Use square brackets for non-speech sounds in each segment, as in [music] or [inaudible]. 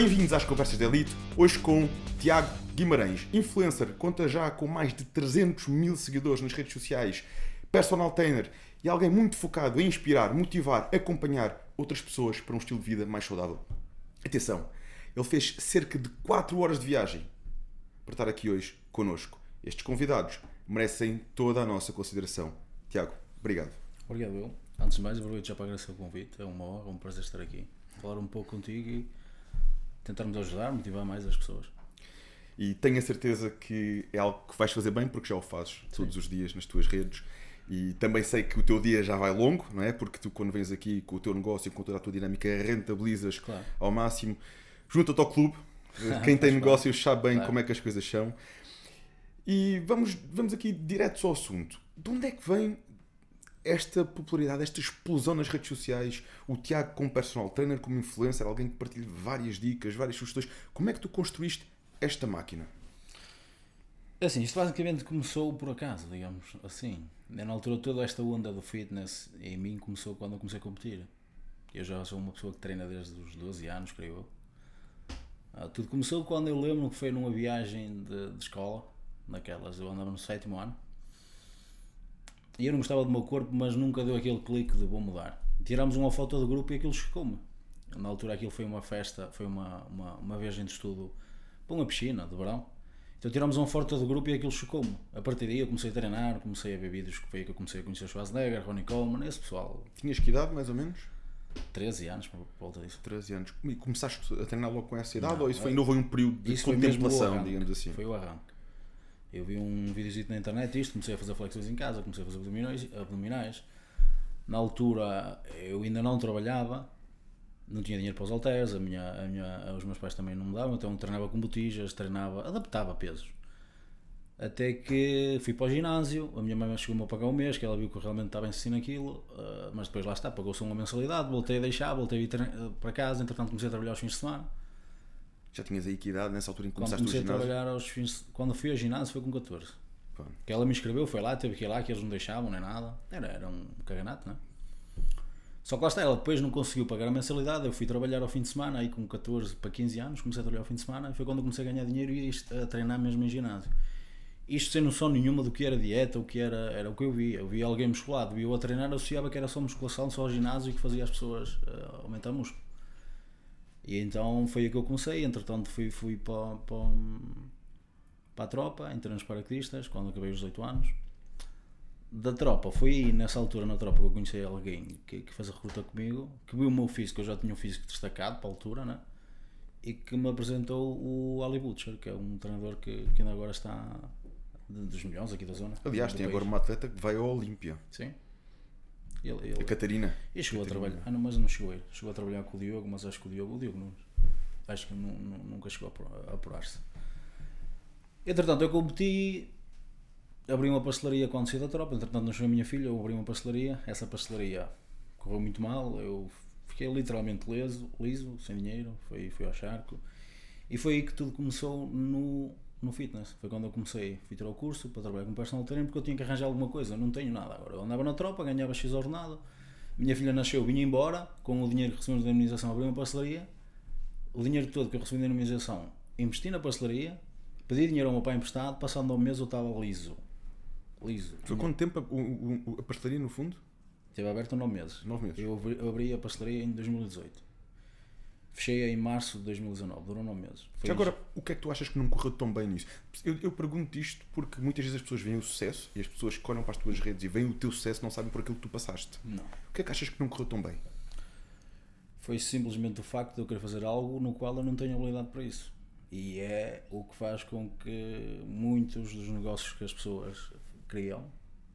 Bem-vindos às Conversas de Elite, hoje com Tiago Guimarães, influencer, conta já com mais de 300 mil seguidores nas redes sociais, personal trainer e alguém muito focado em inspirar, motivar, acompanhar outras pessoas para um estilo de vida mais saudável. Atenção, ele fez cerca de 4 horas de viagem para estar aqui hoje connosco. Estes convidados merecem toda a nossa consideração. Tiago, obrigado. Obrigado, eu. Antes de mais, aproveito já para agradecer o convite. É uma honra, um prazer estar aqui. Falar um pouco contigo e tentarmos ajudar, motivar mais as pessoas. E tenho a certeza que é algo que vais fazer bem porque já o fazes todos os dias nas tuas redes. E também sei que o teu dia já vai longo, não é? Porque tu, quando vens aqui com o teu negócio, com toda a tua dinâmica, rentabilizas Claro. ao máximo. Junta-te ao clube. [laughs] Quem tem negócios sabe bem Claro. como é que as coisas são. E vamos, vamos aqui direto ao assunto. De onde é que vem esta popularidade, esta explosão nas redes sociais? O Tiago, como personal trainer, como influencer, alguém que partilha várias dicas, várias sugestões. Como é que tu construíste esta máquina? Assim, isto basicamente começou por acaso, digamos assim. Na altura toda esta onda do fitness em mim começou quando eu comecei a competir. Eu já sou uma pessoa que treina desde os 12 anos, creio eu. Ah, tudo começou quando eu lembro que foi numa viagem de, de escola, naquelas, eu andava no sétimo ano. E eu não gostava do meu corpo, mas nunca deu aquele clique de vou mudar. Tirámos uma foto do grupo e aquilo chocou-me. Na altura aquilo foi uma festa, foi uma, uma, uma viagem de estudo para uma piscina de verão. Então tirámos uma foto do grupo e aquilo chocou-me. A partir daí eu comecei a treinar, comecei a ver vídeos que foi que eu comecei a conhecer o Schwarzenegger, Ronnie Coleman, esse pessoal, Tinhas que idade, mais ou menos? 13 anos por volta disso. 13 anos. E começaste a treinar logo com essa idade Não, ou isso foi, é- ainda houve um período de contemplação, digamos assim? Foi o arranque. Eu vi um videozito na internet isto, comecei a fazer flexões em casa, comecei a fazer abdominais, abdominais. Na altura eu ainda não trabalhava, não tinha dinheiro para os halteres, a minha, a minha, os meus pais também não me davam, então treinava com botijas, treinava, adaptava pesos. Até que fui para o ginásio, a minha mãe chegou-me a pagar um mês, que ela viu que eu realmente estava a insistir naquilo, ah, mas depois lá está, pagou-se uma mensalidade, voltei a deixar, voltei a ir para casa, entretanto comecei a trabalhar aos fins de semana. Já tinhas aí que idade nessa altura em que Quando começaste comecei a ginásio? trabalhar aos fins, quando fui ao ginásio foi com 14. Pá. Que ela me inscreveu, foi lá, teve que ir lá, que eles não deixavam nem nada. Era, era um caganato, não é? Só que lá está, ela depois não conseguiu pagar a mensalidade. Eu fui trabalhar ao fim de semana, aí com 14 para 15 anos, comecei a trabalhar ao fim de semana. E foi quando comecei a ganhar dinheiro e a treinar mesmo em ginásio. Isto sem noção nenhuma do que era dieta, o que era, era o que eu via. Eu via alguém musculado, via eu a treinar, associava que era só musculação, só ginásio e que fazia as pessoas eh, aumentar músculo. E então foi aí que eu comecei. Entretanto, fui, fui para, para, para a tropa, entrei nos paraquedistas quando acabei os 18 anos. Da tropa, foi nessa altura na tropa que eu conheci alguém que, que fez a recruta comigo, que viu o meu físico, eu já tinha um físico destacado para a altura, né? E que me apresentou o Ali Butcher, que é um treinador que, que ainda agora está de- dos milhões aqui da zona. Aliás, tem país. agora uma atleta que vai ao Olímpia, Sim. Ele, a ele, Catarina. e chegou a Catarina. trabalhar. Ah, não, mas não chegou ele. Chegou a trabalhar com o Diogo, mas acho que o Diogo, o Diogo não, acho que nu- nu- nunca chegou a apura- a apurar-se. Entretanto, eu competi, abri uma pastelaria quando saí da tropa. Entretanto, nasceu a minha filha, eu abri uma pastelaria. Essa pastelaria correu muito mal. Eu fiquei literalmente liso, liso sem dinheiro. Fui, fui ao charco. E foi aí que tudo começou no, no fitness. Foi quando eu comecei. Fui tirar o curso para trabalhar com personal trainer porque eu tinha que arranjar alguma coisa. Eu não tenho nada agora. Eu andava na tropa, ganhava X ordenado. Minha filha nasceu, vinha embora. Com o dinheiro que recebemos da indemnização, abri uma pastelaria. O dinheiro todo que eu recebi da indemnização, investi na pastelaria. Pedi dinheiro ao meu pai emprestado. Passando ao mês, eu estava liso. Liso. Foi quanto tempo a, o- o- a pastelaria, no fundo? Esteve aberto nove meses. Nove meses. Eu abri, eu abri a pastelaria em 2018. Fechei em março de 2019. Durou nove meses. Foi agora, o que é que tu achas que não correu tão bem nisso? Eu, eu pergunto isto porque muitas vezes as pessoas veem o sucesso e as pessoas que olham para as tuas redes e veem o teu sucesso não sabem por aquilo que tu passaste. Não. O que é que achas que não correu tão bem? foi simplesmente o facto de eu querer fazer algo no qual eu não tenho habilidade para isso. E é o que faz com que muitos dos negócios que as pessoas criam,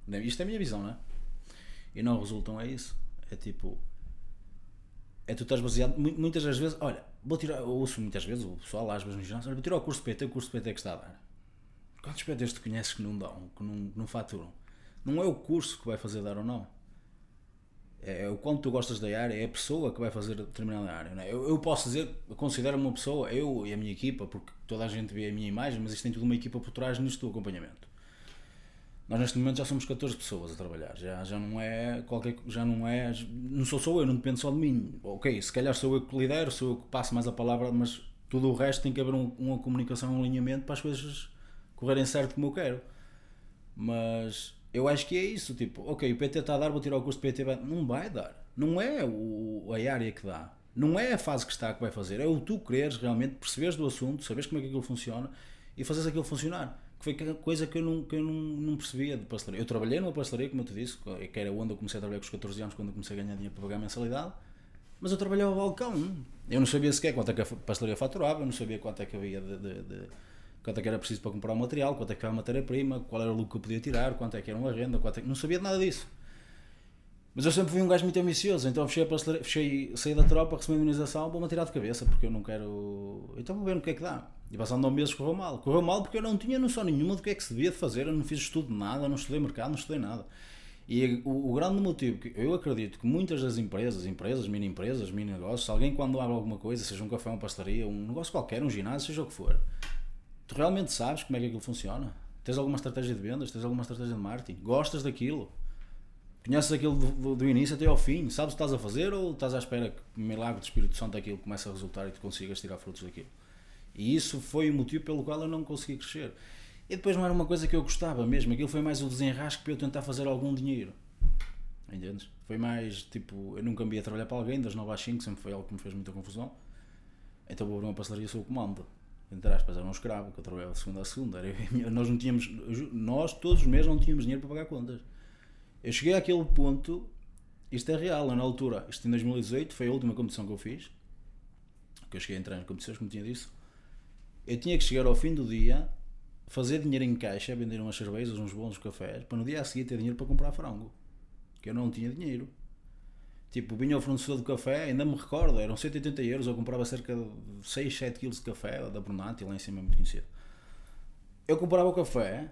isto é a minha visão, não é? E não resultam é isso. É tipo. É tu estás baseado. mu- Muitas das vezes, olha, vou tirar. Eu ouço muitas vezes o pessoal lá às vezes no ginásio, olha, vou tirar o curso PT, o curso PT que está a dar. Quantos PTs tu conheces que não dão, que não, que não faturam? Não é o curso que vai fazer dar ou não. É o quanto tu gostas da área, é a pessoa que vai fazer determinada área. É? eu, eu posso dizer, eu considero uma pessoa, eu e a minha equipa, porque toda a gente vê a minha imagem, mas isto tem tudo uma equipa por trás nisto do acompanhamento. Nós neste momento já somos 14 pessoas a trabalhar, já, já não é qualquer já não é, não sou só eu, não depende só de mim. Ok, se calhar sou eu que lidero, sou eu que passo mais a palavra, mas tudo o resto tem que haver um, uma comunicação, um alinhamento para as coisas correrem certo como eu quero. Mas eu acho que é isso, tipo, ok, o PT está a dar, vou tirar o curso de PT, não vai dar. Não é o, a área que dá. Não é a fase que está que vai fazer, é o tu quereres realmente perceberes do assunto, saberes como é que aquilo funciona e fazeres aquilo funcionar foi coisa que eu não, que eu não, não percebia de pastelaria. Eu trabalhei numa pastelaria, como eu te disse, que era onde eu comecei a trabalhar com os 14 anos, quando eu comecei a ganhar dinheiro para pagar a mensalidade, mas eu trabalhava ao balcão. Eu não sabia sequer quanto é que a pastelaria faturava, eu não sabia quanto é que havia de, de, de quanto é que era preciso para comprar o material, quanto é que era a matéria-prima, qual era o lucro que eu podia tirar, quanto é que era uma renda, quanto é que... não sabia nada disso. Mas eu sempre fui um gajo muito ambicioso, então fechei, a fechei saí da tropa, recebi a imunização, vou-me tirar de cabeça, porque eu não quero. Então vou ver no que é que dá. E passando nove meses correu mal. Correu mal porque eu não tinha noção nenhuma do que é que se devia de fazer, eu não fiz estudo de nada, não estudei mercado, não estudei nada. E o, o, grande motivo que eu acredito que muitas das empresas, empresas, mini empresas, mini negócios, alguém quando abre alguma coisa, seja um café, uma pastelaria, um negócio qualquer, um ginásio, seja o que for, tu realmente sabes como é que aquilo funciona? Tens alguma estratégia de vendas? Tens alguma estratégia de marketing? Gostas daquilo? Conheces aquilo do, do, do, início até ao fim, sabes o que estás a fazer ou estás à espera que o milagre do Espírito Santo aquilo comece a resultar e tu consigas tirar frutos daquilo? E isso foi o motivo pelo qual eu não consegui crescer. E depois não era uma coisa que eu gostava mesmo, aquilo foi mais o desenrasque para eu tentar fazer algum dinheiro. Entendes? Foi mais tipo, eu nunca me ia trabalhar para alguém, das 9 às 5, sempre foi algo que me fez muita confusão. Então vou abrir uma pastelaria sob o comando. Entre aspas, era um escravo, que eu trabalhava de segunda a segunda. Era, nós não tínhamos, nós todos os meses não tínhamos dinheiro para pagar contas. Eu cheguei àquele ponto, isto é real, na altura, isto em 2018, foi a última competição que eu fiz, que eu cheguei a entrar nas competições, como tinha dito. Eu tinha que chegar ao fim do dia, fazer dinheiro em caixa, vender umas cervejas, uns bons cafés, para no dia a seguir ter dinheiro para comprar frango. Que eu não tinha dinheiro. Tipo, vinha ao fornecedor do café, ainda me recordo, eram 180 euros, eu comprava cerca de 6, 7 kg de café da Brunati, lá em cima é muito conhecido. Eu comprava o café,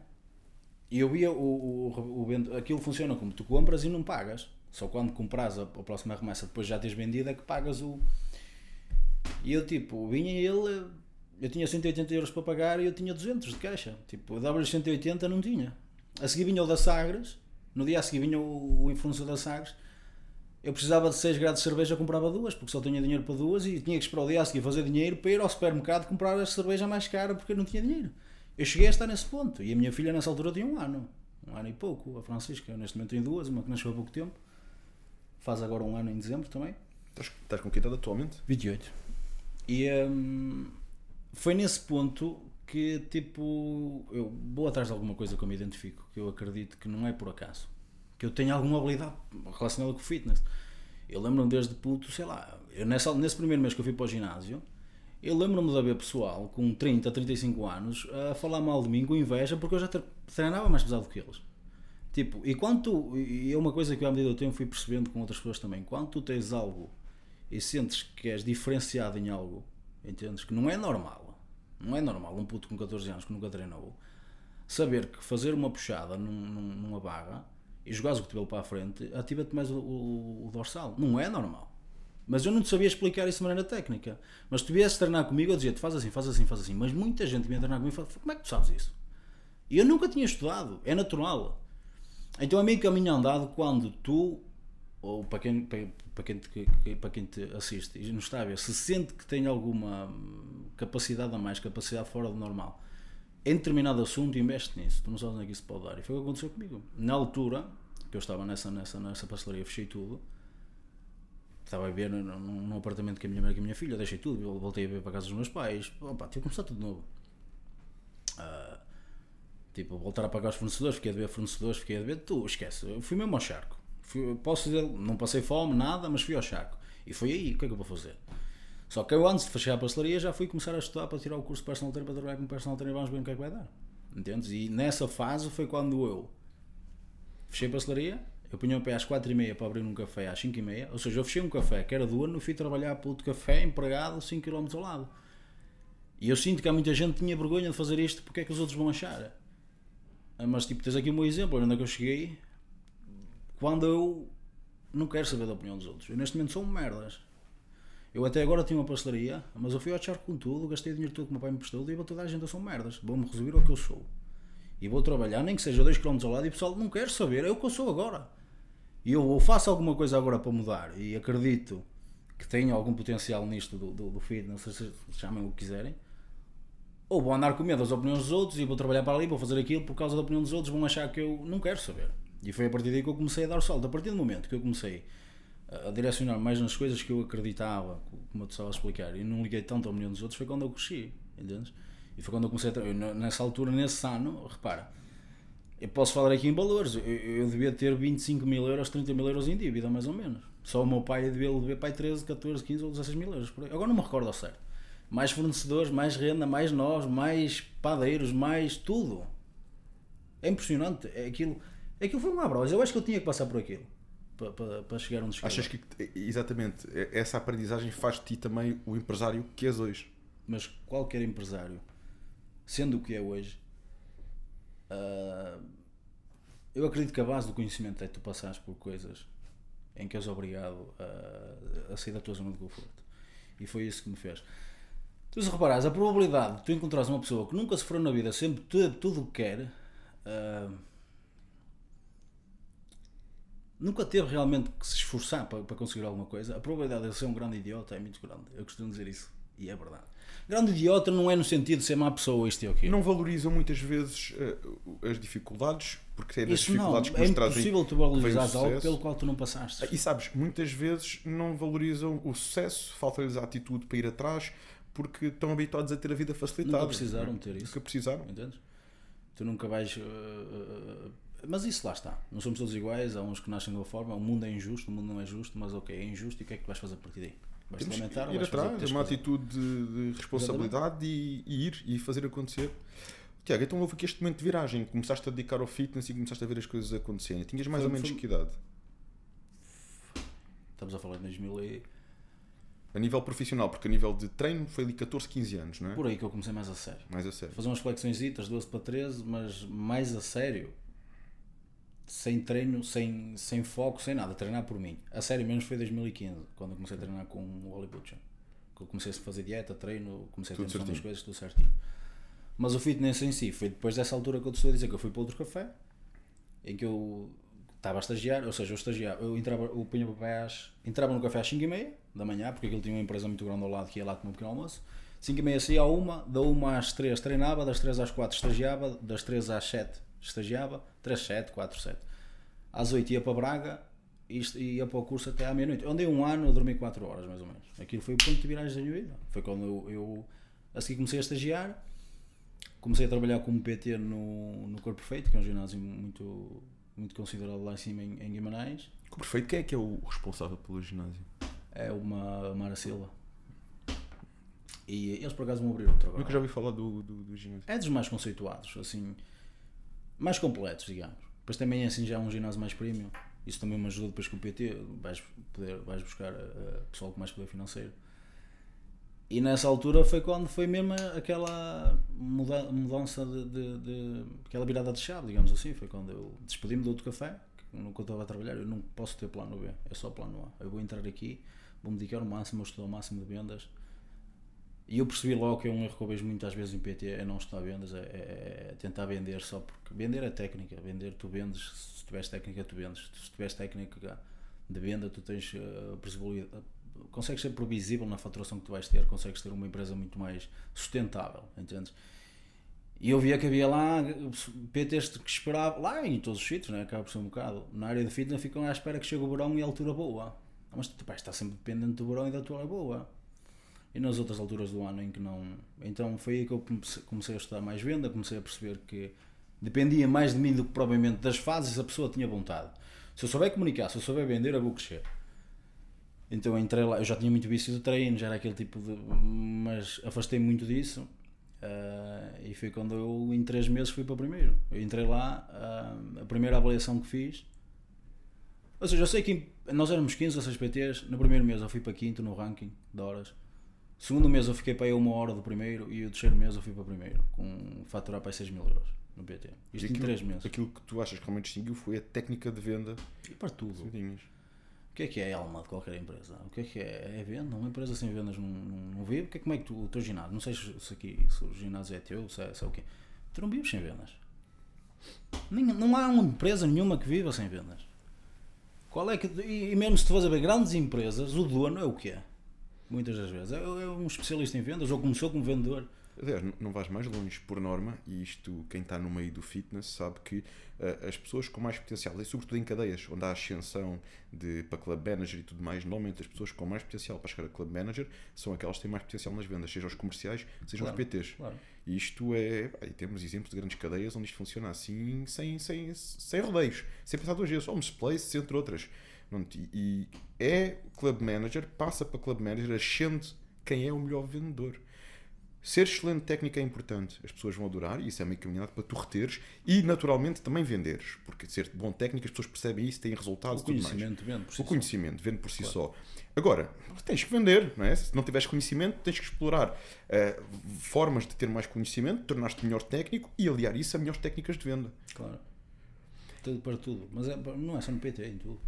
e eu via o, o, o, aquilo funciona como tu compras e não pagas. Só quando compras a, a próxima remessa, depois já tens vendido, é que pagas o. E eu tipo, vinha ele, eu tinha 180 euros para pagar e eu tinha 200 de caixa. Tipo, eu dava-lhe 180, não tinha. A seguir vinha o da Sagres, no dia a seguir vinha o, o fornecedor da Sagres. Eu precisava de 6 graus de cerveja, comprava duas, porque só tinha dinheiro para duas e tinha que esperar o dia a seguir fazer dinheiro para ir ao supermercado comprar a cerveja mais cara porque eu não tinha dinheiro. Eu cheguei a estar nesse ponto. E a minha filha nessa altura tinha um ano. Um ano e pouco. A Francisca, neste momento tenho duas, uma que nasceu há pouco tempo. Faz agora um ano em dezembro também. Estás, estás com que idade atualmente? 28. E hum, foi nesse ponto que tipo eu vou atrás de alguma coisa que eu me identifico, que eu acredito que não é por acaso. Que eu tenho alguma habilidade relacionada com o fitness. Eu lembro-me desde puto, sei lá, eu nessa, nesse primeiro mês que eu fui para o ginásio, eu lembro-me de haver pessoal com 30, 35 anos a falar mal de mim com inveja porque eu já treinava mais pesado que eles. Tipo, e quando e é uma coisa que eu à medida do tempo fui percebendo com outras pessoas também, quando tu tens algo e sentes que és diferenciado em algo, entendes? Que não é normal, não é normal um puto com 14 anos que nunca treinou, saber que fazer uma puxada num, numa barra e jogares o cotovelo para a frente ativa-te mais o, o, o dorsal. Não é normal. Mas eu não te sabia explicar isso de maneira técnica. Mas se tu viesse treinar comigo, eu dizia-te faz assim, faz assim, faz assim. Mas muita gente vinha treinar comigo e falava, como é que tu sabes isso? E eu nunca tinha estudado, é natural. Então é meio caminho andado quando tu, ou para quem, para, para quem, te, para quem te assiste e não está a ver, se sente que tem alguma capacidade a mais, capacidade fora do normal, em determinado assunto, investe nisso. Tu não sabes onde é que isso pode dar. E foi o que aconteceu comigo. Na altura, que eu estava nessa, nessa, nessa pastelaria, fechei tudo estava a viver num, num, apartamento com a minha mãe e a minha filha, deixei tudo, voltei a ver para casa dos meus pais, opa, tive que começar tudo de novo. Uh, tipo, voltar a pagar os fornecedores, fiquei a dever fornecedores, fiquei a dever, tu esquece, eu fui mesmo ao charco. Fui, posso dizer, não passei fome, nada, mas fui ao charco. E foi aí, o que é que eu vou fazer? Só que eu antes de fechar a pastelaria já fui começar a estudar para tirar o curso de personal trainer para trabalhar com personal trainer, vamos ver o que é que vai dar. Entendes? E nessa fase foi quando eu fechei a pastelaria, eu punha o pé às 4 e meia para abrir um café às 5 e meia, ou seja, eu fechei um café que era do ano, fui trabalhar para outro café empregado 5 km ao lado. E eu sinto que há muita gente que tinha vergonha de fazer isto, porque é que os outros vão achar? Ah, mas tipo, tens aqui um exemplo, onde é que eu cheguei, quando eu não quero saber da opinião dos outros. Eu neste momento sou merdas. Eu até agora tinha uma pastelaria, mas eu fui ao charco com tudo, gastei o dinheiro todo que o meu pai me prestou e para toda a gente eu sou merdas. Vou-me resolver o que eu sou. e vou trabalhar, nem que seja 2 km ao lado, e o pessoal não quer saber, é o que eu sou agora. E eu ou faço alguma coisa agora para mudar, e acredito que tenho algum potencial nisto do, do, do fitness, se chamem o que quiserem, ou vou andar com medo das opiniões dos outros e vou trabalhar para ali, vou fazer aquilo por causa da opinião dos outros, vão achar que eu não quero saber. E foi a partir daí que eu comecei a dar o salto. A partir do momento que eu comecei a direcionar mais nas coisas que eu acreditava, como eu estava a explicar, e não liguei tanto à opinião dos outros, foi quando eu cresci, entendes? E foi quando eu comecei a trabalhar. Nessa altura, nesse ano, repara, eu posso falar aqui em valores, eu, eu devia ter 25 mil euros, 30 mil euros em dívida, mais ou menos. Só o meu pai devia dever pai 13, 14, 15 ou 16 mil euros. Agora não me recordo ao certo. Mais fornecedores, mais renda, mais nós, mais padeiros, mais tudo. É impressionante. É aquilo, aquilo foi um abraço. Eu acho que eu tinha que passar por aquilo para, para, para chegar onde cheguei. Achas que, exatamente, essa aprendizagem faz de ti também o empresário que és hoje? Mas qualquer empresário, sendo o que é hoje, uh, eu acredito que a base do conhecimento é tu passares por coisas em que és obrigado a, a sair da tua zona de conforto. E foi isso que me fez. Tu se reparares, a probabilidade de tu encontrares uma pessoa que nunca sofreu na vida, sempre tudo o que quer, uh, nunca teve realmente que se esforçar para, para conseguir alguma coisa, a probabilidade de ele ser um grande idiota é muito grande. Eu costumo dizer isso. E é verdade. Grande idiota não é no sentido de ser má pessoa, isto e aquilo. Não valorizam muitas vezes uh, as dificuldades, porque é das Isso dificuldades não, que é nos trazem. impossível tu o valorizares algo pelo qual tu não passaste. E sabes, muitas vezes não valorizam o sucesso, falta-lhes a atitude para ir atrás, porque estão habituados a ter a vida facilitada. Nunca precisaram ter isso. Nunca precisaram. Entendes? Tu nunca vais. uh, uh, mas isso lá está. Não somos todos iguais. Há uns que nascem de uma forma. O mundo é injusto, o mundo não é justo. Mas ok, é injusto. E o que é que tu vais fazer a partir daí? Te Temos que ir atrás, teres uma atitude de, de responsabilidade e, e ir e fazer acontecer. Tiago, então houve aqui este momento de viragem, começaste a dedicar ao fitness e começaste a ver as coisas acontecerem. Tinhas mais Foi- ou menos foi- que idade? Estamos a falar de 2000 e... A nível profissional, porque a nível de treino foi ali 14, 15 anos, não é? Por aí que eu comecei mais a sério. Mais a sério. Fazer umas flexões 12 para 13, mas mais a sério. Sem treino, sem, sem foco, sem nada. Treinar por mim. A sério mesmo foi 2015, quando eu comecei a treinar com o Oli Butcher. Que eu comecei a fazer dieta, treino, comecei a Tudo das certinho. coisas, tudo certinho. Mas o fitness em si foi depois dessa altura que eu te estou a dizer que eu fui para outro café, em que eu estava a estagiar, ou seja, eu estagiava, eu entrava, eu punha papéis, entrava no café às 5h30 da manhã, porque aquilo tinha uma empresa muito grande ao lado que ia lá comer um pequeno almoço. 5h30 saía à 1, da 1 às 3 treinava, das 3 às 4 estagiava, das 3 às 7 estagiava, 3, 7, 4, 7. Às 8 ia para Braga e ia para o curso até à meia-noite. Eu andei um ano, eu dormi 4 horas mais ou menos. Aquilo foi o ponto de viragem da minha vida. Foi quando eu, eu a seguir comecei a estagiar, comecei a trabalhar como PT no, no Corpo Perfeito, que é um ginásio muito, muito considerado lá em cima em, em Guimarães. Com perfeito, quem é que é o responsável pelo ginásio? É uma Mara Silva. E eles por acaso vão abrir outro agora. que já ouvi falar do, do, do ginásio. É dos mais conceituados, assim, mais completos, digamos. Depois também é assim já um ginásio mais premium. Isso também me ajuda depois com o PT, vais, poder, vais buscar eh, pessoal com mais poder financeiro. E nessa altura foi quando foi mesmo aquela muda- mudança de, de, de- aquela virada de chave, digamos assim. Foi quando eu despedi-me do outro café, que nunca estava a trabalhar. Eu não posso ter plano B, é só plano A. Eu vou entrar aqui, vou-me dedicar ao máximo, vou estudar o máximo de vendas. E eu percebi logo que é um erro que eu vejo muitas vezes em PT, é não estudar vendas, é, é- é tentar vender só porque vender é técnica, vender tu vendes, se tiveres técnica tu vendes, se tiveres técnica de venda tu tens uh, previsibilidade, consegues ser previsível na faturação que tu vais ter, consegues ter uma empresa muito mais sustentável, entendes? E eu via que havia lá PTs que esperavam, lá em todos os sítios, né? acaba por ser um bocado, na área de fitness ficam à espera que chegue o verão e a altura boa. Mas tu pá, está sempre dependente do verão e da altura boa e nas outras alturas do ano em que não. Então foi aí que eu comecei- a estudar mais venda, comecei a perceber que dependia mais de mim do que provavelmente das fases a pessoa tinha vontade. Se eu souber comunicar, se eu souber vender, eu vou crescer. Então entrei lá, eu já tinha muito vício de treino, já era aquele tipo de. mas afastei muito disso. ah, e foi quando eu em três meses fui para o primeiro. Eu entrei lá, ah, a primeira avaliação que fiz. Ou seja, eu sei que nós éramos 15 ou 6 PTs, no primeiro mês eu fui para quinto no ranking de horas. Segundo mês eu fiquei para aí uma hora do primeiro e o terceiro mês eu fui para o primeiro, com faturar para aí 6 mil euros no PT. Isto E em 3 meses. Aquilo que tu achas que realmente distinguiu foi a técnica de venda E para tudo. que tinhas. O que é que é a alma de qualquer empresa? O que é que é? É venda? Uma empresa sem vendas não, vive? O que é, como é que tu, o teu ginásio, não sei se, aqui se o ginásio é teu, se é, se é o quê, tu não vives sem vendas. Nem- Não há uma empresa nenhuma que viva sem vendas. Qual é que. E e mesmo se tu fores a ver grandes empresas, o dono é o que é. Muitas das vezes. É, é um especialista em vendas ou começou como vendedor. Aliás, não- vais mais longe, por norma, e isto, quem está no meio do fitness sabe que eh, as pessoas com mais potencial, e sobretudo em cadeias, onde há ascensão de, para club manager e tudo mais, normalmente as pessoas com mais potencial para chegar a club manager são aquelas que têm mais potencial nas vendas, seja os comerciais, sejam Claro, os PTs. claro. E isto é. E temos exemplos de grandes cadeias onde isto funciona assim, sem, sem, sem rodeios, sem pensar duas vezes, Homes Place, entre outras. E é club manager, passa para club manager, ascende quem é o melhor vendedor. Ser excelente técnico é importante, as pessoas vão adorar e isso é meio caminhado para tu reteres e naturalmente também venderes, porque ser bom técnico as pessoas percebem isso, têm resultados O e tudo mais. conhecimento vende por si O só. conhecimento vende por si só. Agora, tens que vender, não é? Se não tiveres conhecimento, tens que explorar eh, formas de ter mais conhecimento, tornar-te melhor técnico e aliar isso a melhores técnicas de venda. Claro. Tudo para tudo. Mas é- não é só no PT, é em tudo.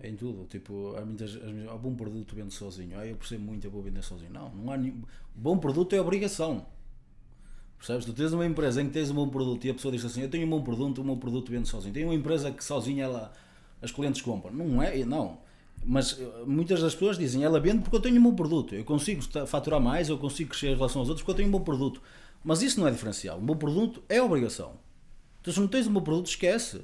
É em tudo. Tipo, há muitas. Há bom produto vende sozinho. Ah, eu percebo muito, eu vou vender sozinho. Não, não há nenhum. Bom produto é obrigação. Percebes? Tu tens uma empresa em que tens um bom produto e a pessoa diz assim: Eu tenho um bom produto, o meu produto vende sozinho. Tenho uma empresa que sozinha ela, as clientes compram. Não é, não. Mas eh, muitas das pessoas dizem: Ela vende porque eu tenho um bom produto. Eu consigo faturar mais, eu consigo crescer em relação aos outros porque eu tenho um bom produto. Mas isso não é diferencial. Um bom produto é obrigação. Então, se não tens um bom produto, esquece.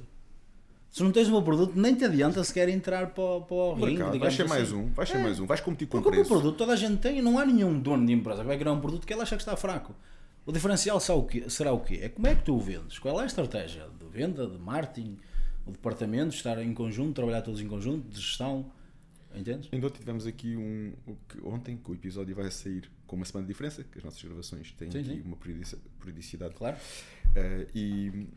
Se não tens um bom produto, nem te adianta sequer entrar para, o- para o ringue. Digamos ser mais assim. um, vais ser É. mais um, vais competir com Porque o preço. produto toda a gente tem e não há nenhum dono de empresa que vai criar um produto que ele acha que está fraco. O diferencial será o quê? Será o quê? É como é que tu o vendes? Qual é a estratégia de venda, de marketing, o departamento, estar em conjunto, trabalhar todos em conjunto, de gestão? Entendes? Ainda ontem tivemos aqui um. o Ontem, que o episódio vai sair com uma semana de diferença, que as nossas gravações têm Sim, aqui sim. uma periodici- periodicidade. Claro. Eh, e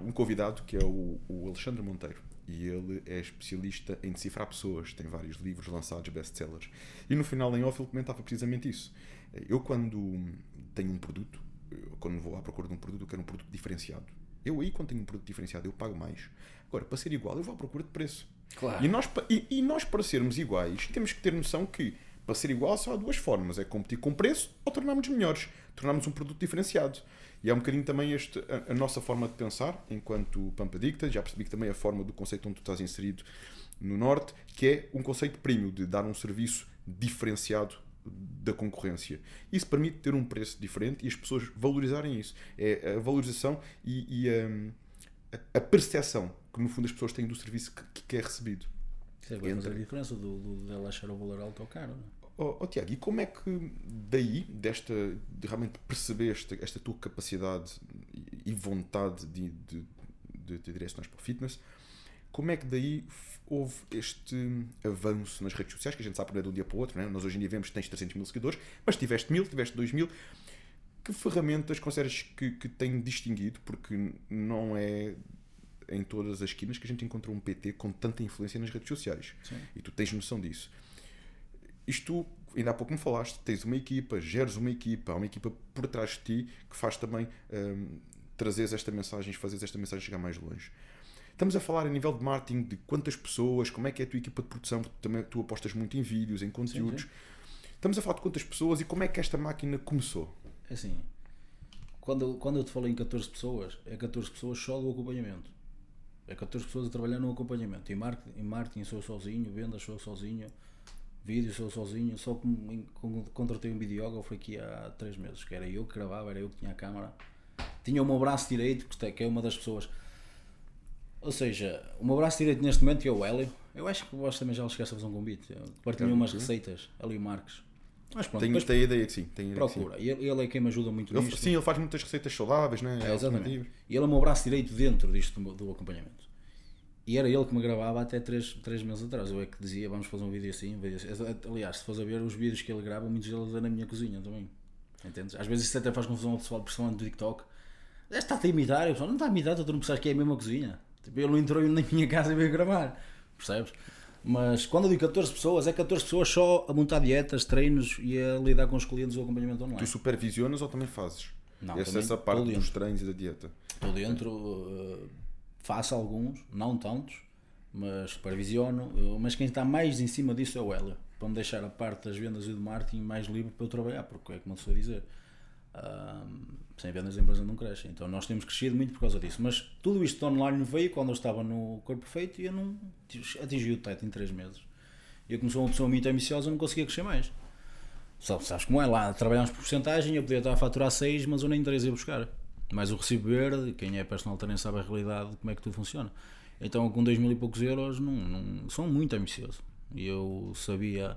um convidado que é o, o Alexandre Monteiro. E ele é especialista em decifrar pessoas, tem vários livros lançados, best-sellers. E no final, em off, ele comentava precisamente isso. Eu, quando tenho um produto, quando vou à procura de um produto, eu quero um produto diferenciado. Eu aí, quando tenho um produto diferenciado, eu pago mais. Agora, para ser igual, eu vou à procura de preço. Claro. E nós, e, e nós, para sermos iguais, temos que ter noção que para ser igual só há duas formas: é competir com preço ou tornarmos melhores, tornarmos um produto diferenciado. E é um bocadinho também este, a, a nossa forma de pensar, enquanto Pampa Dicta. Já percebi que também é a forma do conceito onde tu estás inserido no Norte, que é um conceito premium, de dar um serviço diferenciado da concorrência. Isso permite ter um preço diferente e as pessoas valorizarem isso. É a valorização e, e hum, a, a percepção que, no fundo, as pessoas têm do serviço que, que é recebido. Isso é vai fazer a diferença do, do, dela achar o valor alto ou caro. não é? Oh, oh, Tiago, e como é que daí, desta, de realmente perceber esta, esta tua capacidade e, vontade de, de, de te direcionar para o fitness, como é que daí houve este avanço nas redes sociais, que a gente sabe que não é de um dia para o outro, né? nós hoje em dia vemos que tens 300 mil seguidores, mas tiveste mil, tiveste dois mil, que ferramentas consideras que, que têm distinguido, porque não é em todas as esquinas que a gente encontra um PT com tanta influência nas redes sociais. Sim. E tu tens noção disso. Isto, ainda há pouco me falaste, tens uma equipa, geres uma equipa, há uma equipa por trás de ti que faz também hum, trazeres esta mensagem, fazeres esta mensagem chegar mais longe. Estamos a falar a nível de marketing de quantas pessoas, como é que é a tua equipa de produção, porque também tu apostas muito em vídeos, em conteúdos. sim. Estamos a falar de quantas pessoas e como é que esta máquina começou. É Assim, quando, quando eu te falei em 14 pessoas, é 14 pessoas só do acompanhamento. É 14 pessoas a trabalhar no acompanhamento. Em marketing, em marketing sou sozinho, vendas sou sozinho, vídeos eu sozinho. Só con- contratei um videógrafo aqui há 3 meses, que era eu que gravava, era eu que tinha a câmara. Tinha o meu braço direito, que é uma das pessoas. Ou seja, o meu braço direito neste momento é o Hélio. Eu acho que Bosch também já esquece a fazer um convite. Partilhou umas receitas, Hélio Marques. Mas pronto, Tenho, tenho ideia que sim. Tenho ideia que sim. procura. Ele, ele é quem me ajuda muito Ele, nisto. sim, ele faz muitas receitas saudáveis, né? É, exatamente. E ele é o meu braço direito dentro disto do, do acompanhamento. E era ele que me gravava até 3, três meses atrás. Eu é que dizia, vamos fazer um vídeo assim, um vídeo assim. Aliás, se fores a ver os vídeos que ele grava, muitos deles é na minha cozinha também. Entendes? Às vezes isso até faz confusão ao pessoal, principalmente do TikTok. "Ah, Está-te a imitar, eu pessoal, não está a imitar, tu não percebes que é a mesma cozinha. Tipo, ele não entrou na minha casa e veio gravar. Percebes? Mas quando eu digo 14 pessoas, é 14 pessoas só a montar dietas, treinos e a lidar com os clientes do acompanhamento online. Tu supervisionas ou também fazes? Não, essa, também essa parte dos treinos e da dieta. Estou dentro, uh, faço alguns, não tantos, mas supervisiono. uh, mas quem está mais em cima disso é o Hélio, para me deixar a parte das vendas e do marketing mais livre para eu trabalhar, porque é eu estou a dizer. Sem vendas a empresa não cresce. Então nós temos crescido muito por causa disso. Mas tudo isto online veio quando eu estava no corpo perfeito e eu não atingi o teto em 3 meses. Eu, como sou uma pessoa muito ambiciosa, não conseguia crescer mais. Só, sabes como é? Lá trabalhamos por porcentagem, eu podia estar a faturar 6, mas eu nem 3 ia buscar. Mas o recibo verde, quem é personal também sabe a realidade, como é que tudo funciona. Então com 2 mil e poucos euros, não, não, sou muito ambicioso. E eu sabia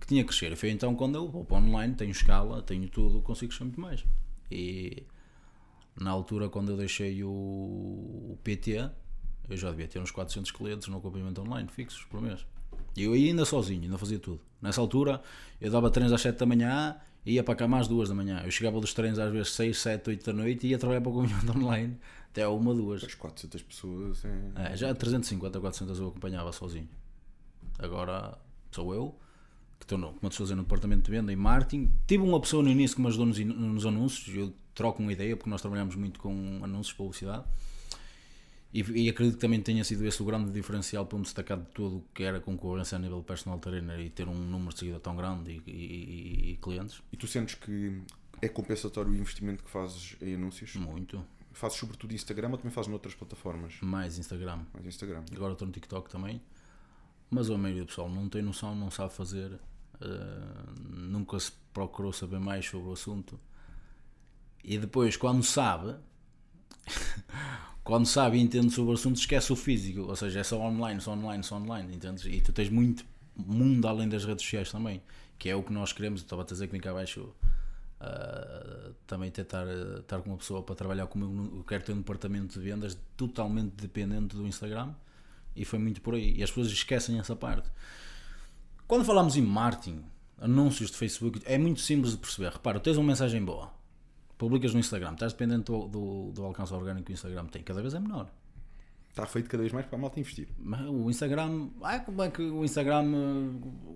que tinha que crescer. Foi então quando eu vou para online, tenho escala, tenho tudo, consigo crescer muito mais. E na altura, quando eu deixei o, o PT, eu já devia ter uns 400 clientes no acompanhamento online, fixos por mês. E eu ainda sozinho, ainda fazia tudo. Nessa altura, eu dava treinos às 7 da manhã ia para cá mais 2 da manhã. Eu chegava dos treinos às vezes 6, 7, 8 da noite e ia trabalhar para o acompanhamento [laughs] online até uma, duas. As 400 pessoas. É... É, já 350, 400 eu acompanhava sozinho. Agora sou eu, que estou, no, como estou a no departamento de venda e marketing. Tive uma pessoa no início que me ajudou nos, nos anúncios. Eu troco uma ideia porque nós trabalhamos muito com anúncios, publicidade. E, e, acredito que também tenha sido esse o grande diferencial para me destacar de tudo o que era concorrência a nível personal trainer e ter um número de seguidores tão grande e, e, e, clientes. E tu sentes que é compensatório o investimento que fazes em anúncios? Muito. Fazes sobretudo Instagram ou também fazes noutras plataformas? Mais Instagram. Mais Instagram. Agora estou no TikTok também. Mas a maioria do pessoal não tem noção, não sabe fazer, uh, nunca se procurou saber mais sobre o assunto. E depois, quando sabe, [laughs] quando sabe e entende sobre o assunto, esquece o físico, ou seja, é só online, só online, só online, entendes? E tu tens muito mundo além das redes sociais também, que é o que nós queremos. Eu estava a dizer que vem cá abaixo uh, também tentar uh, estar com uma pessoa para trabalhar comigo. Eu quero ter um departamento de vendas totalmente dependente do Instagram e foi muito por aí. E as pessoas esquecem essa parte. Quando falamos em marketing, anúncios de Facebook, é muito simples de perceber. Repara, tens uma mensagem boa publicas no Instagram, estás dependente do, do, do, alcance orgânico que o Instagram tem, cada vez é menor. Está feito cada vez mais para a malta investir. Mas o Instagram, ah, como é que o Instagram.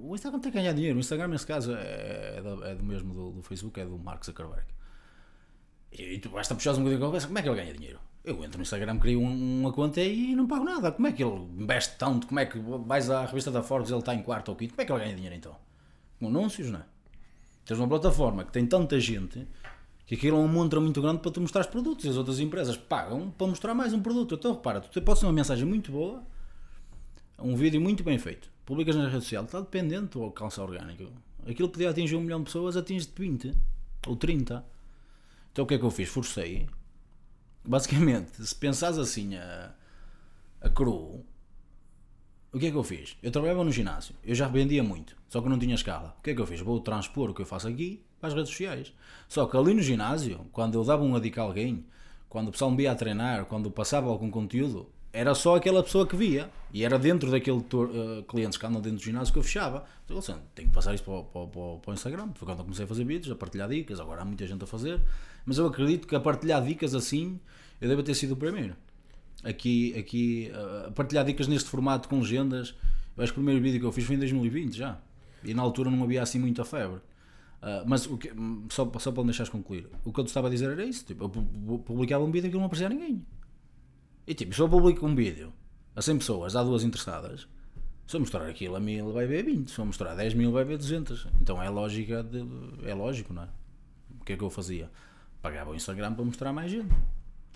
O Instagram tem que ganhar dinheiro. O Instagram, nesse caso, é, é, do, é do mesmo do, do, Facebook, é do Mark Zuckerberg. E, e tu basta puxar um bocadinho a conversa, como é que ele ganha dinheiro? Eu entro no Instagram, crio uma conta e não pago nada. Como é que ele investe tanto? Como é que vais à revista da Forbes ele está em quarto ou quinto? Como é que ele ganha dinheiro então? Com anúncios, não é? Tens uma plataforma que tem tanta gente que aquilo é um montra muito grande para tu mostrar os produtos e as outras empresas pagam para mostrar mais um produto. Então repara, tu podes ter uma mensagem muito boa, um vídeo muito bem feito, publicas na rede social, está dependente do alcance orgânico. Aquilo podia atingir um milhão de pessoas, atinge 20 ou 30. Então o que é que eu fiz? Forcei. Basicamente, se pensares assim a, a cru, o que é que eu fiz? Eu trabalhava no ginásio, eu já vendia muito, só que não tinha escala. O que é que eu fiz? Vou transpor o que eu faço aqui para as redes sociais. Só que ali no ginásio, quando eu dava um dica a alguém, quando o pessoal me via a treinar, quando passava algum conteúdo, era só aquela pessoa que via. E era dentro daquele uh, clientes que andam dentro do ginásio que eu fechava. Então, assim, tenho que passar isso para, para, para, para, o Instagram. Foi quando eu comecei a fazer vídeos, a partilhar dicas. Agora há muita gente a fazer. Mas eu acredito que a partilhar dicas assim, eu devo ter sido o primeiro. Aqui, aqui a partilhar dicas neste formato com legendas. Eu acho que o primeiro vídeo que eu fiz foi em 2020 já. E na altura não havia assim muita febre. Uh, mas o que, só, só para me deixares concluir, o que eu te estava a dizer era isso: tipo, eu publicava um vídeo que não aparecia a ninguém. E tipo, se eu publico um vídeo a 100 pessoas, há duas interessadas, se eu mostrar aquilo a 1000 vai ver 20, se eu mostrar 10 mil vai ver 200. Então é lógica, de, é lógico, não é? O que é que eu fazia? Pagava o Instagram para mostrar mais gente.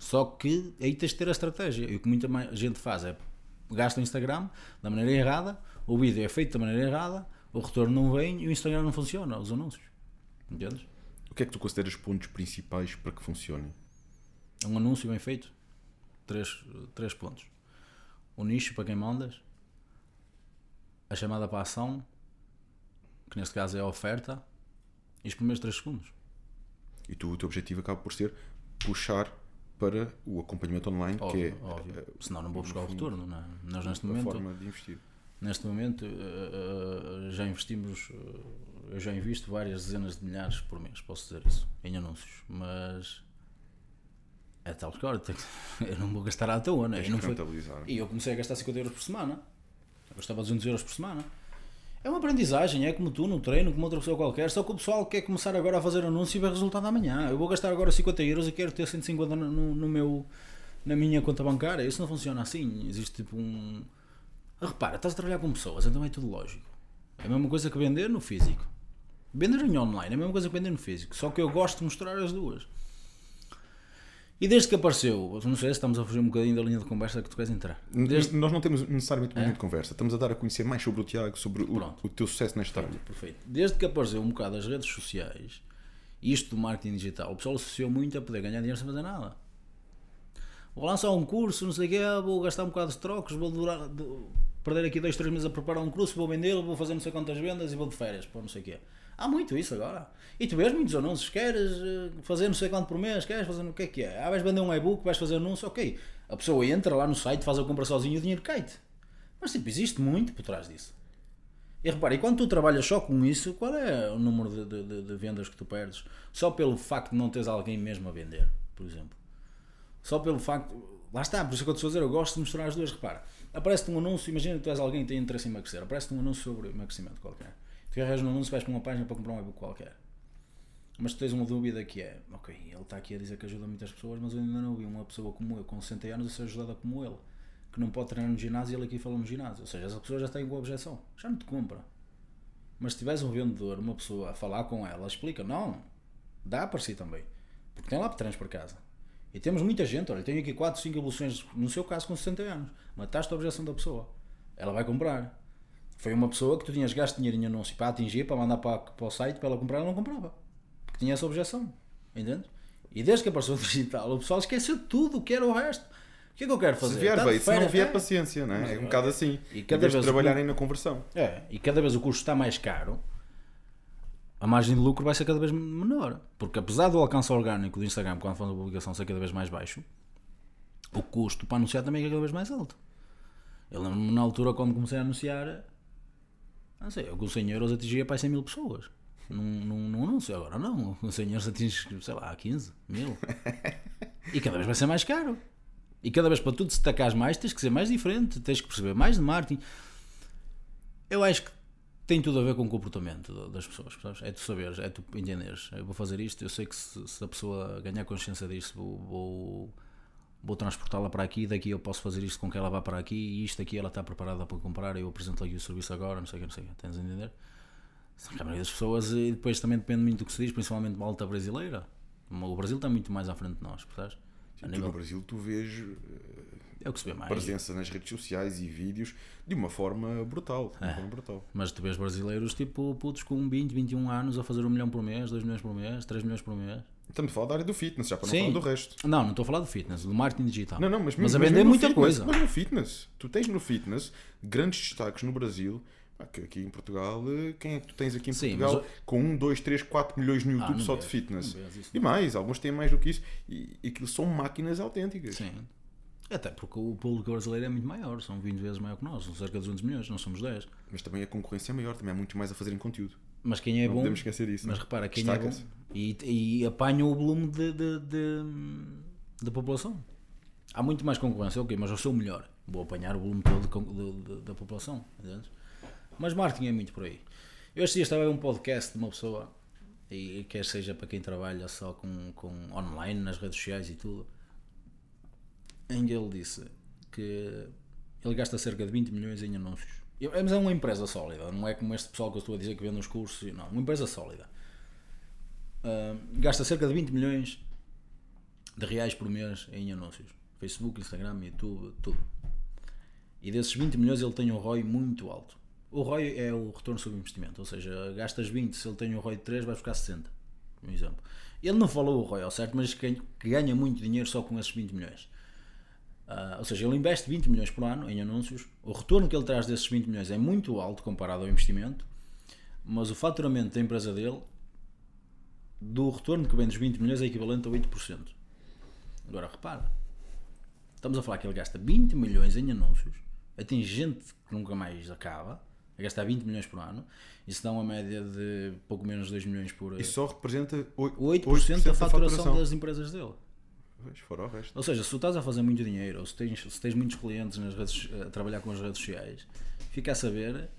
Só que aí tens de ter a estratégia. E o que muita gente faz é gasta o Instagram da maneira errada, o vídeo é feito da maneira errada, o retorno não vem e o Instagram não funciona, os anúncios. Entendes? O que é que tu consideras pontos principais para que funcione? Um anúncio bem feito. Três, três pontos. O nicho para quem mandas. A chamada para a ação, que neste caso é a oferta. E os primeiros 3 segundos. E tu, o teu objetivo acaba por ser puxar para o acompanhamento online, óbvio, que é. Óbvio. Uh, Senão não vou buscar o retorno, não é? Nós neste momento. forma de investir. Neste momento uh, uh, já investimos eu já invisto várias dezenas de milhares por mês, posso dizer isso, em anúncios, mas é tal que [laughs] eu não vou gastar à toa, né? e, não foi... e eu comecei a gastar 50 euros por semana, eu gastava 200 euros por semana. É uma aprendizagem, é como tu no treino, como outra pessoa qualquer, só que o pessoal quer começar agora a fazer anúncio e ver resultado amanhã. Eu vou gastar agora 50 euros e quero ter 150 no, no meu, na minha conta bancária. Isso não funciona assim. Existe tipo um. Repara, estás a trabalhar com pessoas, então é tudo lógico. É a mesma coisa que vender no físico. Vender em online é a mesma coisa que vender no físico, só que eu gosto de mostrar as duas. E desde que apareceu, não sei se estamos a fugir um bocadinho da linha de conversa que tu queres entrar. Desde... Nós não temos necessariamente uma linha de conversa, estamos a dar a conhecer mais sobre o Tiago, sobre o, o, teu sucesso nesta área. Perfeito. Desde que apareceu um bocado as redes sociais, isto do marketing digital, o pessoal associou muito a poder ganhar dinheiro sem fazer nada. Vou lançar um curso, não sei o quê, vou gastar um bocado de trocos, vou durar, perder aqui dois, três meses a preparar um curso, vou vendê-lo, vou fazer não sei quantas vendas e vou de férias, pô, não sei o quê. Há muito isso agora. E tu vês muitos anúncios, queres eh, fazer não sei quanto por mês, queres fazer o que é que é? Ah, vais vender um e-book, vais fazer anúncio, ok. A pessoa entra lá no site, faz a compra sozinho e o dinheiro cai-te. Mas tipo, existe muito por trás disso. E repara, e quando tu trabalhas só com isso, qual é o número de, de, de, vendas que tu perdes? Só pelo facto de não teres alguém mesmo a vender, por exemplo. Só pelo facto. Lá está, por isso é que eu estou a dizer, eu gosto de mostrar as duas. Repara, aparece-te um anúncio, imagina que tu és alguém que tem interesse em emagrecer, aparece-te um anúncio sobre emagrecimento qualquer. Tu carregas no anúncio, vais para uma página para comprar um e-book qualquer. Mas tu tens uma dúvida que é, ok, ele está aqui a dizer que ajuda muitas pessoas, mas eu ainda não vi uma pessoa como eu, com 60 anos, a ser ajudada como ele, que não pode treinar no ginásio e ele aqui fala no ginásio. Ou seja, essa pessoa já tem com objeção, já não te compra. Mas se tiveres um vendedor, uma pessoa a falar com ela, explica, não, dá para si também. Porque tem lá treinos para casa. E temos muita gente, olha, tenho aqui 4, 5 evoluções, no seu caso com 60 anos. Mataste a objeção da pessoa. Ela vai comprar. Foi uma pessoa que tu tinhas gasto dinheiro em anúncio para atingir, para mandar para, para o site, para ela comprar, ela não comprava. Porque tinha essa objeção. Entende? E desde que apareceu o [laughs] digital, o pessoal esqueceu tudo o que era o resto. O que é que eu quero fazer? Se vier, tá se não vier, é. paciência, não é? É um bocado assim. E cada vez trabalharem na conversão. É, e cada vez o custo está mais caro, a margem de lucro vai ser cada vez menor. Porque apesar do alcance orgânico do Instagram, quando faz a publicação, ser cada vez mais baixo, o custo para anunciar também é cada vez mais alto. Eu lembro-me na altura, quando comecei a anunciar, não sei, eu com 100 euros atingia para 100 mil pessoas. Num, num, num anúncio, agora não. Com 100 euros atinges, sei lá, 15 mil. E cada vez vai ser mais caro. E cada vez para tu destacares mais, tens que ser mais diferente, tens que perceber mais de marketing. Eu acho que tem tudo a ver com o comportamento das pessoas? É tu saberes, é tu entenderes. Eu vou fazer isto, eu sei que se, se a pessoa ganhar consciência disso, vou, vou vou transportá-la para aqui, daqui eu posso fazer isto com que ela vá para aqui e isto aqui ela está preparada para comprar, eu apresento aqui o serviço agora, não sei o que, não sei o que, tens a entender? A maioria das pessoas, e depois também depende muito do que se diz, principalmente uma alta brasileira. O Brasil está muito mais à frente de nós, percebes? Sim, nível... no Brasil tu vês é o que se vê mais. presença nas redes sociais e vídeos de uma forma brutal. Uma é. forma brutal. Mas tu vês brasileiros tipo putos com 20, 21 anos a fazer 1 milhão por mês, 2 milhões por mês, 3 milhões por mês. Estamos a falar da área do fitness, já para não Sim. falar do resto. Não, não estou a falar do fitness, do marketing digital. Não, não, mas, mas, a vender muita fitness, coisa. Mas no fitness, tu tens no fitness grandes destaques no Brasil. Aqui em Portugal, eh, quem é que tu tens aqui em Sim, Portugal mas... com 1, 2, 3, 4 milhões no YouTube ah, só de fitness? E mais, alguns têm mais do que isso. E aquilo são máquinas autênticas. Sim. Até porque o público brasileiro é muito maior, são 20 vezes maior que nós, são cerca de 200 milhões, nós somos 10. Mas também a concorrência é maior, também há muito mais a fazer em conteúdo. Mas quem é não bom. podemos esquecer isso. Mas repara, quem é bom. E, e apanha o volume de, de, de, de, população. Há muito mais concorrência, ok, mas eu sou o melhor. Vou apanhar o volume todo da população. Entende? Mas marketing é muito por aí. Eu este dia estava a ver um podcast de uma pessoa, e quer seja para quem trabalha só com, com online, nas redes sociais e tudo, em que ele disse que ele gasta cerca de 20 milhões em anúncios mas é uma empresa sólida, não é como este pessoal que eu estou a dizer que vende os cursos. Não, uma empresa sólida. Uh, gasta cerca de 20 milhões de reais por mês em anúncios. Facebook, Instagram, YouTube, tudo. E desses 20 milhões ele tem um ROI muito alto. O ROI é o retorno sobre investimento, ou seja, gastas 20, se ele tem um ROI de 3, vai ficar 60. Um exemplo. Ele não falou o ROI ao certo, mas que ganha muito dinheiro só com esses 20 milhões. Uh, ou seja, ele investe 20 milhões por ano em anúncios, o retorno que ele traz desses 20 milhões é muito alto comparado ao investimento, mas o faturamento da empresa dele, do retorno que vem dos 20 milhões, é equivalente a 8%. Agora repara, estamos a falar que ele gasta 20 milhões em anúncios, tem gente que nunca mais acaba, a gastar 20 milhões por ano, isso dá uma média de pouco menos de 2 milhões por ano. Isso só representa 8%, 8 da faturação, faturação das empresas dele. Fora o resto. Ou seja, se tu estás a fazer muito dinheiro ou se tens, se tens muitos clientes nas redes, a trabalhar com as redes sociais, fica a saber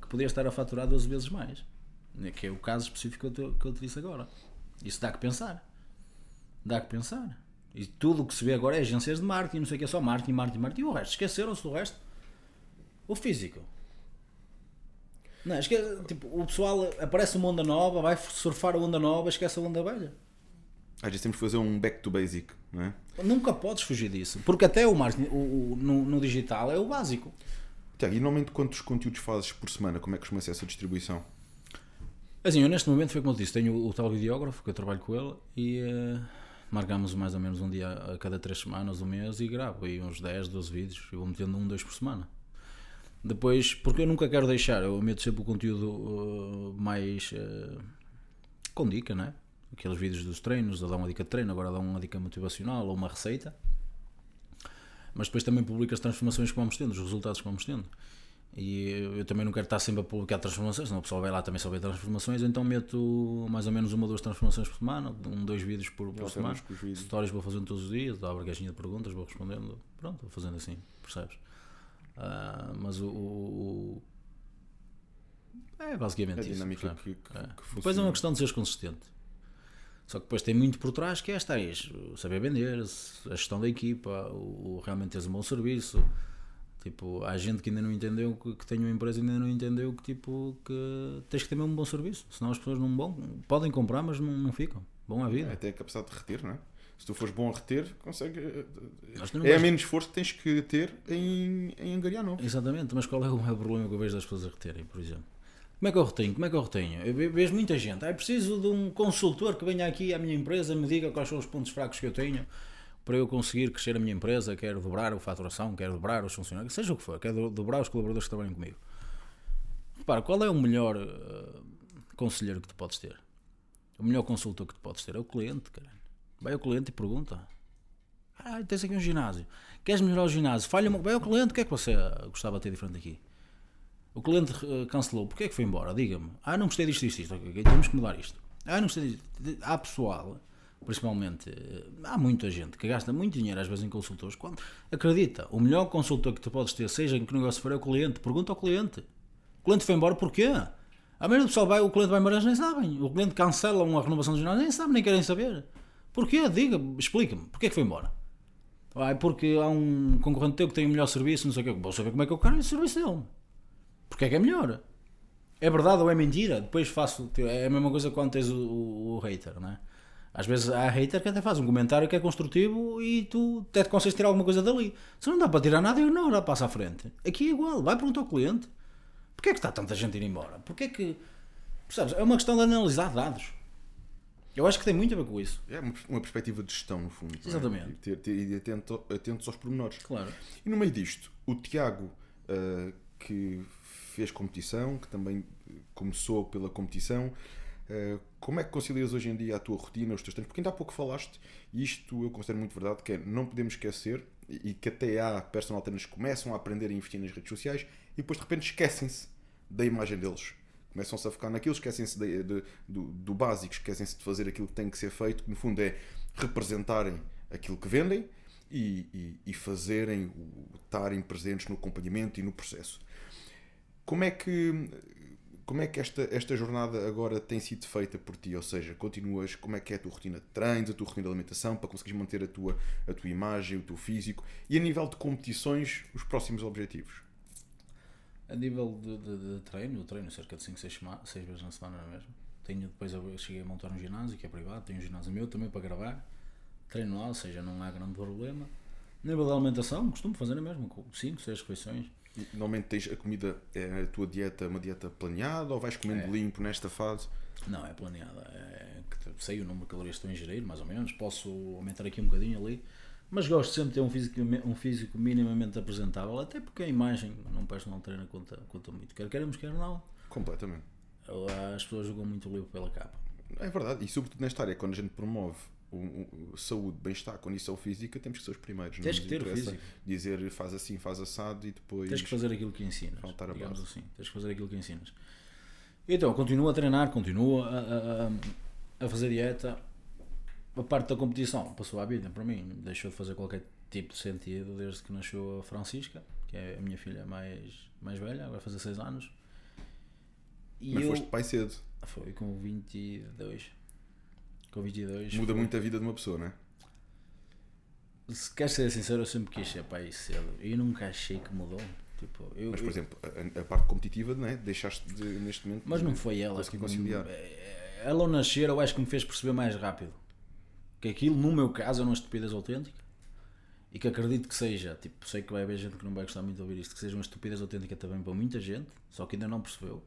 que podias estar a faturar 12 vezes mais. Né, que é o caso específico que eu, te, que eu te disse agora. Isso dá que pensar. Dá que pensar. E tudo o que se vê agora é agências de marketing, não sei o que, é só marketing, marketing, marketing. E o resto, esqueceram-se do resto. O físico. Não, esquece, tipo, o pessoal aparece uma onda nova, vai surfar a onda nova, esquece a onda velha. Às vezes temos que fazer um back to basic, não é? Nunca podes fugir disso, porque até o marketing o, o- no, no digital é o básico. Tiago, e normalmente quantos conteúdos fazes por semana? Como é que costuma ser essa distribuição? Assim, eu neste momento foi como eu disse, tenho o, o tal videógrafo que eu trabalho com ele e eh, marcamos mais ou menos um dia a cada três semanas do mês e gravo aí uns 10, 12 vídeos. Eu vou metendo um, dois por semana. Depois, porque eu nunca quero deixar, eu meto sempre o conteúdo eh, mais eh, com dica, não é? Aqueles vídeos dos treinos, eu dou uma dica de treino, agora dou uma dica motivacional ou uma receita. Mas depois também publico as transformações que vamos tendo, os resultados que vamos tendo. E eu também não quero estar sempre a publicar transformações, senão o pessoal vai lá também só ver transformações, então meto mais ou menos uma ou duas transformações por semana, um, dois vídeos por, por semana. Stories vou fazendo todos os dias, abro a caixinha de perguntas, vou respondendo, pronto, vou fazendo assim, percebes? Ah, mas o, o- o- É basicamente A isso. dinâmica que, que, É. que Depois é uma questão de seres consistente. Só que depois tem muito por trás que é esta saber vender, a gestão da equipa, o, o realmente teres um bom serviço. Tipo, há gente que ainda não entendeu que, que tem uma empresa e ainda não entendeu que tipo que tens que ter mesmo um bom serviço. Senão as pessoas não vão, podem comprar, mas não, não ficam. Bom à vida. Até a capacidade de reter, não é? Se tu fores bom a reter, consegue. eh, não É vais- menos esforço que tens que ter em, em angariar novos. Exatamente, mas qual é o maior problema que eu vejo das pessoas a reterem, por exemplo? Como é que eu retenho? Como é que eu retenho? Eu ve- vejo muita gente. Ah, preciso de um consultor que venha aqui à minha empresa me diga quais são os pontos fracos que eu tenho para eu conseguir crescer a minha empresa. Quero dobrar a faturação, quero dobrar os funcionários, seja o que for, quero do- dobrar os colaboradores que trabalham comigo. Repara, qual é o melhor eh, conselheiro que tu podes ter? O melhor consultor que tu podes ter é o cliente. Vai ao cliente e pergunta. Ah, tens aqui um ginásio. Queres melhorar o ginásio? Falha Vai ao cliente, o que é que você gostava de ter diferente aqui? O cliente eh, cancelou, porquê é que foi embora? Diga-me. Ah, não gostei disto, isto. Ok, temos que mudar isto. Ah, não gostei disto. Há pessoal, principalmente, eh, há muita gente que gasta muito dinheiro às vezes em consultores. Quando, acredita, o melhor consultor que tu podes ter, seja em que negócio for, é o cliente. Pergunta ao cliente. O cliente foi embora porquê? A maioria do pessoal vai, o cliente vai embora, eles nem sabem. O cliente cancela uma renovação de jornal, nem sabem, nem querem saber. Porquê? Diga, explica-me. Porquê é que foi embora? Ah, é porque há um concorrente teu que tem o melhor serviço, não sei o quê. Vou saber como é que eu quero o serviço dele. Porque é que é melhor? É verdade ou é mentira? Depois faço. É a mesma coisa quando tens o, o, o hater, não é? Às vezes há hater que até faz um comentário que é construtivo e tu até te consegues tirar alguma coisa dali. Se não dá para tirar nada, ignora, passa à frente. Aqui é igual, vai perguntar ao cliente. Porquê é que está tanta gente a ir embora? Porquê é que. Percebes? É uma questão de analisar dados. Eu acho que tem muito a ver com isso. É uma, uma perspectiva de gestão, no fundo. é? Exatamente. E ter, e atento, atentos aos pormenores. Claro. E no meio disto, o Tiago, ah, que fez competição, que também começou pela competição, ah, como é que concilias hoje em dia a tua rotina, os teus treinos? Porque ainda há pouco falaste, e isto eu considero muito verdade, que é, não podemos esquecer, e que até há personal trainers que começam a aprender a investir nas redes sociais e depois de repente esquecem-se da imagem deles. Começam-se a focar naquilo, esquecem-se de- de- do, do básico, esquecem-se de fazer aquilo que tem que ser feito, que no fundo é representarem aquilo que vendem e, e- e fazerem, estarem presentes no acompanhamento e no processo. Como é que, como é que esta, esta jornada agora tem sido feita por ti? Ou seja, continuas, como é que é a tua rotina de treinos, a tua rotina de alimentação, para conseguires manter a tua, a tua imagem, o teu físico e a nível de competições, os próximos objetivos? A nível de, de- de treino, eu treino cerca de 5, 6, vezes na semana, é mesmo? Tenho, depois eu cheguei a montar um ginásio que é privado, tenho um ginásio meu também para gravar. Treino lá, ou seja, não há grande problema. A nível da alimentação, costumo fazer a mesma, 5, 6 refeições. Normalmente tens a comida, é a tua dieta, uma dieta planeada ou vais comendo É. limpo nesta fase? Não, é planeada. É, sei o número de calorias que estou a ingerir, mais ou menos. Posso aumentar aqui um bocadinho ali. Mas gosto sempre de ter um físico, um físico minimamente apresentável, até porque a imagem num personal trainer conta, conta muito. Quer queremos, quer não. Completamente. As pessoas jogam muito livro pela capa. É verdade, e sobretudo nesta área, quando a gente promove o, o- saúde, bem-estar, condição física, temos que ser os primeiros. Tens que ter o físico. Dizer faz assim, faz assado e depois. Tens que fazer aquilo que ensinas. Faltar a base. assim. Tens que fazer aquilo que ensinas. Então, continuo a treinar, continuo a, a- a- fazer dieta. A parte da competição passou à vida para mim. Deixou de fazer qualquer tipo de sentido desde que nasceu a Francisca, que é a minha filha mais, mais velha, agora vai fazer 6 anos. E Mas eu. foste pai cedo. Foi com 22. Com 22. Muda foi- muito a vida de uma pessoa, não é? Se queres ser sincero, eu sempre quis ser pai cedo. E nunca achei que mudou. Tipo, eu, Mas, por eu- exemplo, a, a parte competitiva, não é? deixaste de, neste momento. mas não foi ela que conciliar. me- Ela ao nascer, eu acho que me fez perceber mais rápido que aquilo, no meu caso, é uma estupidez autêntica e que acredito que seja. Tipo, sei que vai haver gente que não vai gostar muito de ouvir isto, que seja uma estupidez autêntica também para muita gente, só que ainda não percebeu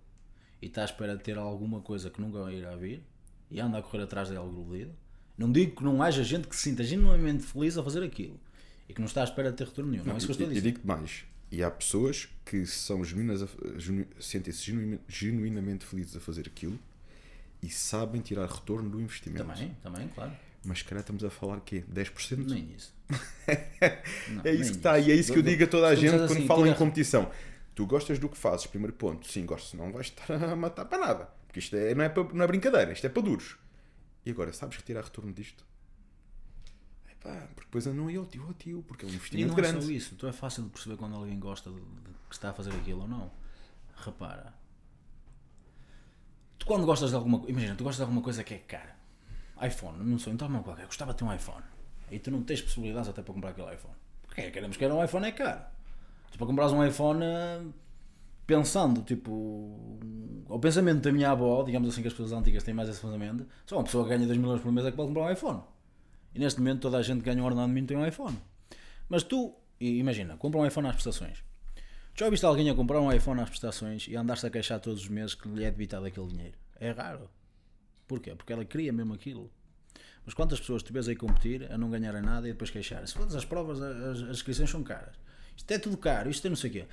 e está à espera de ter alguma coisa que nunca irá vir e anda a correr atrás de algo iludido. Não digo que não haja gente que se sinta genuinamente feliz a fazer aquilo e que não está à espera de ter retorno nenhum. Não, é isso que eu estou a E- e dizer. digo-te mais. E há pessoas que são genuínas, genu- sentem-se genuína- genuinamente felizes a fazer aquilo e sabem tirar retorno do investimento. Também, também, claro. Mas se calhar estamos a falar quê? 10%? Nem isso. [laughs] Não, É isso que está, e é isso que eu digo a toda a gente disseres quando assim, fala em competição. Tu gostas do que fazes, primeiro ponto. Sim, gosto, não vais estar a matar para nada. Porque isto é, não, é para, não é brincadeira, isto é para duros. E agora, sabes que tirar retorno disto? Epá, porque depois não é o tio, o tio, porque é um E investimento não é grande. só isso, tu é fácil de perceber quando alguém gosta de, de que está a fazer aquilo ou não. Repara, tu quando gostas de alguma coisa, imagina, tu gostas de alguma coisa que é cara, iPhone, não sei, então não qualquer, gostava de ter um iPhone e tu não tens possibilidades até para comprar aquele iPhone. Porque é, queremos que era um iPhone é caro. Tu para comprares um iPhone eh, pensando, tipo, ao pensamento da minha avó, digamos assim que as pessoas antigas têm mais esse pensamento, só uma pessoa que ganha 2 mil euros por mês é que pode comprar um iPhone. E neste momento toda a gente que ganha um ordenado mínimo tem um iPhone. Mas tu, imagina, compra um iPhone às prestações. Já viste alguém a comprar um iPhone às prestações e andar-se a queixar todos os meses que lhe é debitado aquele dinheiro? É raro. Porquê? Porque ela queria mesmo aquilo. Mas quantas pessoas tu vês aí competir a não ganharem nada e depois queixarem-se? Todas as provas, as, as inscrições são caras. Isto é tudo caro, isto é não sei o quê.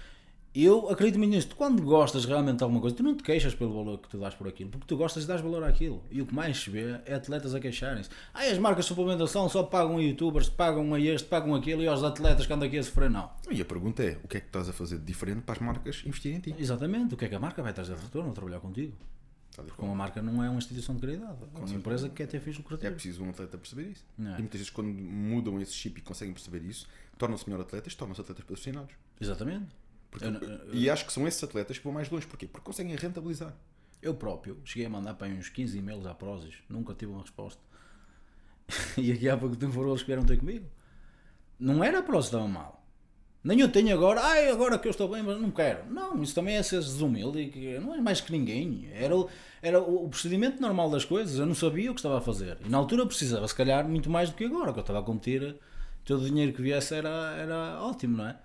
Eu acredito muito nisto. Quando gostas realmente de alguma coisa, tu não te queixas pelo valor que tu dás por aquilo, porque tu gostas e dás valor àquilo. E o que mais se vê é atletas a queixarem-se. Ah, as marcas de suplementação só pagam youtubers, pagam a este, pagam aquilo, e aos atletas que andam aqui a sofrer, não. E a pergunta é: o que é que estás a fazer de diferente para as marcas investirem em ti? Exatamente. O que é que a marca vai trazer de retorno ao trabalhar contigo? Porque uma marca não é uma instituição de caridade. É uma empresa que quer ter fins É lucrativos. preciso um atleta perceber isso. É? E muitas vezes, quando mudam esse chip e conseguem perceber isso, tornam-se melhor atletas, tornam-se atletas patrocinados. Exatamente. Porque- Eu- eu- e acho que são esses atletas que vão mais longe. Porquê? Porque conseguem rentabilizar. Eu próprio cheguei a mandar para uns 15 e-mails à Prozis, nunca tive uma resposta. [laughs] e aqui há pouco tempo foram eles que vieram ter comigo. Não era a Prozis que estava mal. Nem eu tenho agora, ai, agora que eu estou bem, mas não quero. Não, isso também é ser desumilde, e que não é mais que ninguém. Era, o, era o o procedimento normal das coisas, eu não sabia o que estava a fazer. E na altura eu precisava, se calhar, muito mais do que agora, que eu estava a competir, todo o dinheiro que viesse era, era ótimo, não é?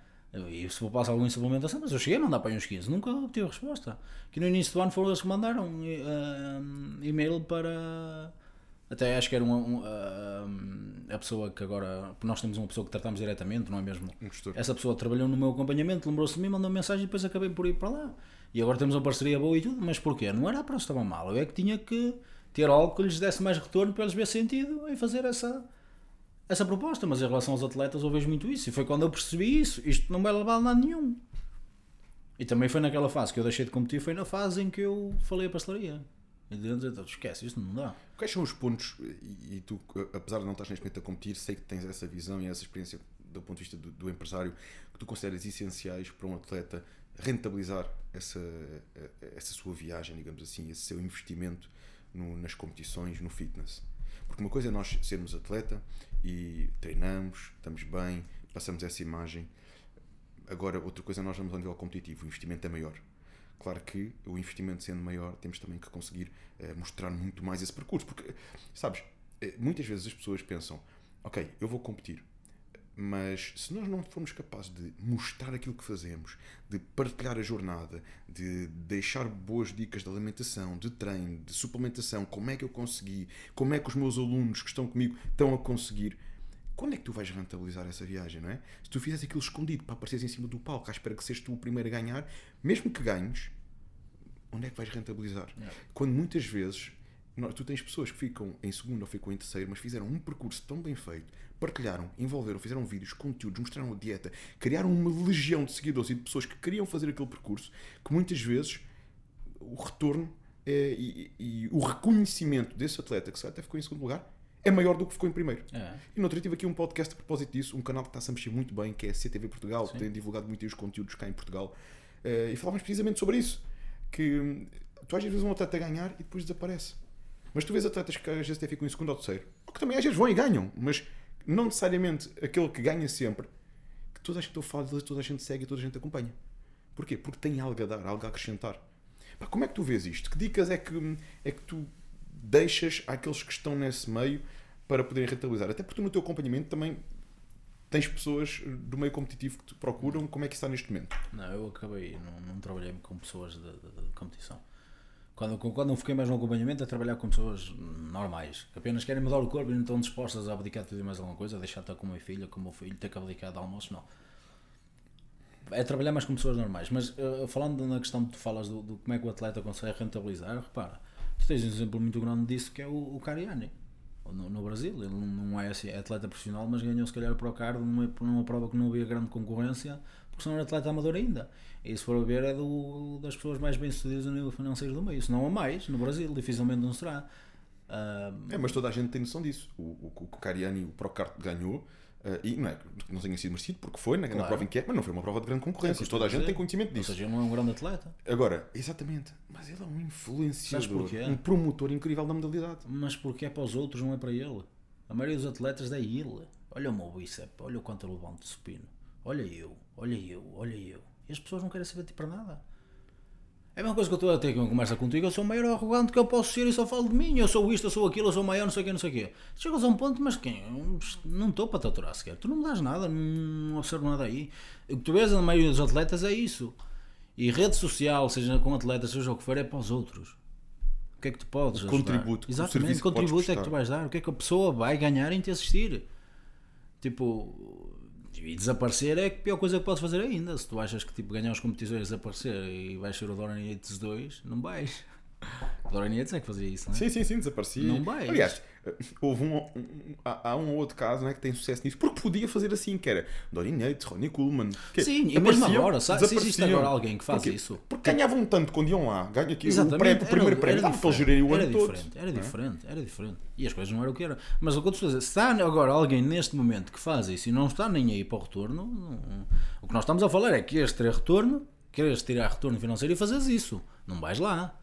E se poupasse alguma suplementação, mas eu cheguei a mandar para aí uns 15, nunca obtive resposta. Que no início do ano foram eles que mandaram eh, e-mail para. Até acho que era uma, um, ah, a pessoa que agora. Nós temos uma pessoa que tratamos diretamente, não é mesmo? Um. Essa pessoa trabalhou no meu acompanhamento, lembrou-se de mim, mandou uma mensagem e depois acabei por ir para lá. E agora temos uma parceria boa e tudo, mas porquê? Não era para estava mal, eu é que tinha que ter algo que lhes desse mais retorno para eles ver sentido em fazer essa, essa proposta. Mas em relação aos atletas, eu vejo muito isso. E foi quando eu percebi isso, isto não vai levar a nada nenhum. E também foi naquela fase que eu deixei de competir, foi na fase em que eu falei a pastelaria. E dizer, esquece, isto não dá. Quais são os pontos, e, e tu, apesar de não estar neste momento a competir, sei que tens essa visão e essa experiência do ponto de vista do, do empresário, que tu consideras essenciais para um atleta rentabilizar essa, essa sua viagem, digamos assim, esse seu investimento no- nas competições, no fitness? Porque uma coisa é nós sermos atleta e treinamos, estamos bem, passamos essa imagem. Agora, outra coisa nós vamos ao nível competitivo, o investimento é maior. Claro que o investimento sendo maior, temos também que conseguir eh, mostrar muito mais esse percurso. Porque, sabes, eh, muitas vezes as pessoas pensam: ok, eu vou competir, mas se nós não formos capazes de mostrar aquilo que fazemos, de partilhar a jornada, de deixar boas dicas de alimentação, de treino, de suplementação, como é que eu consegui, como é que os meus alunos que estão comigo estão a conseguir, quando é que tu vais rentabilizar essa viagem, não é? Se tu fizeres aquilo escondido para apareceres em cima do palco, à espera que sejas tu o primeiro a ganhar, mesmo que ganhes, onde é que vais rentabilizar? Quando muitas vezes tu tens pessoas que ficam em segundo ou ficam em terceiro, mas fizeram um percurso tão bem feito, partilharam, envolveram, fizeram vídeos, conteúdos, mostraram a dieta, criaram uma legião de seguidores e de pessoas que queriam fazer aquele percurso, que muitas vezes o retorno é- e, e o reconhecimento desse atleta que se até ficou em segundo lugar é maior do que ficou em primeiro. É. E no outro tive aqui um podcast a propósito disso, um canal que está-se a mexer muito bem, que é a CTV Portugal, que tem divulgado muito os conteúdos cá em Portugal. Eh, e falávamos precisamente sobre isso. Que hum, tu às vezes um atleta ganhar e depois desaparece. Mas tu vês atletas que às vezes até ficam em segundo ou terceiro, ou que também às vezes vão e ganham, mas não necessariamente aquele que ganha sempre, que toda a gente eu falo dele, toda a gente segue toda a gente acompanha. Porquê? Porque tem algo a dar, algo a acrescentar. Pá, como é que tu vês isto? Que dicas é que, é que tu deixas àqueles que estão nesse meio para poderem rentabilizar? Até porque tu no teu acompanhamento também tens pessoas do meio competitivo que te procuram. Como é que está neste momento? Não, eu acabei, não, não trabalhei com pessoas de, de- de competição. Quando, quando eu fiquei mais no acompanhamento, a trabalhar com pessoas normais, que apenas querem mudar o corpo e não estão dispostas a abdicar de tudo e mais alguma coisa, a deixar estar com a minha filha, com o meu filho, ter que abdicar de almoço, não. É trabalhar mais com pessoas normais. Mas eh, falando na questão que tu falas do, do como é que o atleta consegue rentabilizar, repara, tu tens um exemplo muito grande disso que é o, o Cariani. No, no Brasil, ele não, não é assim, é atleta profissional, mas ganhou se calhar o Procard numa, numa prova que não havia grande concorrência, porque são um atleta amador ainda. E se for a ver, é do, das pessoas mais bem-sucedidas no nível financeiro do meio. Se não a mais, no Brasil, dificilmente não será. Ah, É, mas toda a gente tem noção disso. O, o, o Cariani, o Procart ganhou, eh, e não é que não tenha sido merecido, porque foi na, na Claro. prova em que é, mas não foi uma prova de grande concorrência. isso toda a a gente dizer. tem conhecimento ou disso. seja, ele não é um grande atleta. Agora, exatamente, mas ele é um influenciador, um promotor incrível da modalidade. Mas porque é para os outros, não é para ele. A maioria dos atletas é ele. Olha o meu bíceps, olha o quanto eu levanto de supino. Olha eu, olha eu, olha eu. E as pessoas não querem saber de ti para nada. É a mesma coisa que eu estou a ter aqui uma conversa contigo. Eu sou o maior arrogante que eu posso ser e só falo de mim. Eu sou isto, eu sou aquilo, eu sou o maior, não sei o quê, não sei o quê. Chegas a um ponto, mas quem? Eu Não estou para te aturar sequer. Tu não me dás nada, não observo nada aí. O que tu vês na maioria dos atletas é isso. E rede social, seja com atletas, seja o que for, é para os outros. O que é que tu podes O ajudar? contributo, o Exatamente, podes contributo é que tu vais dar? O que é que a pessoa vai ganhar em te assistir? Tipo, e desaparecer é a pior coisa que podes fazer ainda. Se tu achas que tipo, ganhar as competições, desaparecer e vais ser o Doran Yates 2, não vais. O Doran Yates é que fazia isso, não é? Sim, sim, sim, desaparecia. Não vais. Aliás, houve um, um- há, há um ou outro caso né, que tem sucesso nisso, porque podia fazer assim, que era Dorin Yates, Ronnie Coleman. Que Sim, e mesmo agora, sabe? Se existe agora alguém que faz Porquê? isso. Porque ganhavam tanto quando iam lá, ganha aqui o, Exatamente, prémio, o primeiro era- prémio, era dava para gerir o ano era todo. diferente, Era não é? diferente, era diferente. E as coisas não eram o que era. Mas o que eu estou a dizer, se está agora alguém neste momento que faz isso e não está nem aí para o retorno, não- o que nós estamos a falar é que queres ter retorno, queres tirar retorno financeiro e fazes isso. Não vais lá.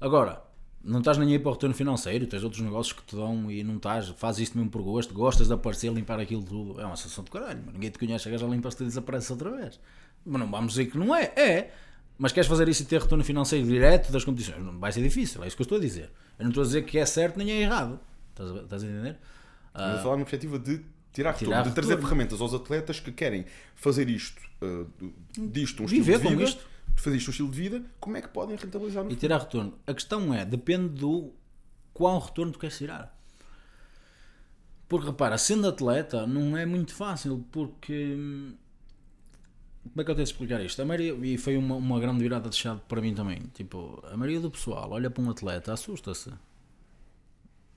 Agora, não estás nem aí para o retorno financeiro, tens outros negócios que te dão e não estás, fazes isto mesmo por gosto, gostas de aparecer, limpar aquilo tudo. É uma sensação de caralho, mas ninguém te conhece, chegas a limpar-te e desapareces outra vez. Mas não vamos dizer que não é, é. Mas queres fazer isso e ter retorno financeiro direto das competições? Não vai ser difícil, é isso que eu estou a dizer. Eu não estou a dizer que é certo nem é errado. Estás a, estás a entender? Estamos a falar na perspectiva de tirar retorno, Tirar de trazer retorno. ferramentas aos atletas que querem fazer isto, do- disto um Viver estilo de com vida, isto. De fazer isto um estilo de vida, como é que podem rentabilizar no e tirar retorno. A questão é, depende do qual retorno tu queres tirar. Porque repara, sendo atleta não é muito fácil, porque hum, como é que eu tenho de explicar isto? A maioria, e foi uma, uma grande virada de chave para mim também. Tipo, a maioria do pessoal olha para um atleta, assusta-se.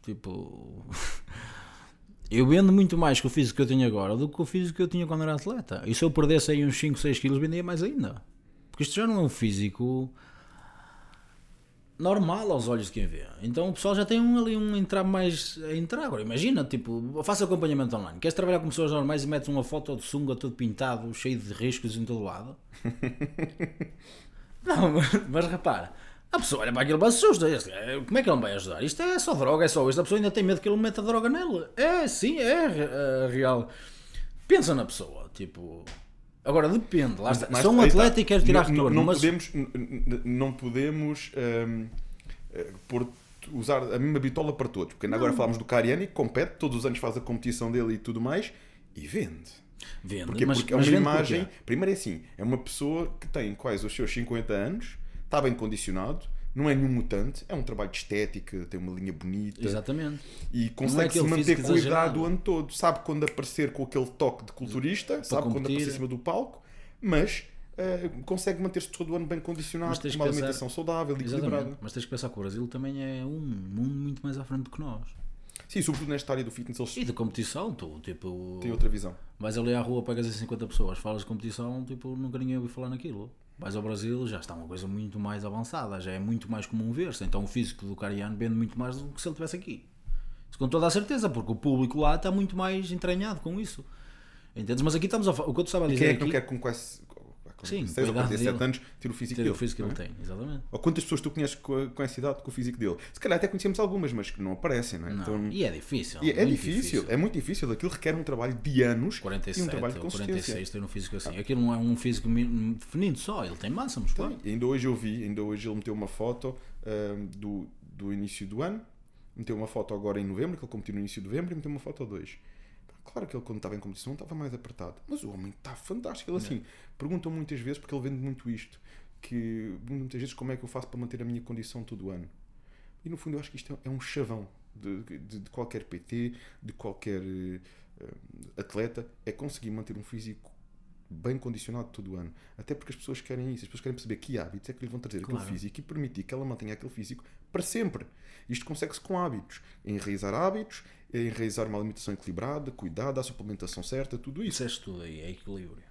Tipo, [laughs] eu vendo muito mais com o físico que eu tenho agora do que o físico que eu tinha quando era atleta. E se eu perdesse aí uns 5, 6 quilos, vendia mais ainda. Porque isto já não é um físico normal aos olhos de quem vê. Então o pessoal já tem um, ali um entrar mais a entrar. Agora imagina, tipo, faça acompanhamento online. Queres trabalhar com pessoas normais e metes uma foto de sunga todo pintado, cheio de riscos em todo lado? [laughs] Não, mas, mas repara, a pessoa olha para aquilo e assusta. Gajo, Como é que ele me vai ajudar? Isto é só droga, é só isto. A pessoa ainda tem medo que ele meta droga nele. É, sim, é eh, real. Pensa na pessoa, tipo. Agora depende, lá está. Mas Sou um aí está. atleta e quero tirar não, retorno, Não, mas podemos, não podemos hum, eh, pôr- usar a mesma bitola para todos. Porque ainda agora falámos do Cariani, que compete, todos os anos faz a competição dele e tudo mais, e vende. vende. Porquê? mas, Porque é mas uma vende imagem. Primeiro é assim: é uma pessoa que tem quase os seus 50 anos, está bem condicionado, não é nenhum mutante, é um trabalho de estética, tem uma linha bonita Exatamente. e é consegue se aquele manter cuidado exagerado. o ano todo. Sabe quando aparecer com aquele toque de culturista, sabe quando competir. aparecer em cima do palco, mas eh, consegue manter-se todo o ano bem condicionado, Mas com uma pensar- alimentação saudável, Exatamente. equilibrada. Mas tens que pensar que o Brasil também é um mundo muito mais à frente do que nós. Sim, sobretudo nesta área do fitness, eles E de competição, tu, tipo, têm outra visão. vais ali à rua, pegas as 50 pessoas, falas de competição, tipo, nunca ninguém ouviu falar naquilo. Vais ao Brasil, já está uma coisa muito mais avançada, já é muito mais comum ver-se. Então o físico do Cariano vende muito mais do que se ele estivesse aqui. Isso com toda a certeza, porque o público lá está muito mais entranhado com isso. Entendes? Mas aqui estamos a fa- O que eu estava a dizer Quem é que não aqui- quer com quase. Sim, 46 ou com a idade 47 dele. anos, ter o físico Ter dele. o físico que ele é? tem, exatamente. Ou quantas pessoas tu conheces com, a- com essa idade, com o físico dele? Se calhar até conhecemos algumas, mas que não aparecem, não é? Não. Então, E é difícil. e é muito difícil, é muito difícil. Aquilo requer um trabalho de anos e 47 um trabalho de consistência. 46 tem um físico assim. Aquilo não é um físico definido só, ele tem massa muscular. Tem. Ainda hoje eu vi, ainda hoje ele meteu uma foto ahm, do, do início do ano, meteu uma foto agora em novembro, que ele competiu no início de novembro, e meteu uma foto a dois. Claro que ele quando estava em competição estava mais apertado, mas o homem está fantástico. Ele assim, perguntam muitas vezes, porque ele vende muito isto, que muitas vezes como é que eu faço para manter a minha condição todo o ano. E no fundo eu acho que isto é é um chavão de, de- de qualquer PT, de qualquer eh, atleta, é conseguir manter um físico bem condicionado todo o ano. Até porque as pessoas querem isso, as pessoas querem perceber que hábitos é que lhe vão trazer Claro. aquele físico e permitir que ela mantenha aquele físico para sempre. Isto consegue-se com hábitos. Enraizar hábitos, enraizar uma alimentação equilibrada, cuidado, a suplementação certa, tudo isso. Disseste tudo aí, é equilíbrio.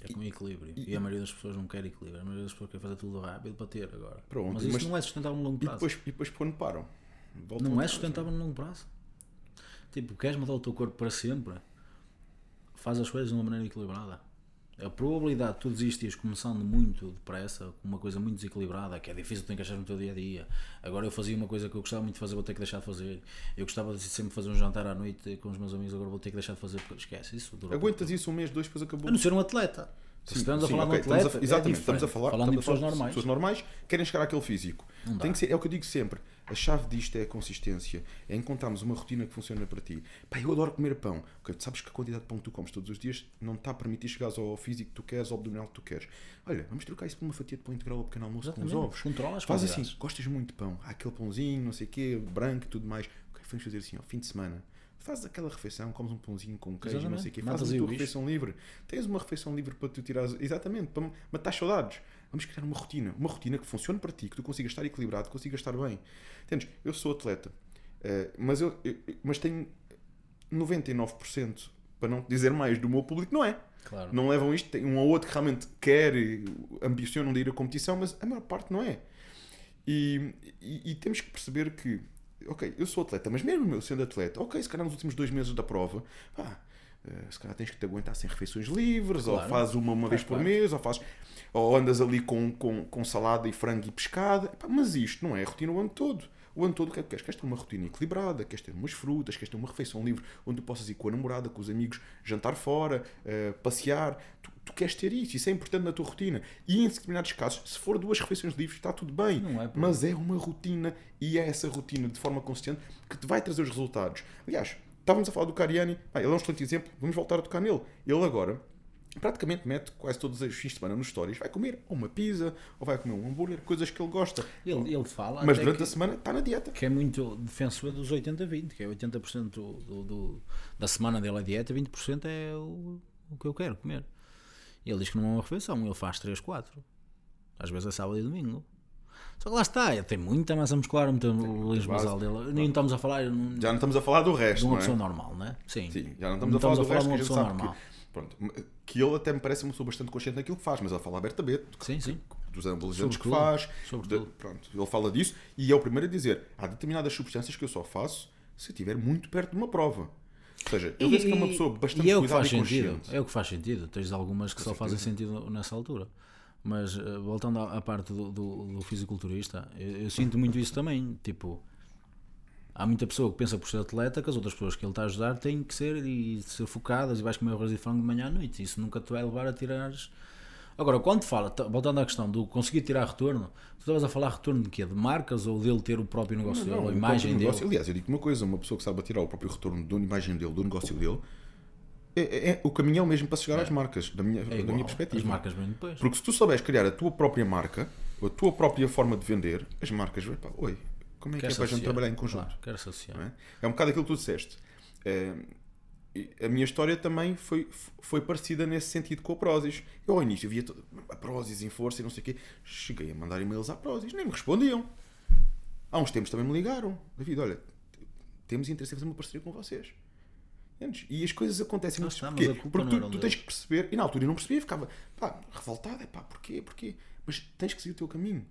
É com equilíbrio. E, a maioria das pessoas não quer equilíbrio. A maioria das pessoas quer fazer tudo rápido para ter agora. Pronto, mas isso mas- não é sustentável no longo E prazo. depois, e depois quando param, voltam não é sustentável no longo prazo. Tipo, queres mudar o teu corpo para sempre? Faz as coisas de uma maneira equilibrada. A probabilidade de tu desistires começando muito depressa, com uma coisa muito desequilibrada, que é difícil de encaixar no teu dia a dia. Agora eu fazia uma coisa que eu gostava muito de fazer, vou ter que deixar de fazer. Eu gostava de sempre fazer um jantar à noite com os meus amigos, agora vou ter que deixar de fazer porque esquece isso. Aguentas isso um mês, dois, depois acabou. a não ser um atleta. Se estamos a Sim, falar ok, de um atleta, estamos a- exatamente, é estamos a falar, Falando estamos a pessoas falar de normais. pessoas normais querem chegar àquele físico. Tem que ser, é o que eu digo sempre. A chave disto é a consistência. É encontrarmos uma rotina que funciona para ti. Pá, eu adoro comer pão. Ok, tu sabes que a quantidade de pão que tu comes todos os dias não está a permitir chegares ao físico que tu queres, ao abdominal que tu queres. Olha, vamos trocar isso por uma fatia de pão integral ao pequeno almoço com os Exatamente, ovos. controla as Faz assim, gostas muito de pão. Há aquele pãozinho, não sei o quê, branco e tudo mais. Ok, vamos fazer assim, ao fim de semana. Fazes aquela refeição, comes um pãozinho com queijo, não Exatamente. sei o quê. Fazes a tua bicho. refeição livre. Tens uma refeição livre para tu tirares. Exatamente, para matar saudades. Vamos criar uma rotina. Uma rotina que funcione para ti, que tu consigas estar equilibrado, que consigas estar bem. Entendes? Eu sou atleta, eh, mas, eu, mas tenho 99%, para não dizer mais, do meu público não é. Claro. Não levam isto. Tem um ou outro que realmente quer, ambicionam de ir à competição, mas a maior parte não é. E, e- e temos que perceber que, ok, eu sou atleta, mas mesmo eu sendo atleta, ok, se calhar nos últimos dois meses da prova, pá, eh, se calhar tens que te aguentar sem refeições livres, ou Claro. fazes uma uma vez por mês, ou, fazes, ou andas ali com, com, com salada e frango e pescado. Epá, mas isto não é a rotina o ano todo. O ano todo o que é que queres? Queres ter uma rotina equilibrada, queres ter umas frutas, queres ter uma refeição livre onde tu possas ir com a namorada, com os amigos, jantar fora, eh, passear. Tu, tu queres ter isso, isso é importante na tua rotina. E em determinados casos, se for duas refeições livres, está tudo bem. É mas é uma rotina e é essa rotina de forma consistente que te vai trazer os resultados. Aliás, estávamos a falar do Cariani, pá, ele é um excelente exemplo, vamos voltar a tocar nele. Ele agora praticamente mete quase todos os fins de semana nos stories, vai comer uma pizza ou vai comer um hambúrguer, coisas que ele gosta. Ele, ele fala Mas durante a semana está na dieta. que é muito defensor dos 80-20, que é 80% do, do- da semana dele é dieta, 20% é o, o que eu quero comer. Ele diz que não é uma refeição, ele faz 3, 4. Às vezes é sábado e domingo. Só que lá está, ele tem muita massa muscular, muita lins base. basal dele. Nem estamos a falar não- Já não estamos a falar do de resto, uma não é? pessoa normal, não é? Sim. Sim, já não estamos a falar do resto, de uma a pessoa normal. que, pronto, que ele até me parece uma pessoa bastante consciente daquilo que faz, mas ele fala abertamente Sim, sim. dos anabolizantes que faz, de- pronto, ele fala disso e é o primeiro a dizer, há determinadas substâncias que eu só faço se estiver muito perto de uma prova. Ou seja, eu vejo que é uma pessoa bastante e é o que faz e sentido. consciente. É o que faz sentido. Tens algumas que só fazem sentido nessa altura. Mas eh, voltando à, à parte do, do, do fisiculturista, eu, eu sinto muito isso também. Tipo, há muita pessoa que pensa por ser atleta que as outras pessoas que ele está a ajudar têm que ser e ser focadas e vais comer arroz e frango de manhã à noite. Isso nunca te vai levar a tirares. Agora, quando fala, voltando à questão do conseguir tirar retorno, tu estavas a falar retorno de quê? De marcas ou dele ter o próprio negócio dele, Não, a imagem dele? Aliás, eu digo uma coisa: uma pessoa que sabe tirar o próprio retorno da imagem dele, do negócio dele, é, é- é- o caminho é o mesmo para chegar às marcas, da minha, É da minha perspectiva. As marcas vêm depois. Porque se tu souberes criar a tua própria marca, a tua própria forma de vender, as marcas, epá, oi, como é que é para a gente associar. trabalhar em conjunto? Claro, quero associar. não é? É um bocado aquilo que tu disseste. É, e a minha história também foi, foi parecida nesse sentido com a Prozis. Eu ao início via todo, a Prozis em força e não sei o quê. Cheguei a mandar e-mails à Prozis, nem me respondiam. Há uns tempos também me ligaram. David, olha, temos interesse em fazer uma parceria com vocês. E as coisas acontecem Lá muito porquê? Porque tu, tu tens que perceber, e na altura eu não percebia, ficava pá, revoltado, é pá, porquê, porquê? Mas tens que seguir o teu caminho.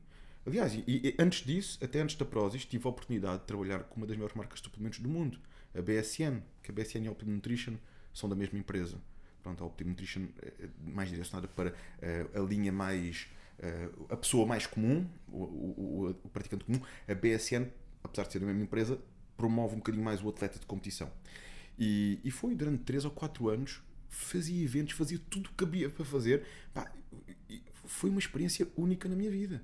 Aliás, e, e antes disso, até antes da Prozis, tive a oportunidade de trabalhar com uma das maiores marcas de suplementos do mundo, a BSN, que a BSN e a Optimum Nutrition são da mesma empresa. Pronto, a Optim Nutrition é mais direcionada para eh, a linha mais. eh, a pessoa mais comum, o, o- o- o praticante comum. A BSN, apesar de ser a mesma empresa, promove um bocadinho mais o atleta de competição. E, e foi durante 3 ou 4 anos, fazia eventos, fazia tudo o que havia para fazer. Pá, foi uma experiência única na minha vida.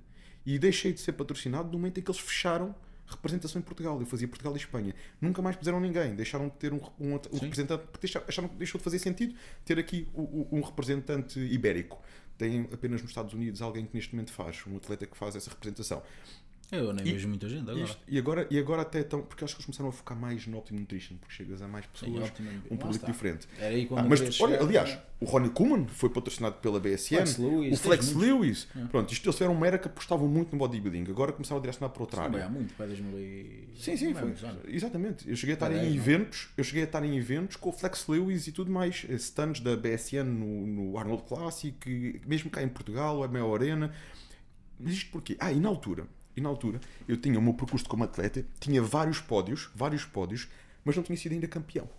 E deixei de ser patrocinado no momento em que eles fecharam representação em Portugal. Eu fazia Portugal e Espanha. Nunca mais puseram ninguém. Deixaram de ter um, um, um representante, porque deixaram, acharam que deixou de fazer sentido ter aqui o- um representante ibérico. Tem apenas nos Estados Unidos alguém que neste momento faz, um atleta que faz essa representação. Eu nem E- vejo muita gente agora. Isto- e, agora, e agora até estão, porque acho que eles começaram a focar mais no Optimum Nutrition, porque chegas a mais pessoas, Optimum- um público está. diferente. Era aí quando Ah, mas, olha, chegar, aliás, né? o Ronnie Koeman foi patrocinado pela BSN, Flex Lewis, o Flex. Lewis. Pronto, isto eles tiveram uma era que apostavam muito no bodybuilding, agora começaram a direcionar para outra Também área. há muito, para 2000 e... Sim, sim, é foi. Exatamente. Eu cheguei a estar Para em 10, não é? eventos, eu cheguei a estar em eventos com o Flex Lewis e tudo mais, eh, stands da BSN no, no Arnold Classic, mesmo cá em Portugal, a Mel Arena. Mas isto porquê? Ah, e na altura, e na altura, eu tinha o meu percurso como atleta, tinha vários pódios, vários pódios, mas não tinha sido ainda campeão.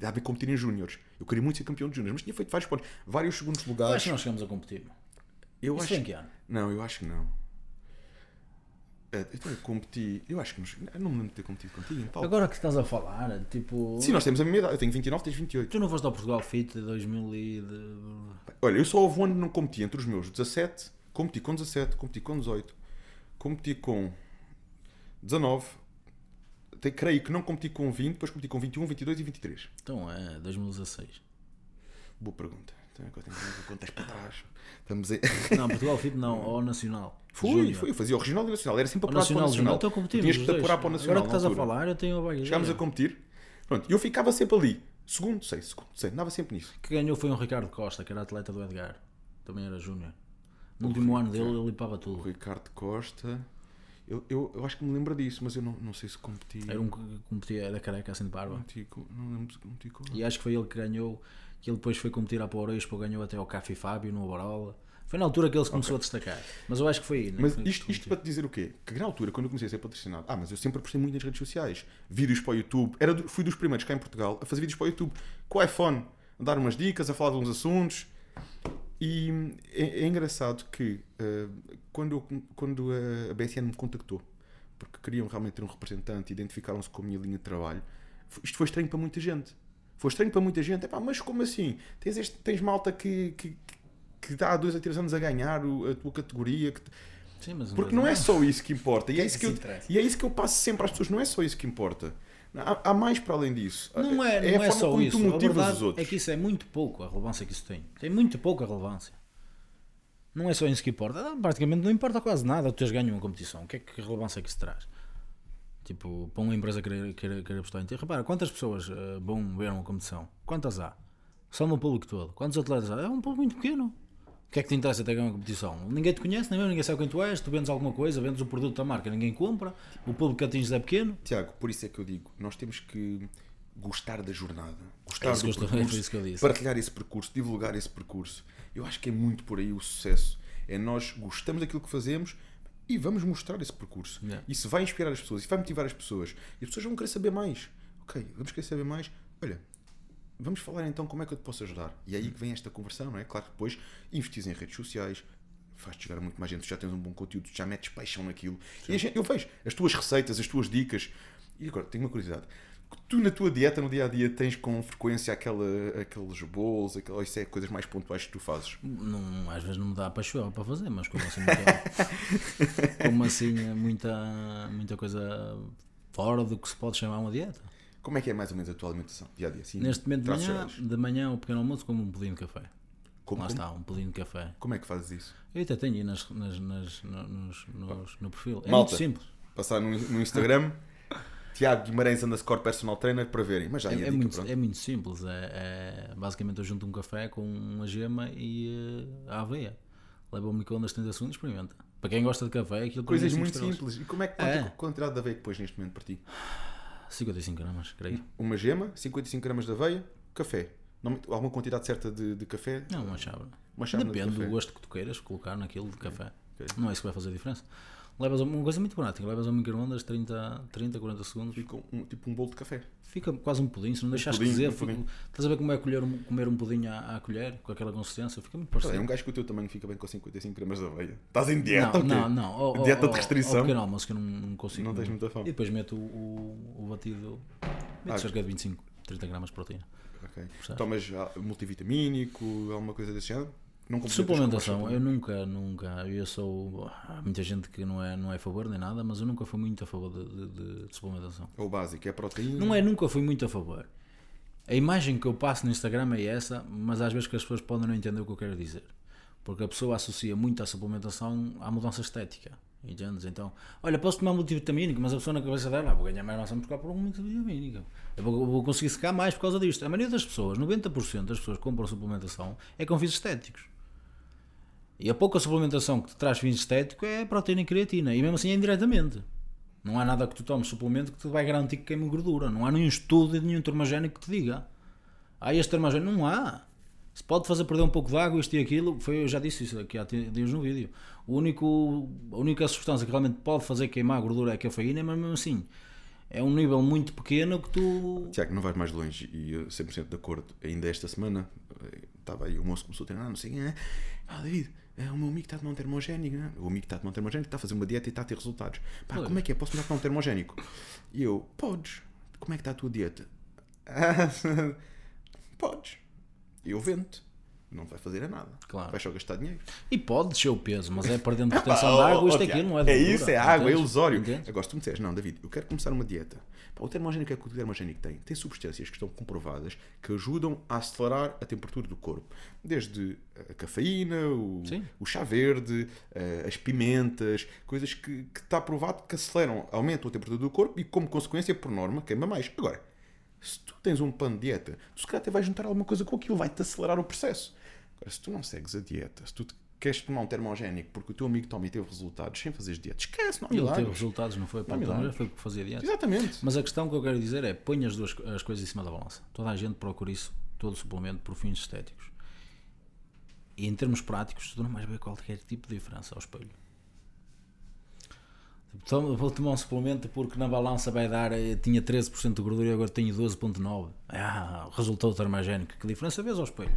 Dá a ver competir em júniores. Eu queria muito ser campeão de júniores, mas tinha feito vários pódios, vários segundos Eu lugares. acho que nós chegamos a competir. Eu Isso acho em que ano? Não, eu acho que não. Então eu competi. Eu acho que nos- não me lembro de ter competido contigo palco. Agora que estás a falar, tipo... Sim, nós temos a mesma idade. Eu tenho 29, tens 28. Tu não foste ao Portugal Fit de 2000 e... De... Olha, eu só houve um ano que não competi entre os meus 17, competi com 17, competi com 18, competi com 19, até creio que não competi com 20, depois competi com 21, 22 e 23. Então é 2016. Boa pergunta. Então agora tenho contas para trás. Estamos. Não, Portugal Fit não, ao Nacional. Fui, Júnior. fui, eu fazia o regional e o nacional. Era sempre para o Nacional. Então competimos Tinhas que te apurar para o nacional. Agora que estás a falar, eu tenho a vaga. Chegámos a competir. Pronto, eu ficava sempre ali. Segundo, sei, segundo, sei. Andava sempre nisso. que ganhou foi um Ricardo Costa, que era atleta do Edgar. Também era júnior. No último ano dele ele limpava O tudo. Ricardo Costa. Eu, eu, eu acho que me lembro disso, mas eu não, não sei se competi. Era um que competia, era careca assim de barba. competi com- não lembro se competi com. E acho que foi ele que ganhou, que ele depois foi competir à Power Expo, ganhou até ao Café Fábio no Overall. Foi na altura que ele se começou a destacar. Mas eu acho que foi aí. né, Mas isto, isto para te dizer o quê? Que na altura, quando eu comecei a ser patrocinado, ah, mas eu sempre apostei muito nas redes sociais. Vídeos para o YouTube. Era, fui dos primeiros cá em Portugal a fazer vídeos para o YouTube. Com o iPhone. A dar umas dicas, a falar de uns assuntos. E é, é engraçado que eh, quando, eu- quando a BSN me contactou, porque queriam realmente ter um representante, identificaram-se com a minha linha de trabalho, isto foi estranho para muita gente. Foi estranho para muita gente. Epá, mas como assim? Tens, este, tens malta que, que, que dá há dois a três anos a ganhar o- a tua categoria. que te- Sim, Porque não é só isso que importa. E é isso que, eu, e é isso que eu passo sempre às pessoas. Não é só isso que importa. Há, há mais para além disso. Não é, não a é forma só como isso. A verdade é que isso é muito pouco a relevância que isso tem. Tem muito pouca relevância. Não é só isso que importa. Ah, Praticamente não importa quase nada tu teres ganho uma competição. O que é que relevância é que isso traz? Tipo, para uma empresa querer, querer, querer apostar em ti. Repara, quantas pessoas eh, vão ver uma competição? Quantas há? Só no público todo. Quantos atletas há? É um público muito pequeno. O que é que te interessa ter ganho uma competição? Ninguém te conhece, nem mesmo ninguém sabe quem tu és. Tu vendes alguma coisa, vendes o produto da marca, ninguém compra. O público que atinges é pequeno. Tiago, por isso é que eu digo, nós temos que gostar da jornada, gostar [laughs] É do estou- é percurso, isso que eu disse. partilhar esse percurso, divulgar esse percurso. Eu acho que é muito por aí o sucesso. É nós gostamos daquilo que fazemos e vamos mostrar esse percurso. Yeah. Isso vai inspirar as pessoas, isso vai motivar as pessoas. E as pessoas vão querer saber mais. Ok, vamos querer saber mais. Olha, vamos falar então como é que eu te posso ajudar. E é aí que vem esta conversão, não é? Claro que depois investis em redes sociais, faz-te chegar a muito mais gente, tu já tens um bom conteúdo, já metes paixão naquilo. E a gente- eu vejo as tuas receitas, as tuas dicas. E agora, tenho uma curiosidade. Tu na tua dieta, no dia a dia, tens com frequência aquela, aqueles bolos, aquela, isso é coisas mais pontuais que tu fazes. Não, às vezes não me dá para chorar para fazer, mas como assim muita, [laughs] como assim muita, muita coisa fora do que se pode chamar uma dieta. Como é que é mais ou menos a tua alimentação, dia a dia? Assim, Neste momento de manhã, gerais. de manhã o pequeno almoço como um pudim de café. Como, Lá como, está, um pudim de café. como é que fazes isso? Eu até tenho aí nas, nas, nas- no- nos, nos- no perfil. É Malta. muito simples. Passar no, no Instagram, [laughs] Tiago Guimarães underscore personal trainer para verem. Mas já É, é dica, muito, pronto. é muito simples. É, é- basicamente eu junto um café com uma gema e eh, a aveia. Leva ao microondas 30 segundos e experimenta. Para quem gosta de café, aquilo Coisas é muito estrelas. simples. E como é que quanta É. quantidade de aveia que pões neste momento para ti? 55 gramas, creio. Uma gema, 55 gramas de aveia, café. Não, alguma quantidade certa de, de café? Não, uma chávena. Uma chávena de Depende café. do gosto que tu queiras colocar naquilo de café. Ok. Não é isso que vai fazer a diferença. Levas uma coisa muito prática, levas ao micro-ondas 30, 30, 40 segundos, Fica um, tipo um bolo de café. fica quase um pudim, se não deixares pudim, cozer, um fica- estás a ver como é colher um- comer um pudim à, à colher, com aquela consistência, fica muito parecido. É um gajo que o teu tamanho fica bem com 55 gramas de aveia. Estás em dieta não, não, não, ao- Dieta ao- de restrição. Ao pequeno almoço que eu não, não consigo. Não tens muita fome. E depois meto o, o, batido, meto Ah, cerca de 25, 30 gramas de proteína. Ok. Tomas ah, multivitamínico, alguma coisa desse género? Não Suplementação, eu nunca, nunca, eu sou, há muita gente que não é, não é a favor nem nada, mas eu nunca fui muito a favor de, de- de- de suplementação. É o básico, é proteína. Não é, nunca fui muito a favor. A imagem que eu passo no Instagram é essa, mas às vezes que as pessoas podem não entender o que eu quero dizer. Porque a pessoa associa muito a suplementação à mudança estética. Entendes? Então, olha, posso tomar multivitamínico, mas a pessoa na cabeça dela, ah, vou ganhar mais massa muscular por um multivitamínico. Eu vou, vou conseguir secar mais por causa disto. A maioria das pessoas, 90% das pessoas que compram suplementação é com fins estéticos. E a pouca suplementação que te traz fins estéticos é proteína e creatina. E mesmo assim é indiretamente. Não há nada que tu tomes suplemento que te vai garantir que queime gordura. Não há nenhum estudo de nenhum termogénico que te diga. Ah, este termogénico. Não há. Se pode fazer perder um pouco de água, isto e aquilo. Foi, eu já disse isso aqui há dias no vídeo. O único, a única substância que realmente pode fazer queimar gordura é a cafeína, mas mesmo assim é um nível muito pequeno que tu. Tiago, não vais mais longe e eu 100% de acordo. Ainda esta semana eh, estava aí, o moço começou a treinar, não sei quem é. Ah, David, é, o meu amigo está a tomar um termogénico, né? o amigo está a tomar um termogénico está a fazer uma dieta e está a ter resultados. Pá, como é que é? Posso tomar um termogénico? E eu, podes. Como é que está a tua dieta? "Ah, [laughs] podes. Eu vendo-te. Não vai fazer a nada. Claro. Vais só gastar dinheiro. E pode descer o peso, mas é perdendo [laughs] retenção Pá, de oh, água, oh, isto e Tiago, aquilo, não é de É isso, é água, é ilusório. Entendes? Agora, se tu me disseres, não, David, eu quero começar uma dieta. O termogénico é que o termogénico tem. Tem substâncias que estão comprovadas que ajudam a acelerar a temperatura do corpo. Desde a cafeína, o, o chá verde, eh, as pimentas, coisas que, que está provado que aceleram, aumentam a temperatura do corpo e, como consequência, por norma, queima mais. Agora, se tu tens um plano de dieta, tu se calhar até vais juntar alguma coisa com aquilo, vai-te acelerar o processo. Agora, se tu não segues a dieta, se tu te- queres tomar um termogénico porque o teu amigo toma e teve resultados sem fazer dieta, esquece, não há Ele teve resultados, não foi o milagres. foi porque fazia dieta. Exatamente. Mas a questão que eu quero dizer é: põe as duas as coisas em cima da balança. Toda a gente procura isso, todo suplemento por fins estéticos. E em termos práticos, tu não vais ver qualquer tipo de diferença ao espelho. Tomo- vou tomar um suplemento porque na balança vai dar, eh, tinha 13% de gordura e agora tenho 12,9%. Ah, resultado termogénico. Que diferença vês ao espelho?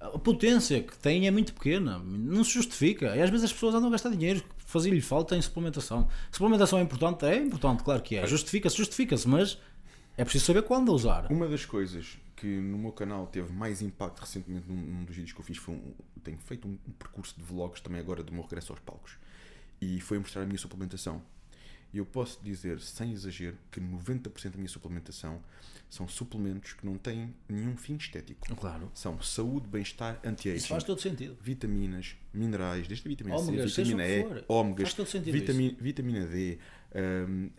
A potência que tem é muito pequena, não se justifica. E às vezes as pessoas andam a gastar dinheiro, fazia-lhe falta em suplementação. Suplementação é importante? É importante, claro que é. Justifica-se, justifica-se, mas é preciso saber quando usar. Uma das coisas que no meu canal teve mais impacto recentemente num, num dos vídeos que eu fiz foi um, tenho feito um, um percurso de vlogs também agora do meu regresso aos palcos e foi mostrar a minha suplementação eu posso dizer sem exagero que 90% da minha suplementação são suplementos que não têm nenhum fim estético Claro. são saúde, bem-estar, Isso anti-aging faz todo sentido. vitaminas, minerais, desde a vitamina Ômegas, C, vitamina E, ômegas, Faz todo sentido vitami- vitamina D, hum,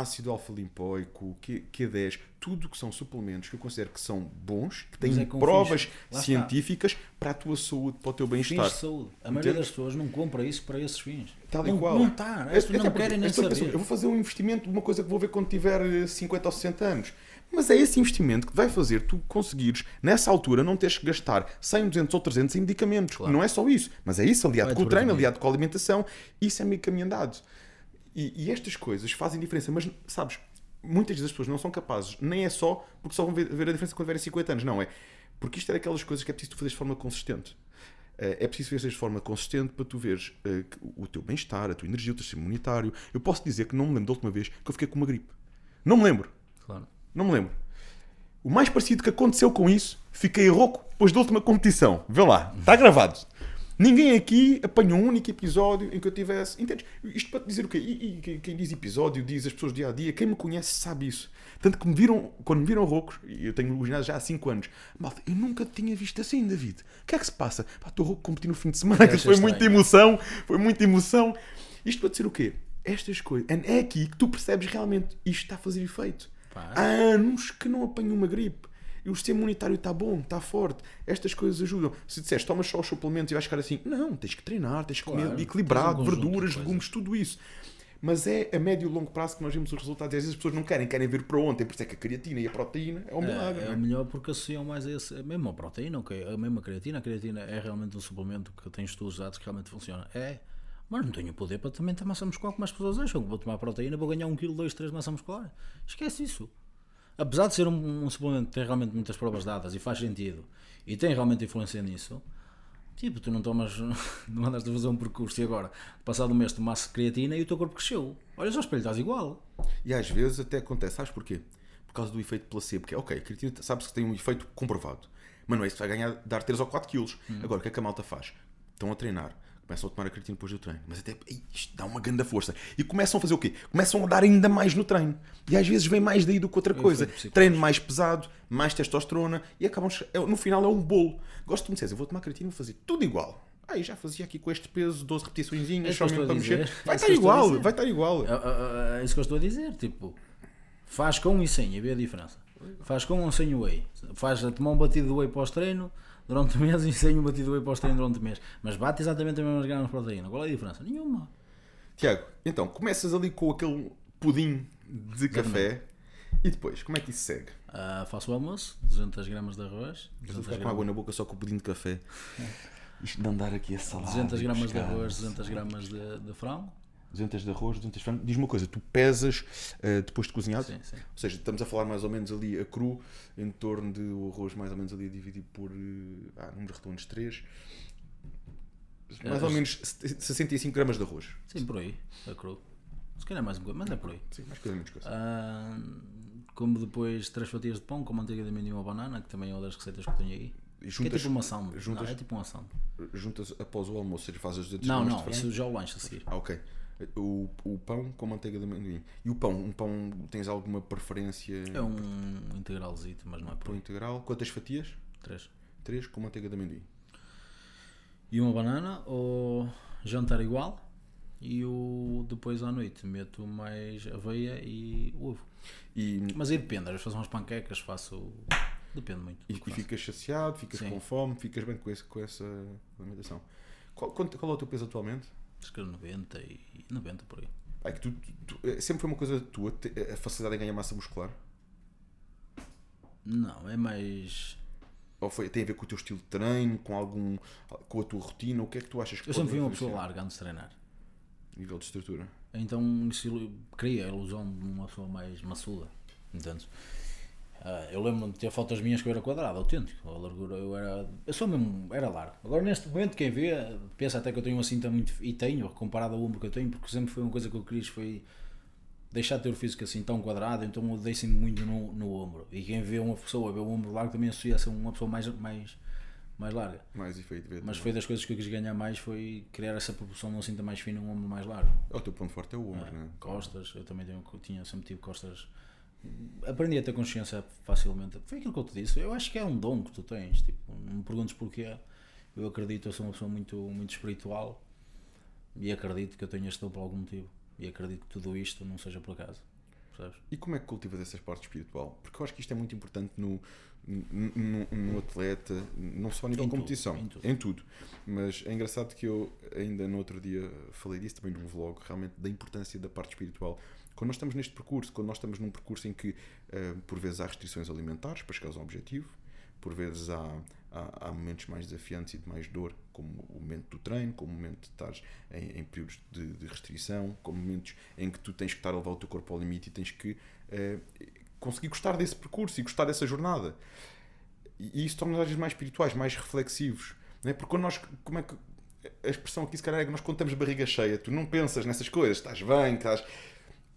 ácido alfa-lipoico, Q- Q10, tudo que são suplementos que eu considero que são bons, que têm é provas lá está. científicas para a tua saúde, para o teu bem-estar. de saúde. A maioria das pessoas não compra isso para esses fins. Tal e não, qual. Não está. É- As pessoas até não porque querem nem saber. pensam, Eu vou fazer um investimento de uma coisa que vou ver quando tiver eh, 50 ou 60 anos. Mas é esse investimento que vai fazer tu conseguires, nessa altura, não teres que gastar 100, 200 ou 300 em medicamentos. Não é só isso. Mas é isso, aliado Vai-te com o treino, aliado com a alimentação. Isso é meio caminho andado. E, e estas coisas fazem diferença. Mas, sabes, muitas das pessoas não são capazes. Nem é só porque só vão ver, ver a diferença quando tiverem 50 anos. Não, é porque isto é daquelas coisas que é preciso tu fazer de forma consistente. Eh, É preciso fazer de forma consistente para tu veres eh, o teu bem-estar, a tua energia, o teu sistema imunitário. Eu posso dizer que não me lembro da última vez que eu fiquei com uma gripe. Não me lembro. Claro. Não me lembro. O mais parecido que aconteceu com isso, fiquei rouco depois da última competição. Vê lá, está gravado. Ninguém aqui apanhou um único episódio em que eu tivesse. Entendes? Isto para te dizer o quê? E, e quem- diz episódio diz as pessoas dia a dia. Quem me conhece sabe isso. Tanto que me viram, quando me viram roucos, e eu tenho o ginásio já há 5 anos, malta, eu nunca tinha visto assim, David. O que é que se passa? Pá, estou rouco, competi no fim de semana, que [laughs] foi muita estranho, emoção, foi muita emoção. Isto para dizer o quê? Estas coisas. É aqui que tu percebes realmente isto está a fazer efeito. Pá. Há anos que não apanho uma gripe. E o sistema imunitário está bom, está forte. Estas coisas ajudam. Se disseres, tomas só os suplementos e vais ficar assim, não, tens que treinar, tens que Claro, comer tens equilibrado, um verduras, coisas. legumes, tudo isso. Mas é a médio e longo prazo que nós vemos os resultados. E às vezes as pessoas não querem, querem ver para ontem. Por isso é que a creatina e a proteína é um milagre. É, é o é? melhor porque associam mais a esse, a mesma proteína, ok? A mesma creatina. A creatina é realmente um suplemento que tem estudos dados que realmente funciona. É, Mas não tenho poder para também ter massa muscular como as pessoas acham. Vou tomar proteína, vou ganhar 1 kg, 2, 3 de massa muscular. Esquece isso. Apesar de ser um, um suplemento que tem realmente muitas provas dadas e faz sentido e tem realmente influência nisso, tipo, tu não tomas, [laughs] não andas a fazer um percurso e agora, passado um mês, tomasse creatina e o teu corpo cresceu. Olha só espelho, estás igual. E às vezes até acontece, sabes porquê? Por causa do efeito placebo, que é ok, a creatina sabes que tem um efeito comprovado, mas não é isso que vai ganhar, dar 3 ou 4 quilos. Agora, o que é que a malta faz? Estão a treinar, começam a tomar a creatina depois do treino, mas até isto dá uma grande força. E começam a fazer o quê? Começam a dar ainda mais no treino. E às vezes vem mais daí do que outra coisa. Treino mais pesado, mais testosterona e acabam. é- No final é um bolo. Gosto de me dizer, eu vou tomar creatina e vou fazer tudo igual. Aí já fazia aqui com este peso, 12 repetições, É só mesmo para mexer. É Vai estar eu estou a igual, vai estar igual. É, é, é isso que eu estou a dizer. Tipo, faz com e sem, a ver a diferença. Faz com ou sem o whey. Faz a tomar um batido de whey pós-treino durante o mês [laughs] e sem um batido whey pós-treino durante o mês. Mas bate exatamente as mesmas gramas de proteína. Qual é a diferença? Nenhuma. Tiago, então, começas ali com aquele pudim de café e depois, como é que isso segue? Ah, faço o almoço, 200 gramas de arroz, Estou a 200 ficar com água na boca só com o pudim de café. [laughs] Isto de andar aqui a salada. 200 e gramas de arroz, 200 gramas de, de frango. 200 de arroz, 200 de frango. Diz-me uma coisa, tu pesas eh, depois de cozinhado? Sim, sim. Ou seja, estamos a falar mais ou menos ali a cru, em torno de o arroz mais ou menos ali dividido por eh, ah, números redondos 3. Mais ou Arroz. menos 65 gramas de arroz. Sim, por aí. É cru. Se calhar mais um bocadinho, mas é por aí. Sim, mais coisa, menos coisa. Ah, como depois três fatias de pão com manteiga de amendoim e uma banana, que também é uma das receitas que tenho aí. E Que é juntas, tipo uma samba. juntas- Não, é tipo uma samba. juntas após o almoço, seja, fazes as 200 Não, não, de isso já é o lanche a seguir. Ah, ok. O, o pão com manteiga de amendoim. E o pão? Um pão, tens alguma preferência? É um integralzito, mas não é Pão integral? Quantas fatias? Três. Três com manteiga de amendoim. E uma banana, ou jantar igual. E o, depois à noite meto mais aveia e ovo. E, Mas aí depende, às vezes faço umas panquecas, faço. Depende muito. e, ficas saciado, ficas Sim. com fome, ficas bem com, esse, com essa alimentação. Qual, quanto- qual é o teu peso atualmente? Acho que é 90 e 90 por aí. É que tu, tu- tu- é, sempre foi uma coisa tua, te- a facilidade em ganhar massa muscular? Não, é mais. Ou foi, tem a ver com o teu estilo de treino, com algum com a tua rotina? O que é que tu achas que Eu sempre fui uma pessoa larga antes de treinar. Nível de estrutura. Então cria a ilusão de uma pessoa mais maçuda. Entendes? Ah, eu lembro-me de ter fotos minhas que eu era quadrado, autêntico. A largura eu era. Eu sou mesmo. Era largo. Agora neste momento quem vê pensa até que eu tenho uma cinta muito. E tenho, comparado ao ombro que eu tenho, porque sempre foi uma coisa que eu quis foi deixar de ter o físico assim tão quadrado, então eu dei sempre muito no, no ombro. E quem vê uma pessoa, vê o ombro largo, também associa a ser uma pessoa mais, mais, mais larga. Mais efeito de Mas foi das coisas que eu quis ganhar mais, foi criar essa proporção de uma cinta mais fina e um ombro mais largo. O teu ponto forte é o ombro, né? Costas, eu também tenho, tinha, sempre tive costas. Aprendi a ter consciência facilmente. Foi aquilo que eu te disse. Eu acho que é um dom que tu tens. Tipo, não me perguntes porquê. Eu acredito, eu sou uma pessoa muito, muito espiritual e acredito que eu tenho este dom por algum motivo. E acredito que tudo isto não seja por acaso. Percebes? E como é que cultivas essa parte espiritual? Porque eu acho que isto é muito importante no, no, no- atleta, não só a nível Em de tudo, competição, em tudo. Mas é engraçado que eu ainda no outro dia falei disso também num vlog, realmente da importância da parte espiritual. Quando nós estamos neste percurso, quando nós estamos num percurso em que eh, por vezes há restrições alimentares para chegares ao objetivo, por vezes há, há, há momentos mais desafiantes e de mais dor, como o momento do treino, como o momento de estares em, em períodos de, de restrição, como momentos em que tu tens que estar a levar o teu corpo ao limite e tens que eh, conseguir gostar desse percurso e gostar dessa jornada. E e isso torna-nos às vezes mais espirituais, mais reflexivos. Não é? Porque quando nós, como é que a expressão aqui se calhar é que nós contamos barriga cheia, tu não pensas nessas coisas, estás bem, estás.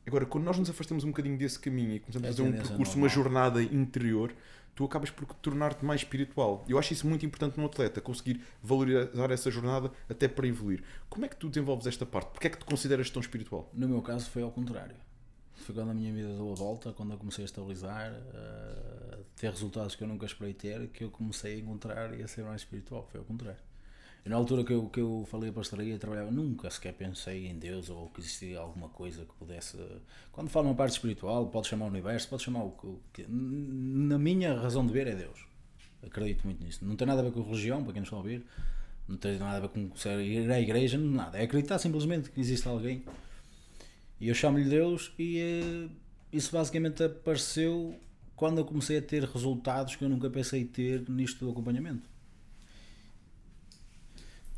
Agora, quando nós nos afastamos um bocadinho desse caminho e começamos É a fazer um percurso, normal. uma jornada interior, tu acabas por tornar-te mais espiritual. Eu acho isso muito importante no atleta, conseguir valorizar essa jornada até para evoluir. Como é que tu desenvolves esta parte? Porquê é que te consideras tão espiritual? No meu caso foi ao contrário. Foi quando a minha vida deu a volta, quando eu comecei a estabilizar, a ter resultados que eu nunca esperei ter, que eu comecei a encontrar e a ser mais espiritual. Foi ao contrário. E na altura que eu, que eu falei a pastoraria trabalhava, nunca sequer pensei em Deus ou que existia alguma coisa que pudesse. Quando falo uma parte espiritual, pode chamar o universo, pode chamar o que-. Na minha razão de ver é Deus. Acredito muito nisso. Não tem nada a ver com religião, para quem nos está a ouvir. Não tem nada a ver com ir à igreja, nada. É acreditar simplesmente que existe alguém. E eu chamo-lhe Deus e eh, isso basicamente apareceu quando eu comecei a ter resultados que eu nunca pensei ter nisto do acompanhamento.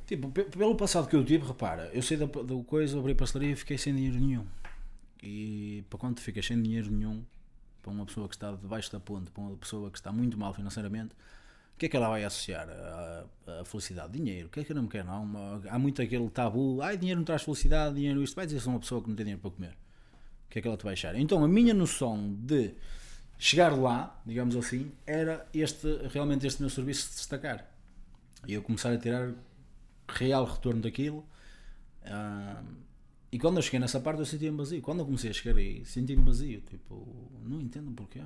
Tipo, pe- pelo passado que eu tive, repara, eu sei da, do coisa, abri a pastelaria e fiquei sem dinheiro nenhum. E para quando ficas sem dinheiro nenhum, para uma pessoa que está debaixo da ponte, para uma pessoa que está muito mal financeiramente, o que é que ela vai associar a felicidade? Dinheiro. O que é que eu não me quero? Não? Uma- há muito aquele tabu, ai, dinheiro não traz felicidade, dinheiro isto. Vai dizer se uma pessoa que não tem dinheiro para comer. O que é que ela te vai achar? Então a minha noção de chegar lá, digamos assim, era este, realmente este meu serviço se destacar. E eu começar a tirar real retorno daquilo. Ah, e quando eu cheguei nessa parte eu sentia-me vazio. Quando eu comecei a chegar aí, senti-me vazio. Tipo, não entendo porquê.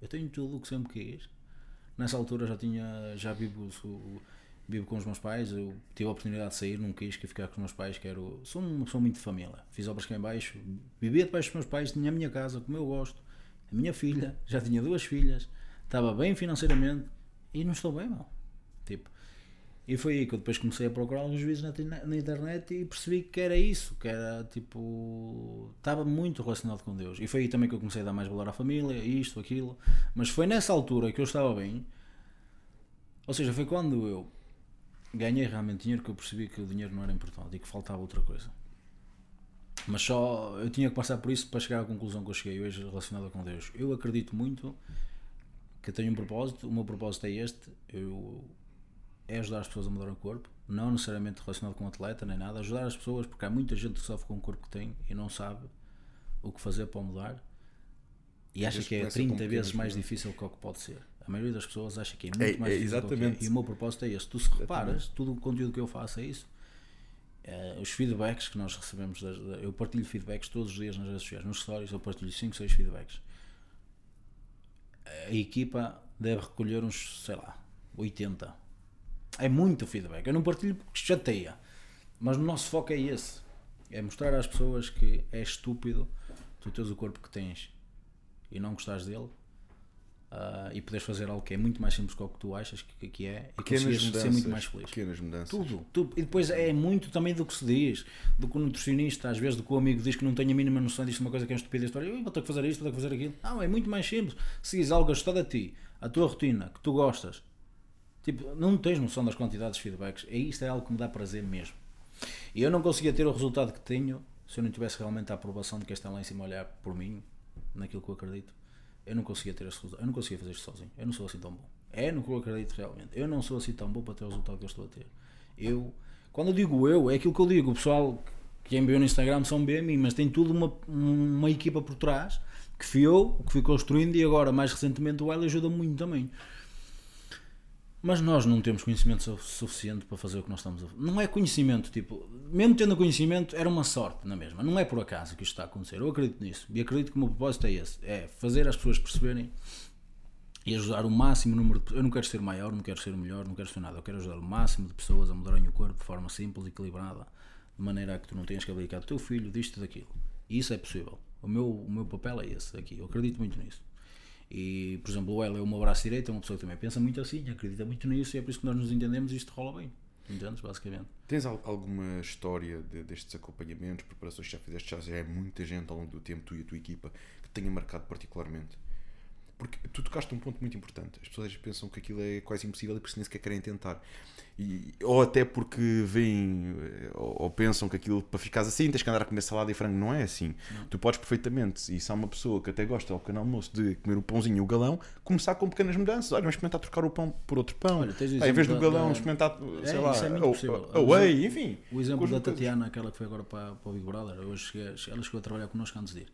Eu tenho tudo o que sempre quis. Nessa altura já tinha, já vivo, sou- vivo com os meus pais. Eu tive a oportunidade de sair, não quis que ficar com os meus pais. Quero, sou uma pessoa muito de família. Fiz obras cá em baixo, vivia debaixo dos meus pais, tinha a minha casa, como eu gosto. A minha filha, já tinha duas filhas, estava bem financeiramente e não estou bem, mal. E foi aí que eu depois comecei a procurar alguns vídeos na, na internet e percebi que era isso, que era tipo. estava muito relacionado com Deus. E foi aí também que eu comecei a dar mais valor à família, isto, aquilo. Mas foi nessa altura que eu estava bem. Ou seja, foi quando eu ganhei realmente dinheiro que eu percebi que o dinheiro não era importante e que faltava outra coisa. Mas só eu tinha que passar por isso para chegar à conclusão que eu cheguei hoje relacionada com Deus. Eu acredito muito que tenho um propósito, o meu propósito é este. Eu é ajudar as pessoas a mudar o corpo, não necessariamente relacionado com atleta nem nada, ajudar as pessoas porque há muita gente que sofre com o corpo que tem e não sabe o que fazer para o mudar e acha vezes que é começa com 30 vezes mais mudanças. difícil que o que pode ser. A maioria das pessoas acha que é muito É- mais é difícil que é. exatamente. E o meu propósito é esse. Tu se reparas, tudo o conteúdo que eu faço é isso. Eh, os feedbacks que nós recebemos, das- da- eu partilho feedbacks todos os dias nas redes sociais, nos stories, eu partilho 5, 6 feedbacks. A equipa deve recolher uns, sei lá, 80. É muito feedback. Eu não partilho porque chateia. Mas o nosso foco é esse. É mostrar às pessoas que é estúpido tu teres o corpo que tens e não gostares dele ah, e poderes fazer algo que é muito mais simples que o que tu achas que, que é e conseguires ser muito mais feliz. Pequenas mudanças. Tudo, tudo. E depois é muito também do que se diz, do que o nutricionista, às vezes, do que o amigo diz que não tem a mínima noção disto, uma coisa que é estupidez. Olha, eu vou ter que fazer isto, vou ter que fazer aquilo. Não, é muito mais simples. Seguires algo ajustado a ti, a tua rotina, que tu gostas. Tipo, não tens noção das quantidades de feedbacks. E isto é algo que me dá prazer mesmo. E eu não conseguia ter o resultado que tenho se eu não tivesse realmente a aprovação de quem está lá em cima a olhar por mim, naquilo que eu acredito. Eu não conseguia ter esse resultado. Eu não conseguia fazer isto sozinho. Eu não sou assim tão bom. É no que eu acredito realmente. Eu não sou assim tão bom para ter o resultado que eu estou a ter. Eu, quando eu digo eu, é aquilo que eu digo. O pessoal que enviou no Instagram são bem a mim, mas tem tudo uma, uma equipa por trás que fui eu, que fui construindo e agora, mais recentemente, o L ajuda muito também. Mas nós não temos conhecimento su- suficiente para fazer o que nós estamos a fazer. Não é conhecimento, tipo, mesmo tendo conhecimento, era uma sorte na mesma. Não é por acaso que isto está a acontecer. Eu acredito nisso. E acredito que o meu propósito é esse: é fazer as pessoas perceberem e ajudar o máximo número de Eu não quero ser maior, não quero ser melhor, não quero ser nada. Eu quero ajudar o máximo de pessoas a mudarem o corpo de forma simples e equilibrada, de maneira a que tu não tenhas que abdicar do teu filho, disto daquilo. E isso é possível. O meu, o meu papel é esse aqui. Eu acredito muito nisso. E, por exemplo, o é o meu braço direito, é uma pessoa que também pensa muito assim, acredita muito nisso e é por isso que nós nos entendemos e isto rola bem. Entendes, basicamente. Tens al- alguma história de- destes acompanhamentos, preparações que já fizeste? Já é muita gente ao longo do tempo, tu e a tua equipa, que tenha marcado particularmente? Porque tu tocaste um ponto muito importante. As pessoas pensam que aquilo é quase impossível e por isso nem sequer querem tentar. E, ou até porque veem eh, ou, ou pensam que aquilo para ficares assim tens que andar a comer salada e frango. Não é assim. Tu podes perfeitamente, e se há uma pessoa que até gosta ao pequeno almoço de comer o pãozinho e o galão, começar com pequenas mudanças. Olha, vamos experimentar trocar o pão por outro pão. Olha, em vez do da- galão, da- experimentar, sei É, lá, isso é muito a- possível. a- a whey, enfim. O exemplo da Tatiana, aquela que foi agora para, para o Big Brother, hoje ela chegou a trabalhar connosco antes de ir.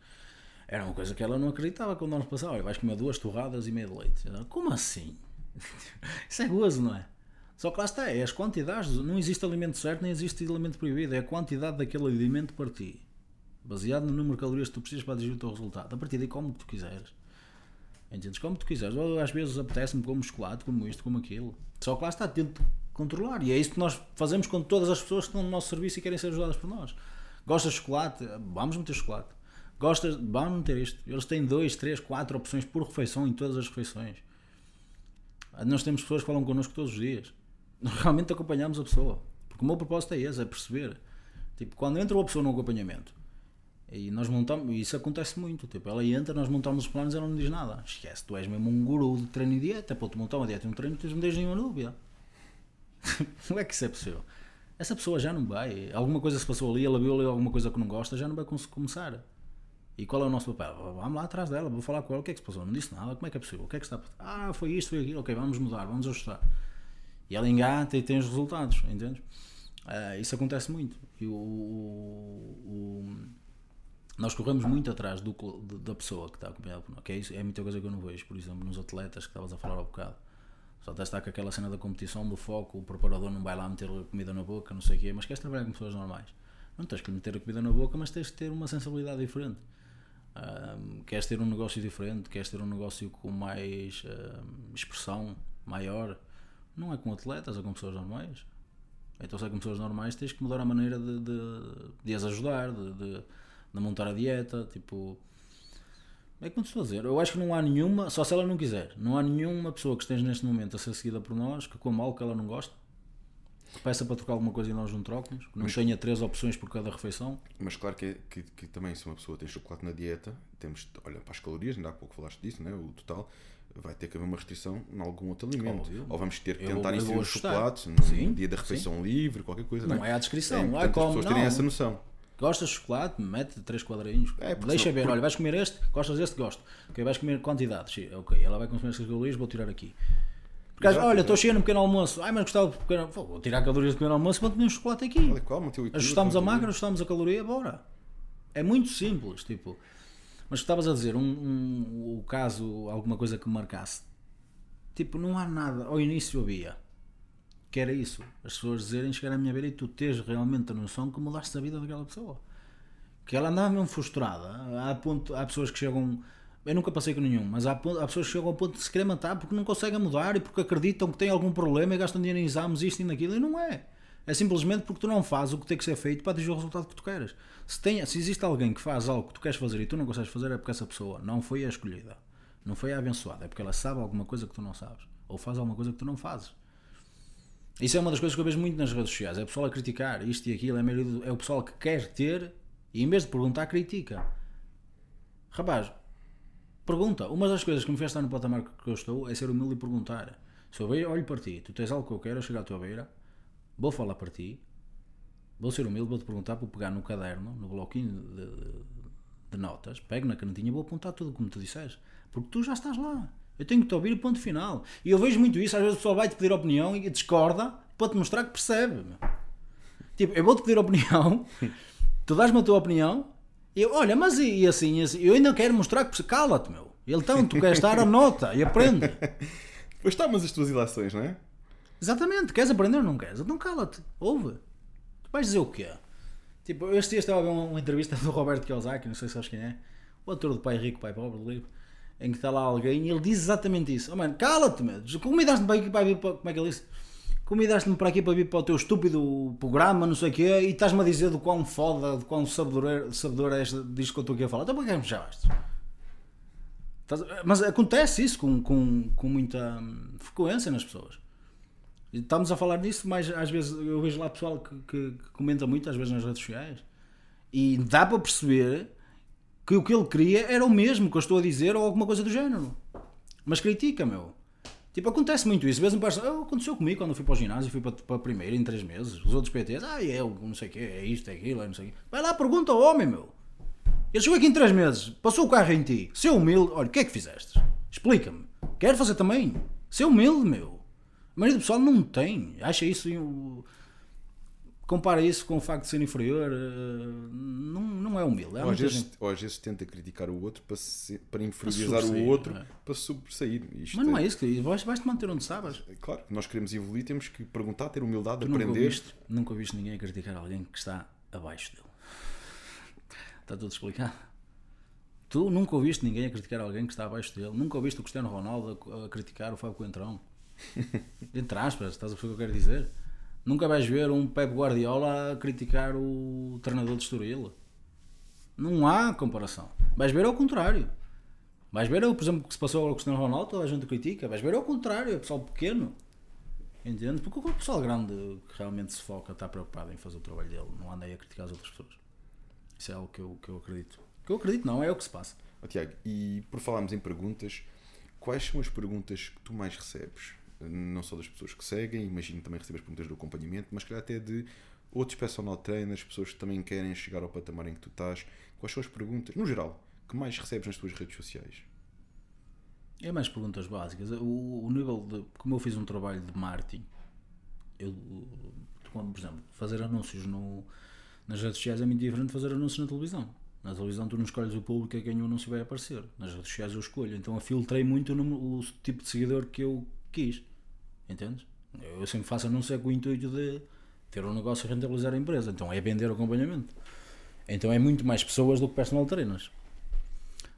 Era uma coisa que ela não acreditava quando nós passava. Olha, vais comer duas torradas e meia de leite. Como assim? [laughs] Isso é gozo, não é? Só que lá está, é as quantidades. Não existe alimento certo nem existe alimento proibido. É a quantidade daquele alimento para ti. Baseado no número de calorias que tu precisas para atingir o teu resultado. A partir daí, como tu quiseres. Entendes? Como tu quiseres. Ou às vezes apetece-me como chocolate, como isto, como aquilo. Só que lá está, tento controlar. E é isso que nós fazemos com todas as pessoas que estão no nosso serviço e querem ser ajudadas por nós. Gostas de chocolate? Vamos meter chocolate. Gostas? Vamos meter isto. Eles têm dois, três, quatro opções por refeição em todas as refeições. Nós temos pessoas que falam connosco todos os dias. Nós realmente acompanhamos a pessoa. Porque o meu propósito é esse, é perceber. Tipo, quando entra uma pessoa no acompanhamento e nós montamos, isso acontece muito, tipo, ela entra, nós montamos os planos e ela não diz nada. Esquece, tu és mesmo um guru de treino e dieta, para tu montar uma dieta e um treino, tens me desde nenhuma dúvida. [laughs] Como é que isso é possível? essa pessoa já não vai. Alguma coisa se passou ali, ela viu ali alguma coisa que não gosta, já não vai começar. E qual é o nosso papel? Vamos lá atrás dela, vou falar com ela, o que é que se passou? Não disse nada, como é que é possível? O que é que está Ah, foi isto, foi aquilo, ok, vamos mudar, vamos ajustar. E ela engata e tem os resultados, entendes? Ah, isso acontece muito. E o, o- o- nós corremos muito atrás do, da pessoa que está acompanhada por nós, que é, isso, é muita coisa que eu não vejo, por exemplo, nos atletas que estavas a falar há bocado. Só até está com aquela cena da competição, do foco, o preparador não vai lá meter comida na boca, não sei o quê, mas queres trabalhar com pessoas normais. Não tens que meter a comida na boca, mas tens que ter uma sensibilidade diferente. Ahm, queres ter um negócio diferente, queres ter um negócio com mais ahm, expressão maior, não é com atletas, é com pessoas normais. Então, se é com pessoas normais, tens que mudar a maneira de, de, de as ajudar, de, de, de montar a dieta. Tipo, é como te estou a dizer, eu acho que não há nenhuma, só se ela não quiser, não há nenhuma pessoa que esteja neste momento a ser seguida por nós que coma algo que ela não gosta, peça para trocar alguma coisa e nós não trocamos, não tenha três opções por cada refeição. Mas claro que, é- que, que também se uma pessoa tem chocolate na dieta, temos, olha, para as calorias, ainda há pouco falaste disso, né? o total, vai ter que haver uma restrição em algum outro alimento. Óbvio. Ou vamos ter que Eu- tentar inserir o chocolate no Sim, dia da refeição livre, qualquer coisa. Não né? é descrição, É não é importante as como. pessoas terem Não. essa noção. Gostas de chocolate? Mete três quadradinhos. É, Deixa ver, porque- olha, vais comer este, gostas deste? Gosto. Ok, vais comer quantidades. Sim, ok, ela vai consumir estas calorias, vou tirar aqui. Porque, Exato, olha, estou cheio no pequeno almoço. Ai, mas gostava de pequeno Pô, Vou tirar calorias do pequeno almoço e vou comer um chocolate aqui. Olha, qual, equilíbrio, Ajustamos a manteu o magra, ajustamos a caloria, bora. É muito simples, tipo. Mas estavas a dizer, um, um- o caso, alguma coisa que me marcasse. Tipo, não há nada. Ao início havia. Que era isso. As pessoas dizerem, chegar à minha beira e tu teres realmente a noção que mudaste a vida daquela pessoa. Que ela andava mesmo frustrada. Há, ponto, há pessoas que chegam. Eu nunca passei com nenhum, mas há, há pessoas que chegam ao ponto de se querer matar porque não conseguem mudar e porque acreditam que têm algum problema e gastam dinheiro em exames, isto e naquilo, e não é. É simplesmente porque tu não fazes o que tem que ser feito para atingir o resultado que tu queres. Se, tem, se existe alguém que faz algo que tu queres fazer e tu não consegues fazer, é porque essa pessoa não foi a escolhida, não foi a abençoada, é porque ela sabe alguma coisa que tu não sabes, ou faz alguma coisa que tu não fazes. Isso é uma das coisas que eu vejo muito nas redes sociais. É o pessoal a criticar isto e aquilo. É, a maioria do- é o pessoal que quer ter e em vez de perguntar, critica. Rapaz, pergunta. Uma das coisas que me fez estar no patamar que eu estou é ser humilde e perguntar. Se eu vejo, olho para ti, tu tens algo que eu quero, eu chego à tua beira, vou falar para ti, vou ser humilde, vou-te perguntar, vou pegar no caderno, no bloquinho de, de- notas, pego na canetinha e vou apontar tudo como tu disseres. Porque tu já estás lá. Eu tenho que te ouvir ponto final. E eu vejo muito isso, às vezes o pessoal vai-te pedir opinião e discorda para te mostrar que percebe. Tipo, eu vou-te pedir opinião, [laughs] tu dás-me a tua opinião, eu, olha, mas e, e assim, e assim, eu ainda quero mostrar que cala-te, meu. Então, tu queres estar, anota e aprende. [laughs] Pois está, mas as tuas ilações, não é? Exatamente, queres aprender ou não queres? Então cala-te, ouve. Tu vais dizer o quê? Tipo, este dia estava a ver uma, uma entrevista [laughs] do Roberto Kiyosaki, não sei se sabes quem é, o autor do Pai Rico, Pai Pobre, do livro, em que está lá alguém e ele diz exatamente isso. Oh, mano, cala-te, meu. Convidaste-me para aqui para vir para. Como é que ele disse? Convidaste-me para aqui para vir para o teu estúpido programa, não sei o quê, e estás-me a dizer do quão foda, do quão sabedor, é- és disto que eu estou aqui a falar. Então para que é que me chamaste? Mas acontece isso com, com, com muita hum, frequência nas pessoas. Estamos a falar disso, mas às vezes eu vejo lá pessoal que, que- que comenta muito, às vezes nas redes sociais, e dá para perceber que o que ele queria era o mesmo que eu estou a dizer ou alguma coisa do género. Mas critica, meu. Tipo, acontece muito isso. Às vezes me parece, "Ah, aconteceu comigo quando eu fui para o ginásio, fui para, para a primeira em 3 meses. Os outros PTs, ah, é eu, não sei o quê, é isto, é aquilo, é não sei o quê. Vai lá, pergunta ao homem, meu. Ele chegou aqui em 3 meses, passou o carro em ti, ser humilde, olha, o que é que fizeste? Explica-me. Quero fazer também. Ser humilde, meu. A maioria do pessoal não tem. Acha isso. um- Compara isso com o facto de ser inferior. eh, Não, não é humilde. Há Ou às, vezes, gente- ou às vezes tenta criticar o outro para, se- para inferiorizar o outro, é? para sobressair. Isto Mas não é isso, que vais, vais-te manter onde sabes. Claro, nós queremos evoluir, temos que perguntar, ter humildade, Tu nunca aprender. ouviste, nunca ouviste ninguém a criticar alguém que está abaixo dele. Está tudo explicado. Tu nunca ouviste ninguém a criticar alguém que está abaixo dele. Nunca ouviste o Cristiano Ronaldo a, a criticar o Fábio Coentrão. [laughs] Entre aspas, estás a perceber o que eu quero dizer? Nunca vais ver um Pep Guardiola a criticar o treinador de Estoril. Não há comparação. Vais ver ao contrário. Vais ver, por exemplo, o que se passou agora com o Cristiano Ronaldo, toda a gente critica. Vais ver ao contrário, é pessoal pequeno. Entende? Porque o pessoal grande que realmente se foca está preocupado em fazer o trabalho dele, não anda aí a criticar as outras pessoas. Isso é algo que eu, que eu acredito. Que eu acredito, não, é o que se passa. Ó, Tiago, e por falarmos em perguntas, quais são as perguntas que tu mais recebes não só das pessoas que seguem, imagino também recebes perguntas do acompanhamento, mas calhar até de outros personal trainers, pessoas que também querem chegar ao patamar em que tu estás. Quais são as perguntas, no geral, que mais recebes nas tuas redes sociais? É mais perguntas básicas. O, o nível de. Como eu fiz um trabalho de marketing, eu, por exemplo, fazer anúncios no, nas redes sociais é muito diferente de fazer anúncios na televisão. Na televisão tu não escolhes o público a quem o anúncio vai aparecer. Nas redes sociais eu escolho. Então eu filtrei muito o, número- o tipo de seguidor que eu quis. Entendes? Eu sempre faço anúncio é com o intuito de ter um negócio e rentabilizar a empresa. Então é vender o acompanhamento. Então é muito mais pessoas do que personal trainers.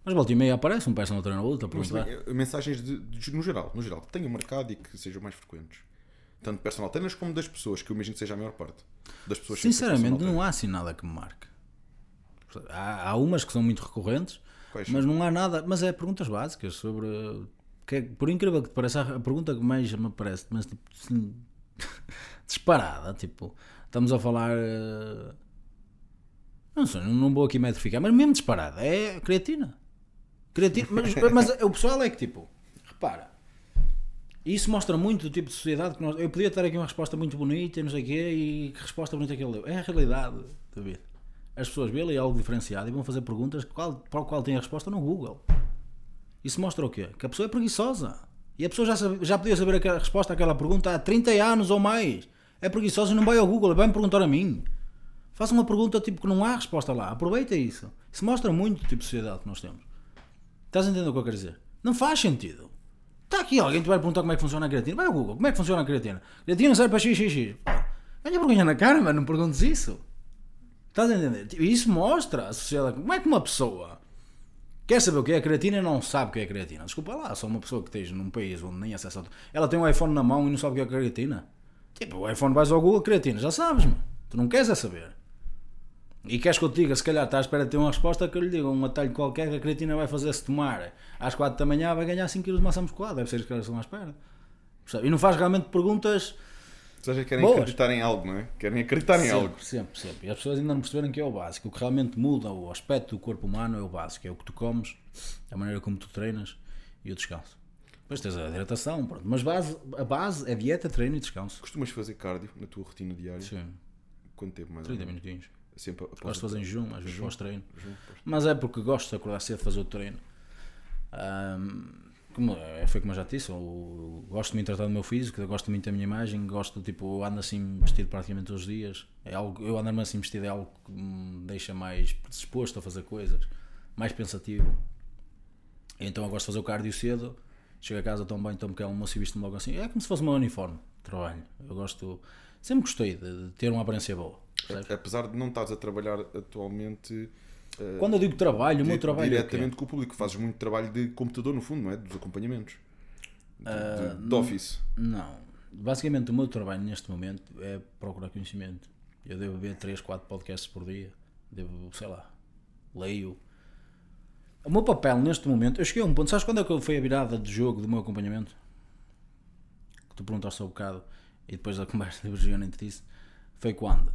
Mas volta e meia aparece um personal trainer ou outro a perguntar. mensagens de, de- no geral, no geral, que tenham mercado e que sejam mais frequentes. Tanto personal trainers como das pessoas, que eu imagino que seja a maior parte. Das pessoas Sinceramente, não há assim nada que me marque. Há, há umas que são muito recorrentes, Quais mas não há nada. Mas é perguntas básicas sobre. Que é- por incrível que te pareça, a pergunta que mais me parece, mas tipo, assim, [laughs] disparada, tipo, estamos a falar. eh, Não sei, não vou aqui metrificar, mas mesmo disparada, é creatina. Creatina, mas, [laughs] mas o pessoal é que tipo, repara, isso mostra muito o tipo de sociedade que nós. Eu podia ter aqui uma resposta muito bonita e não sei o quê, e que resposta bonita que ele deu. É a realidade, David. As pessoas veem ali algo diferenciado e vão fazer perguntas qual, para o qual tem a resposta no Google. Isso mostra o quê? Que a pessoa é preguiçosa. E a pessoa já, sabe- já podia saber a resposta àquela pergunta há 30 anos ou mais. É preguiçosa e não vai ao Google, vai-me perguntar a mim. Faça uma pergunta tipo que não há resposta lá. Aproveita isso. Isso mostra muito o tipo de sociedade que nós temos. Estás a entender o que eu quero dizer? Não faz sentido. Está aqui alguém que vai perguntar como é que funciona a creatina. Vai ao Google, como é que funciona a creatina? Creatina serve para xxx. Ganha vergonha na cara, mas não perguntes isso. Estás a entender? Tipo, Isso mostra a sociedade. Como é que uma pessoa quer saber o que é a creatina e não sabe o que é a creatina? Desculpa lá, só uma pessoa que esteja num país onde nem acesso a... Ela tem um iPhone na mão e não sabe o que é a creatina. Tipo, o iPhone vais ao Google, creatina, já sabes, mano. Tu não queres é saber. E queres que eu te diga, se calhar está à espera de ter uma resposta que eu lhe diga um atalho qualquer que a creatina vai fazer se tomar às 4 da manhã vai ganhar 5 kg de massa muscular. Deve ser isso que eles estão à espera. E não faz realmente perguntas Seja, querem Boas. acreditar em algo, não é? Querem acreditar em algo. sempre, sempre, sempre. E as pessoas ainda não perceberam que é o básico. O que realmente muda o aspecto do corpo humano é o básico. É o que tu comes, a maneira como tu treinas e o descanso. Depois tens a hidratação, pronto. Mas base, a base é dieta, treino e descanso. Costumas fazer cardio na tua rotina diária? Sim, Quanto tempo mais 30 ou menos? minutinhos. Sempre após Gosto de fazer em jejum, às vezes pós-treino. Mas é porque gosto de acordar cedo fazer o treino. Ahm, como, é, foi como eu já te disse, eu gosto de me tratar do meu físico, gosto muito da minha imagem, gosto, tipo, eu ando assim vestido praticamente todos os dias. É algo, eu andar-me assim vestido é algo que me deixa mais disposto a fazer coisas, mais pensativo. Então eu gosto de fazer o cardio cedo, chego a casa, tomo banho, tomo aquele almoço e visto-me logo assim. É como se fosse o meu uniforme de trabalho. Eu gosto, sempre gostei de, de ter uma aparência boa. percebes? Apesar de não estares a trabalhar atualmente eh, Quando eu digo trabalho, o meu trabalho é diretamente com o público, fazes muito trabalho de computador no fundo, não é? Dos acompanhamentos. De, Ah, de- de office. Não. Basicamente, o meu trabalho neste momento é procurar conhecimento. Eu devo ver 3, 4 podcasts por dia. Devo, sei lá, leio. O meu papel neste momento, eu cheguei a um ponto. Sabes quando é que foi a virada de jogo do meu acompanhamento? Que tu perguntaste há um bocado e depois da [laughs] conversa divergiu entre isso. Foi quando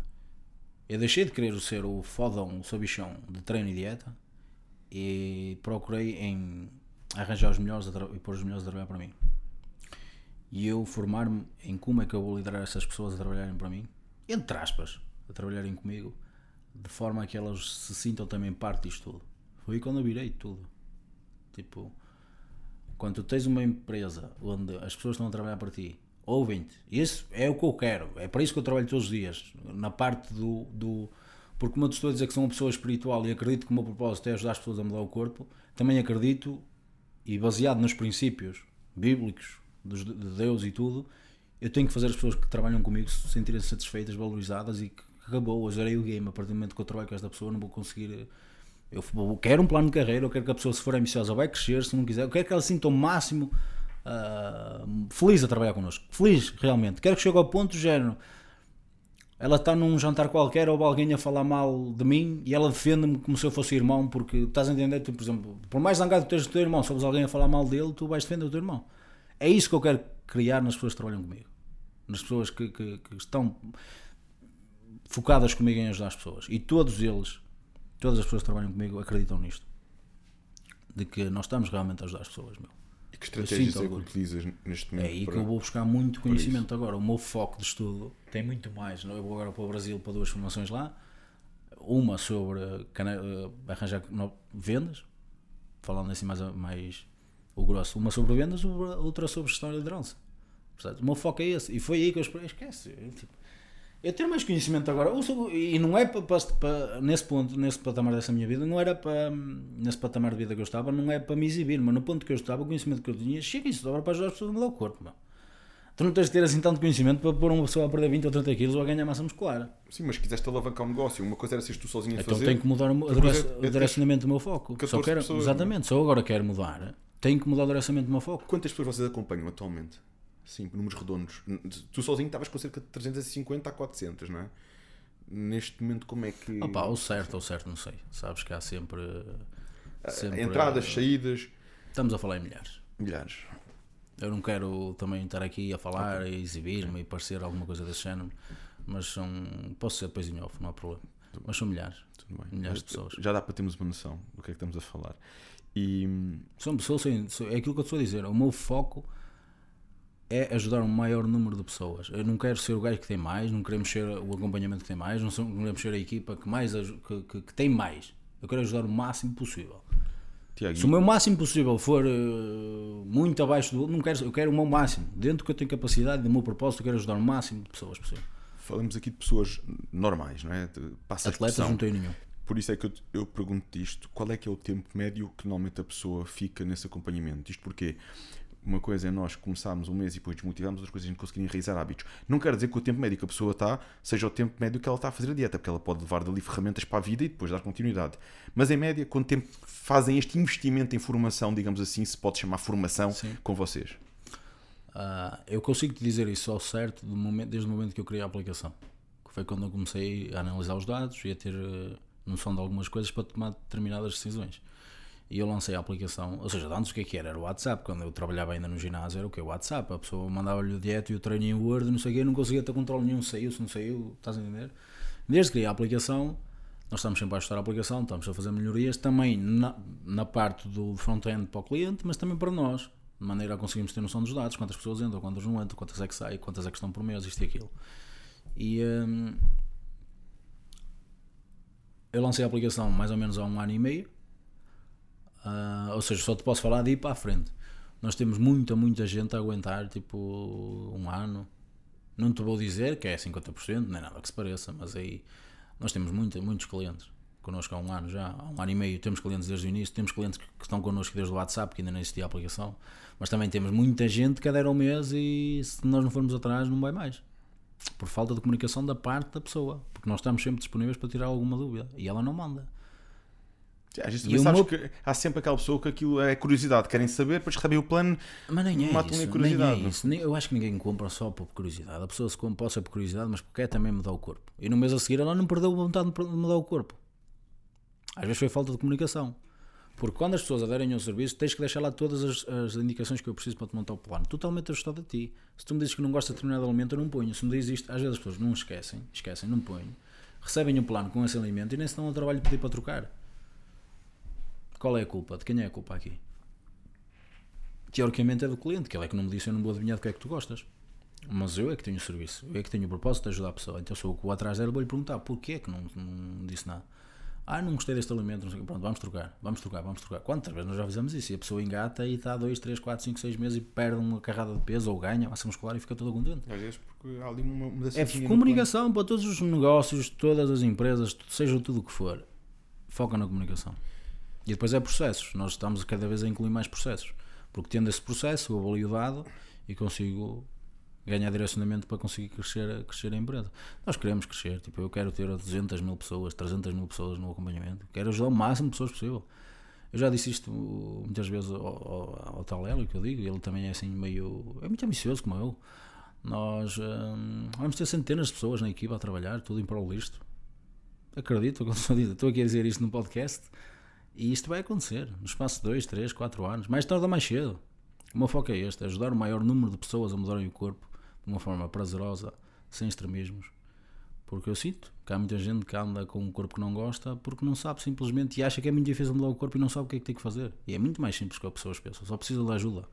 eu deixei de querer ser o fodão, o sabichão de treino e dieta e procurei em arranjar os melhores e pôr os melhores a trabalhar para mim e eu formar-me em como é que eu vou liderar essas pessoas a trabalharem para mim, entre aspas, a trabalharem comigo, de forma que elas se sintam também parte disto tudo. Foi quando eu virei tudo. Tipo, quando tu tens uma empresa onde as pessoas estão a trabalhar para ti, ouvem-te, isso é o que eu quero, é para isso que eu trabalho todos os dias, na parte do. do porque, como eu te estou a dizer que sou uma pessoa espiritual e acredito que o meu propósito é ajudar as pessoas a mudar o corpo, também acredito, e baseado nos princípios bíblicos dos- de Deus e tudo, eu tenho que fazer as pessoas que trabalham comigo se sentirem satisfeitas, valorizadas e que acabou, eu zerei o game. A partir do momento que eu trabalho com esta pessoa, não vou conseguir. Eu quero um plano de carreira, eu quero que a pessoa, se for ambiciosa, vai crescer. Se não quiser, eu quero que ela sinta o máximo ah, feliz a trabalhar connosco. Feliz, realmente. Quero que chegue ao ponto género. Ela está num jantar qualquer ou alguém a falar mal de mim e ela defende-me como se eu fosse irmão, porque estás a entender, tu, por exemplo, por mais zangado que estejas do teu irmão, se alguém a falar mal dele, tu vais defender o teu irmão. É isso que eu quero criar nas pessoas que trabalham comigo, nas pessoas que, que- que estão focadas comigo em ajudar as pessoas. E todos eles, todas as pessoas que trabalham comigo acreditam nisto. De que nós estamos realmente a ajudar as pessoas, meu. Que estratégias é que utilizas neste É momento? aí que para- eu vou buscar muito conhecimento agora. O meu foco de estudo tem muito mais. não é? Eu vou agora para o Brasil para duas formações lá. Uma sobre cana- eh, arranjar vendas, falando assim mais, mais o grosso. Uma sobre vendas, outra sobre gestão e liderança. Portanto, o meu foco é esse. E foi aí que eu esperei. Esquece. Eu, tipo, eu ter mais conhecimento agora, e não é para, para- nesse ponto, nesse patamar dessa minha vida, não era para, nesse patamar de vida que eu estava, não é para me exibir, mas no ponto que eu estava, o conhecimento que eu tinha, chega isso agora para ajudar as pessoas a mudar o corpo, meu. Tu não tens de ter assim tanto conhecimento para pôr uma pessoa a perder 20 ou 30 quilos ou a ganhar massa muscular. Sim, mas quiseste alavancar um negócio. Uma coisa era seres tu sozinho a Então fazer. tenho que mudar o, é- é o direcionamento do meu foco. 14 Só quero, pessoas, exatamente, só agora quero mudar, tenho que mudar o direcionamento do meu foco. Quantas pessoas vocês acompanham atualmente? Sim, números redondos. Tu sozinho estavas com cerca de 350 a 400, não é? Neste momento, como é que. Opa, o certo, ou certo, não sei. Sabes que há sempre. sempre Entradas, saídas, Estamos a falar em milhares. milhares. Eu não quero também estar aqui a falar e exibir-me e parecer alguma coisa desse género, mas são. Posso ser depois em off, não há problema. Mas são milhares. Tudo bem. Milhares de pessoas. Já dá para termos uma noção do que é que estamos a falar. E São pessoas, sem- é aquilo que eu estou a dizer. O meu foco é ajudar um maior número de pessoas. Eu não quero ser o gajo que tem mais, não queremos ser o acompanhamento que tem mais, não sou- não queremos ser a equipa que, mais, que, que- que tem mais. Eu quero ajudar o máximo possível. Tiago, Se o meu máximo possível for eh, muito abaixo do. Não quero, eu quero o meu máximo. Dentro do que eu tenho capacidade, do meu propósito, eu quero ajudar o máximo de pessoas possível. falamos aqui de pessoas normais, não é? Passa Atletas não tenho nenhum. Por isso é que eu, eu pergunto isto: qual é que é o tempo médio que normalmente a pessoa fica nesse acompanhamento? Isto porque uma coisa é nós começarmos um mês e depois desmotivamos, outras coisas é a gente conseguir enraizar hábitos. Não quer dizer que o tempo médio que a pessoa está seja o tempo médio que ela está a fazer a dieta, porque ela pode levar dali ferramentas para a vida e depois dar continuidade. Mas em média, quanto tempo fazem este investimento em formação, digamos assim, se pode chamar formação, Sim. com vocês? Ah, eu consigo te dizer isso ao certo do momento, desde o momento que eu criei a aplicação. Que foi quando eu comecei a analisar os dados e a ter eh, noção de algumas coisas para tomar determinadas decisões. E eu lancei a aplicação, ou seja, antes o que é que era? Era o WhatsApp. Quando eu trabalhava ainda no ginásio, era o que? O WhatsApp. A pessoa mandava-lhe o dieta e o treino em Word, não sei o quê, não conseguia ter controle nenhum. Saiu, se não saiu, estás a entender? Desde que criei a aplicação, nós estamos sempre a ajustar a aplicação, estamos a fazer melhorias também na, na parte do front-end para o cliente, mas também para nós, de maneira a conseguirmos ter noção dos dados, quantas pessoas entram, quantas não entram, quantas é que saem, quantas é que estão por mês, isto e aquilo. E hum, eu lancei a aplicação mais ou menos há um ano e meio, Ah, ou seja, só te posso falar de ir para a frente. Nós temos muita, muita gente a aguentar tipo um ano. Não te vou dizer que é 50%, nem nada que se pareça, mas aí nós temos muita, muitos clientes connosco há um ano já, há um ano e meio. Temos clientes desde o início, temos clientes que que estão connosco desde o WhatsApp, que ainda não existia a aplicação, mas também temos muita gente que adere ao mês e se nós não formos atrás, não vai mais por falta de comunicação da parte da pessoa, porque nós estamos sempre disponíveis para tirar alguma dúvida e ela não manda. Às vezes também sabes meu- que há sempre aquela pessoa que aquilo é curiosidade, querem saber, depois recebem o plano, Mas nem é matam-lhe isso, a nem curiosidade. é não isso. Nem- Eu acho que ninguém compra só por curiosidade. A pessoa se compra ser por curiosidade, mas porque quer também mudar o corpo. E no mês a seguir ela não perdeu a vontade de mudar o corpo. Às vezes foi falta de comunicação. Porque quando as pessoas aderem ao serviço, tens que deixar lá todas as, as indicações que eu preciso para te montar o plano. Totalmente ajustado a ti. Se tu me dizes que não gostas de determinado alimento, eu não ponho. Se me dizes isto, às vezes as pessoas não esquecem, esquecem, não ponho. Recebem o plano com esse alimento e nem se dão ao trabalho de pedir para trocar. Qual é a culpa? De quem é a culpa aqui? Teoricamente é do cliente, que ele é que não me disse, eu não vou adivinhar do que é que tu gostas. Mas eu é que tenho o serviço, eu é que tenho o propósito de ajudar a pessoa. Então sou eu que vou atrás dela e vou-lhe perguntar porquê que não, não disse nada. Ah, não gostei deste alimento, não sei o quê. Pronto, vamos trocar, vamos trocar, vamos trocar. Quantas vezes nós já fizemos isso? E a pessoa engata e está 2, 3, 4, 5, 6 meses e perde uma carrada de peso ou ganha massa muscular e fica toda contente. Às vezes porque há ali uma mudança. É comunicação para todos os negócios, todas as empresas, seja tudo o que for. Foca na comunicação. E depois é processos. Nós estamos cada vez a incluir mais processos. Porque tendo esse processo, eu avalio o dado e consigo ganhar direcionamento para conseguir crescer, crescer a empresa. Nós queremos crescer. Tipo, eu quero ter 200 mil pessoas, 300 mil pessoas no acompanhamento. Quero ajudar o máximo de pessoas possível. Eu já disse isto muitas vezes ao, ao, ao tal Hélio que eu digo, ele também é assim meio. é muito ambicioso como eu. Nós hum, vamos ter centenas de pessoas na equipa a trabalhar, tudo em prol disto. Acredito, estou aqui a dizer isto no podcast e isto vai acontecer no espaço de 2, 3, 4 anos, mais tarde ou mais cedo. O meu foco é este: é ajudar o maior número de pessoas a mudarem o corpo de uma forma prazerosa, sem extremismos, Porque eu sinto que há muita gente que anda com um corpo que não gosta porque não sabe simplesmente e acha que é muito difícil mudar o corpo e não sabe o que é que tem que fazer. E é muito mais simples que as pessoas pensam. Só precisa da ajuda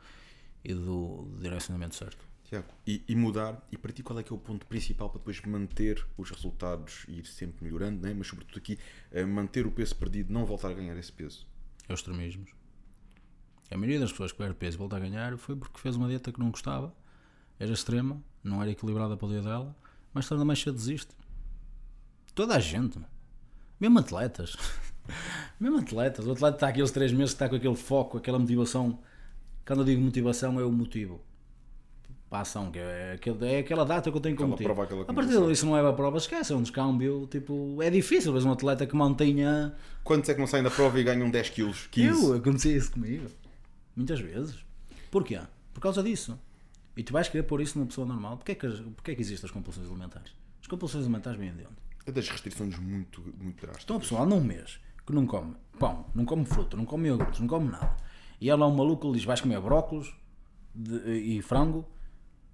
e do direcionamento certo. Tiago, e, e mudar, e para ti qual é que é o ponto principal para depois manter os resultados e ir sempre melhorando, né? mas sobretudo aqui, eh, manter o peso perdido, não voltar a ganhar esse peso? É os extremismos. A maioria das pessoas que perde peso e volta a ganhar foi porque fez uma dieta que não gostava, era extrema, não era equilibrada para o dia dela, mas tarde mais cedo desiste. Toda a gente, mesmo atletas, [laughs] mesmo atletas, o atleta está aqueles três meses que está com aquele foco, aquela motivação. Quando eu digo motivação, é o motivo para a ação, que é, aquele- é aquela data que eu tenho prova, aquela a partir disso não é para a prova, esquece, é um descâmbio. Tipo, é difícil ver um atleta que mantenha. Quantos é que não saem da prova e ganham 10 quilos? 15? Eu, acontecia isso comigo. Muitas vezes. Porquê? Por causa disso. E tu vais querer pôr isso numa pessoa normal. Porquê é que, porquê é que existem as compulsões alimentares? As compulsões alimentares vêm de onde? É das restrições muito, muito drásticas. Então a pessoa anda um mês que não come pão, não come fruta, não come iogurtes, não come nada. E ela é um maluco que lhe diz: vais comer brócolos de- e frango,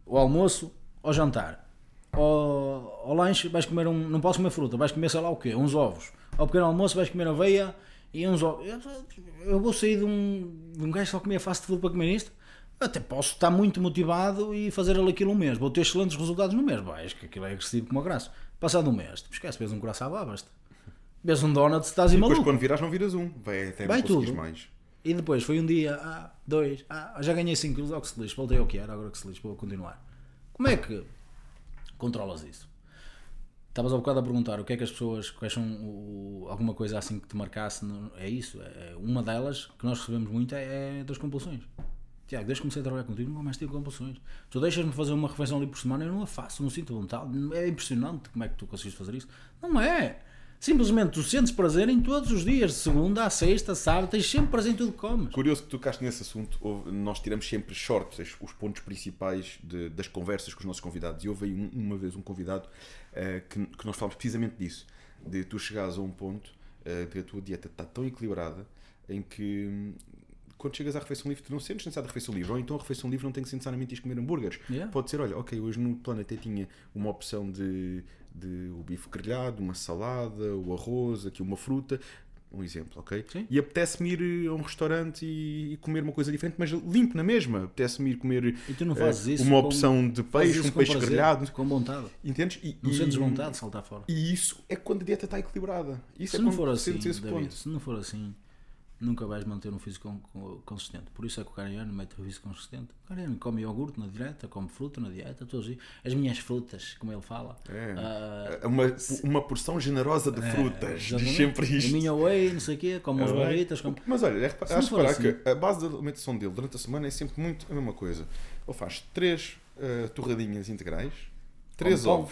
ao almoço, ao jantar. Ao, ao lanche vais comer um. Não posso comer fruta, vais comer sei lá o quê, uns ovos. Ao pequeno almoço vais comer aveia e uns ovos. Eu, eu vou sair de um, de um gajo que só comia fast food para comer isto. Até posso estar muito motivado e fazer ali aquilo um mês. Vou ter excelentes resultados no mês. Vais, que aquilo é agressivo como a graça. Passado um mês, tu esquece, vês um coração babas-te. Vês um donut, estás Depois maluco. quando viras não viras um. Vai até Vai não tudo. mais. E depois foi um dia, ah, dois, ah, já ganhei 5 quilos, ao que se lixe, voltei ao que era, agora lixe, vou continuar. Como é que controlas isso? Estavas há bocado a perguntar o que é que as pessoas, quais são alguma coisa assim que te marcasse, no- é isso, é, uma delas que nós recebemos muito é, é das compulsões. Tiago, desde que comecei a trabalhar contigo, nunca mais tive compulsões. Tu deixas-me fazer uma refeição ali por semana, eu não a faço, não sinto vontade. É impressionante como é que tu consegues fazer isso. Não é. Simplesmente tu sentes prazer em todos os dias, de segunda a sexta, sábado, tens sempre prazer em tudo que comes. Curioso que tu tocaste nesse assunto, houve- nós tiramos sempre shorts, os- os pontos principais de- das conversas com os nossos convidados. E houve um- uma vez um convidado eh, que, que nós falámos precisamente disso, de tu chegares a um ponto de que a tua dieta está tão equilibrada em que hum, quando chegas à refeição livre tu não sentes necessidade de refeição livre, ou então a refeição livre não tem que ser necessariamente ir comer hambúrgueres. Yeah. Pode ser, olha, ok, hoje no plano até tinha uma opção de, de o bife grelhado, uma salada, o arroz, aqui uma fruta, um exemplo, ok? Sim. E apetece-me ir a um restaurante e, e comer uma coisa diferente, mas limpo na mesma. Apetece-me ir comer eh, isso uma com- opção de peixe, um peixe prazer, grelhado. Com vontade. Entendes? E, Não sentes vontade de saltar fora. E isso é quando a dieta está equilibrada. Isso Se é não quando for assim, David, se não for assim, nunca vais manter um físico con- con- consistente. Por isso é que o Cariano mete o físico consistente. O Cariano come iogurte na dieta, come fruta na dieta, todos os. As minhas frutas, como ele fala. É. É uma, uma porção generosa de frutas. Diz sempre A isto. minha whey, não sei o quê, como as É. barritas. Como... Mas olha, é, acho reparar assim- que a base da alimentação dele durante a semana é sempre muito a mesma coisa. Ele faz três eh, torradinhas integrais, três pão.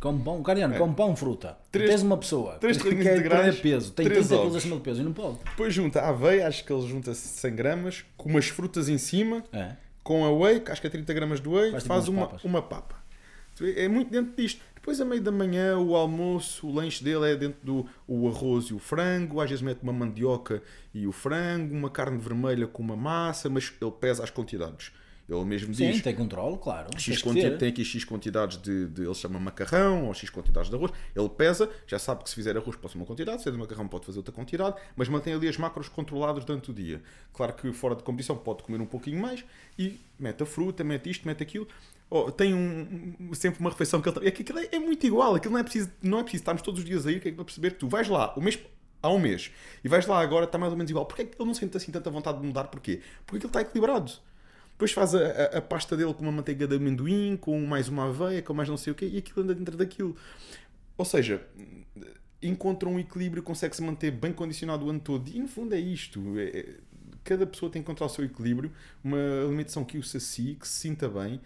Come pão, Cariano, come pão, fruta. É. Três- tens uma pessoa três que quer integrais, perder peso, tem três 30 quilos acima do peso e não pode. depois junta a aveia, acho que ele junta 100 gramas, com umas frutas em cima, É. com a whey, que acho que é 30 gramas de whey, Faz faz, tipo umas uma, papas. uma papa. É muito dentro disto. Depois, a meio da manhã, o almoço, o lanche dele é dentro do o arroz e o frango. Às vezes mete uma mandioca e o frango, uma carne vermelha com uma massa, mas ele pesa as quantidades. Ele mesmo Sim, diz tem controle, claro. X quanti- tem aqui X quantidades de, de- ele chama macarrão ou X quantidades de arroz. Ele pesa, já sabe que se fizer arroz pode ser uma quantidade, se fizer macarrão pode fazer outra quantidade, mas mantém ali as macros controladas durante o dia. Claro que fora de competição pode comer um pouquinho mais e mete a fruta, mete isto, mete aquilo. Oh, tem um, sempre uma refeição que ele é que aquilo é, é muito igual, aquilo não é preciso, não é preciso estarmos todos os dias aí que é para perceber que tu vais lá, o mês há um mês, e vais lá agora, está mais ou menos igual. Porquê é que ele não sente assim tanta vontade de mudar? Porquê? Porque aquilo está equilibrado. Depois faz a, a- a pasta dele com uma manteiga de amendoim, com mais uma aveia, com mais não sei o quê, e aquilo anda dentro daquilo. Ou seja, encontra um equilíbrio, consegue-se manter bem condicionado o ano todo. E no fundo é isto. É- é- cada pessoa tem que encontrar o seu equilíbrio, uma alimentação que o sacie, que se sinta bem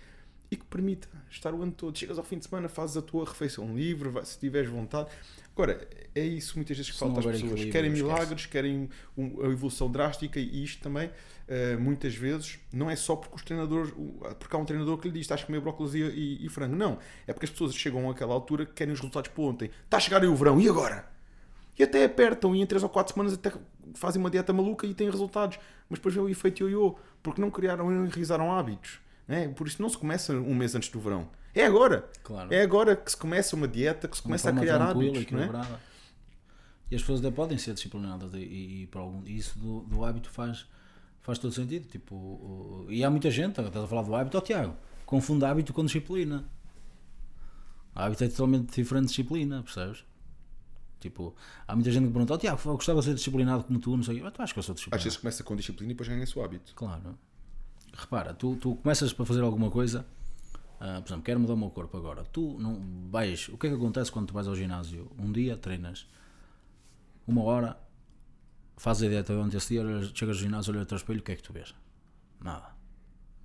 e que permita estar o ano todo. Chegas ao fim de semana, fazes a tua refeição livre, se tiveres vontade. Agora, é isso muitas vezes que falta às pessoas. Querem esquece. milagres, querem um- a evolução drástica e isto também, eh, muitas vezes, não é só porque os treinadores, o- porque há um treinador que lhe diz estás a comer brócolis e, e- e frango. Não. É porque as pessoas chegam àquela altura que querem os resultados para ontem. Está a chegar aí o verão, e agora? E até apertam e em 3 ou 4 semanas até fazem uma dieta maluca e têm resultados. Mas depois vem o efeito ioiô, porque não criaram e não enraizaram hábitos. Né? Por isso não se começa um mês antes do verão. É agora. Claro. É agora que se começa uma dieta, que se começa a criar hábitos. Não é? E as pessoas até podem ser disciplinadas e, e, e algum, e isso do, do hábito faz, faz todo sentido. Tipo, o- e há muita gente, estás a falar do hábito, ó Tiago, confunde hábito com disciplina. Hábito é totalmente diferente de disciplina, percebes? Tipo, há muita gente que pergunta, ó Tiago, eu gostava de ser disciplinado como tu, não sei o quê. "Ah, Tu achas que eu sou Às disciplinado? vezes começa com disciplina e depois ganha-se o hábito. Claro. Repara, tu, tu começas para fazer alguma coisa, ah, por exemplo, quero mudar o meu corpo agora. Tu não vais. O que é que acontece quando tu vais ao ginásio? Um dia treinas uma hora, fazes a dieta durante esse dia, chegas ao ginásio, olhas ao espelho, o que é que tu vês? Nada.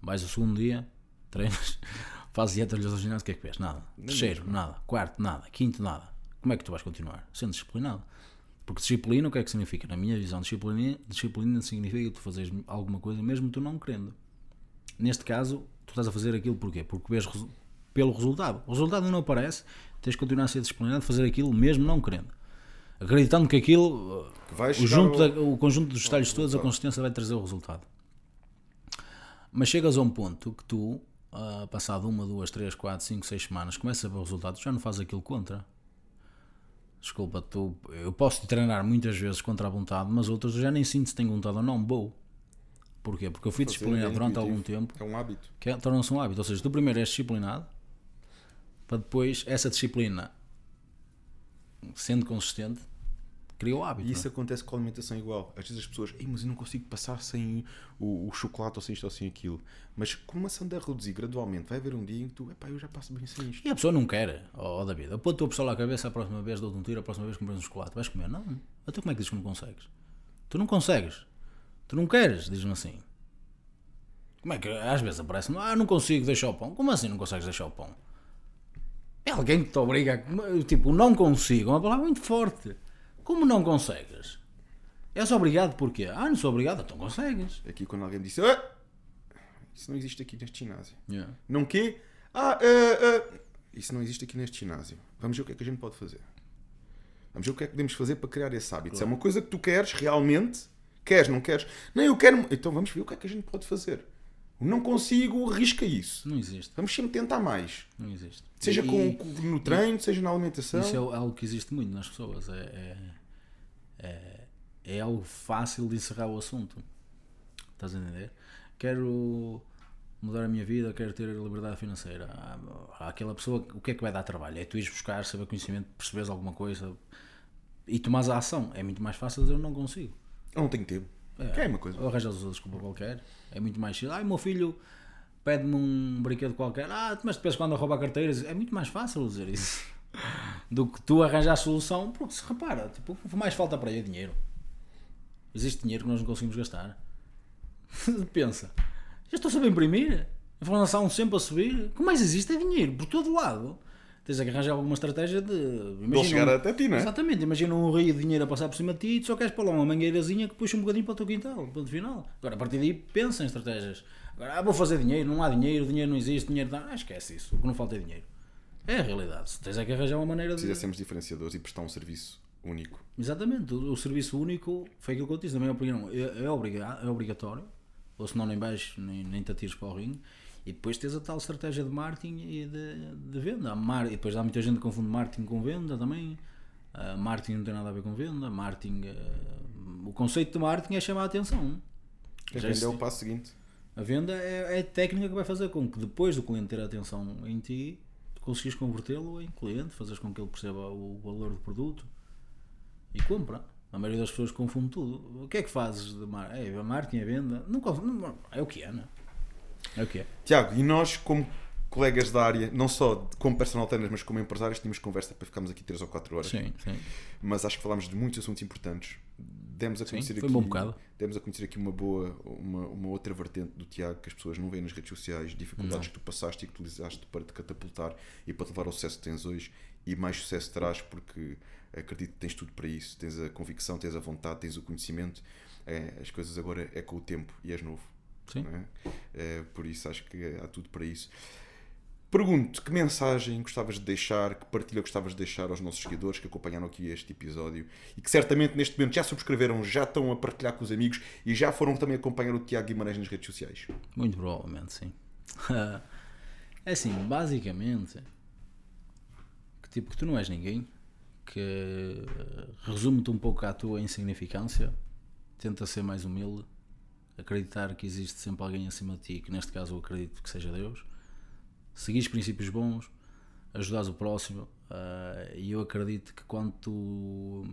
Vais ao segundo dia, treinas, [laughs] fazes dieta, olhas ao ginásio, o que é que vês? Nada. Terceiro, nada. Quarto, nada. Quinto, nada. Como é que tu vais continuar? Sendo disciplinado. Porque disciplina, o que é que significa? Na minha visão, disciplina, disciplina significa tu fazeres alguma coisa mesmo tu não querendo. Neste caso, tu estás a fazer aquilo porquê? Porque vês resu- pelo resultado. O resultado não aparece, tens de continuar a ser disciplinado, fazer aquilo mesmo não querendo. Acreditando que aquilo, uh, o, junto ao- da- o conjunto dos detalhes todos, a consistência vai trazer o resultado. Mas chegas a um ponto que tu, ah, passado uma, duas, três, quatro, cinco, seis semanas, começas a ver o resultado, já não fazes aquilo contra. Desculpa, tu, eu posso te treinar muitas vezes contra a vontade, mas outras eu já nem sinto se tenho vontade ou não, vou. Porquê? Porque eu fui Fazer disciplinado durante algum tempo, É um hábito. que é- torna-se um hábito. Ou seja, tu primeiro és disciplinado, para depois essa disciplina, sendo consistente, cria o hábito. E isso não é? acontece com a alimentação igual. Às vezes as pessoas, Ei, mas eu não consigo passar sem o, o chocolate ou sem isto ou sem aquilo. Mas começando a reduzir gradualmente, vai haver um dia em que tu, epá, eu já passo bem sem isto. E a pessoa não quer, ó oh, David, pôr a pessoa à cabeça a próxima vez dou-te um tiro, a próxima vez compras um chocolate, vais comer? Não. Até como é que dizes que não consegues? Tu não consegues. Tu não queres, diz-me assim. Como é que às vezes aparece-me, ah, não consigo deixar o pão. Como assim não consegues deixar o pão? É alguém que te obriga a. Tipo, não consigo, é uma palavra muito forte. Como não consegues? És obrigado porquê? Ah, não sou obrigado, então consegues. Aqui quando alguém disse, ah, isso não existe aqui neste ginásio. Yeah. Não quê? Ah, ah, ah, isso não existe aqui neste ginásio. Vamos ver o que é que a gente pode fazer. Vamos ver o que é que podemos fazer para criar esse hábito. Se é uma coisa que tu queres realmente, queres, não queres, não, eu quero. Então vamos ver o que é que a gente pode fazer. Não consigo, risca isso. Não existe. Vamos sempre tentar mais. Não existe. Seja E- com, com- no treino, seja na alimentação. Isso é algo que existe muito nas pessoas. É, é, é, é algo fácil de encerrar o assunto. Estás a entender? Quero mudar a minha vida, quero ter liberdade financeira. Há- há Aquela pessoa, o que é que vai dar trabalho? É tu ires buscar, saber conhecimento, perceberes alguma coisa e tomares a ação. É muito mais fácil dizer eu não consigo. Eu não tenho tempo. É, uma coisa. Ou arranjas outra desculpa qualquer. É muito mais cedo. Ah, o meu filho pede-me um brinquedo qualquer. Ah, mas depois quando rouba carteiras. É muito mais fácil dizer isso [laughs] do que tu arranjar a solução. Porque se repara, tipo, o que mais falta para aí é dinheiro. Existe dinheiro que nós não conseguimos gastar. [laughs] Pensa, já estou sempre a imprimir. A inflação sempre a subir. O que mais existe é dinheiro, por todo lado. Tens que arranjar alguma estratégia de. imagina chegar um- até ti, não é? Exatamente, imagina um rio de dinheiro a passar por cima de ti e tu só queres pôr lá uma mangueirazinha que puxa um bocadinho para o teu quintal, ponto final. Agora a partir daí pensa em estratégias. Agora, ah, vou fazer dinheiro, não há dinheiro, dinheiro não existe, dinheiro não. Ah, esquece isso, o que não falta é dinheiro. É a realidade. Tens é que arranjar uma maneira de. Precisa sermos diferenciadores e prestar um serviço único. Exatamente, o, o serviço único foi aquilo que eu disse, na minha opinião, é, é, obriga- é obrigatório, ou se não nem baixo, nem, nem te atires para o ringue, e depois tens a tal estratégia de marketing e de, de venda. Mar, e depois há muita gente que confunde marketing com venda também. Ah, marketing não tem nada a ver com venda, marketing. ah, o conceito de marketing é chamar a atenção. A Já venda é o passo seguinte. a venda é, é a técnica que vai fazer com que depois do cliente ter a atenção em ti, tu conseguires convertê-lo em cliente, fazeres com que ele perceba o valor do produto e compra. A maioria das pessoas confunde tudo. O que é que fazes de mar... é, a marketing, a venda? Não, não- é o que é, não é? É o que é. Tiago, e nós, como colegas da área, não só como personal trainers, mas como empresários, tínhamos conversa para ficarmos aqui 3 ou 4 horas. Sim, sim. Mas acho que falámos de muitos assuntos importantes. Demos a Sim, conhecer foi aqui, um bocado. demos a conhecer aqui uma boa, uma, uma outra vertente do Tiago que as pessoas não veem nas redes sociais, dificuldades que tu passaste e que utilizaste para te catapultar e para te levar ao sucesso que tens hoje e mais sucesso terás porque acredito que tens tudo para isso, tens a convicção, tens a vontade, tens o conhecimento. É, as coisas agora é com o tempo e és novo. Sim. é? É, por isso acho que há tudo para isso. Pergunto que mensagem gostavas de deixar, que partilha gostavas de deixar aos nossos seguidores que acompanharam aqui este episódio e que certamente neste momento já subscreveram, já estão a partilhar com os amigos e já foram também acompanhar o Tiago Guimarães nas redes sociais. Muito provavelmente, sim. [laughs] É assim, basicamente, que tipo que tu não és ninguém, que eh, resume-te um pouco à tua insignificância, tenta ser mais humilde, acreditar que existe sempre alguém acima de ti, que neste caso eu acredito que seja Deus, seguir princípios bons, ajudares o próximo, uh, e eu acredito que quando tu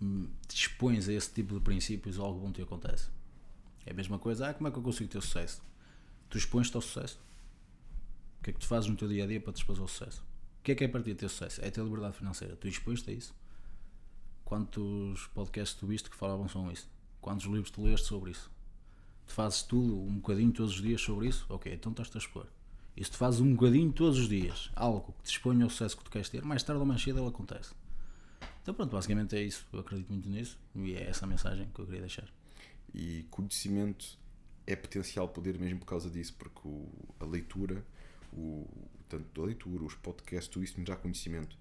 hum, te expões a esse tipo de princípios, algo bom te acontece. É a mesma coisa, ah, como é que eu consigo ter sucesso? Tu expões-te ao sucesso. O que é que tu fazes no teu dia a dia para te expor ao sucesso? O que é que é para ti ter sucesso? É ter liberdade financeira. Tu expões-te a isso. Quantos podcasts tu viste que falavam sobre isso? Quantos livros tu leste sobre isso? Fazes tudo um bocadinho todos os dias sobre isso? Ok, então estás-te a expor. E se tu fazes um bocadinho todos os dias algo que te exponha ao sucesso que tu queres ter, mais tarde ou mais cedo ele acontece. Então pronto, basicamente é isso. Eu acredito muito nisso e é essa a mensagem que eu queria deixar. E conhecimento é potencial poder mesmo por causa disso, porque o, a leitura, o, tanto a leitura, os podcasts, tudo isso nos dá conhecimento.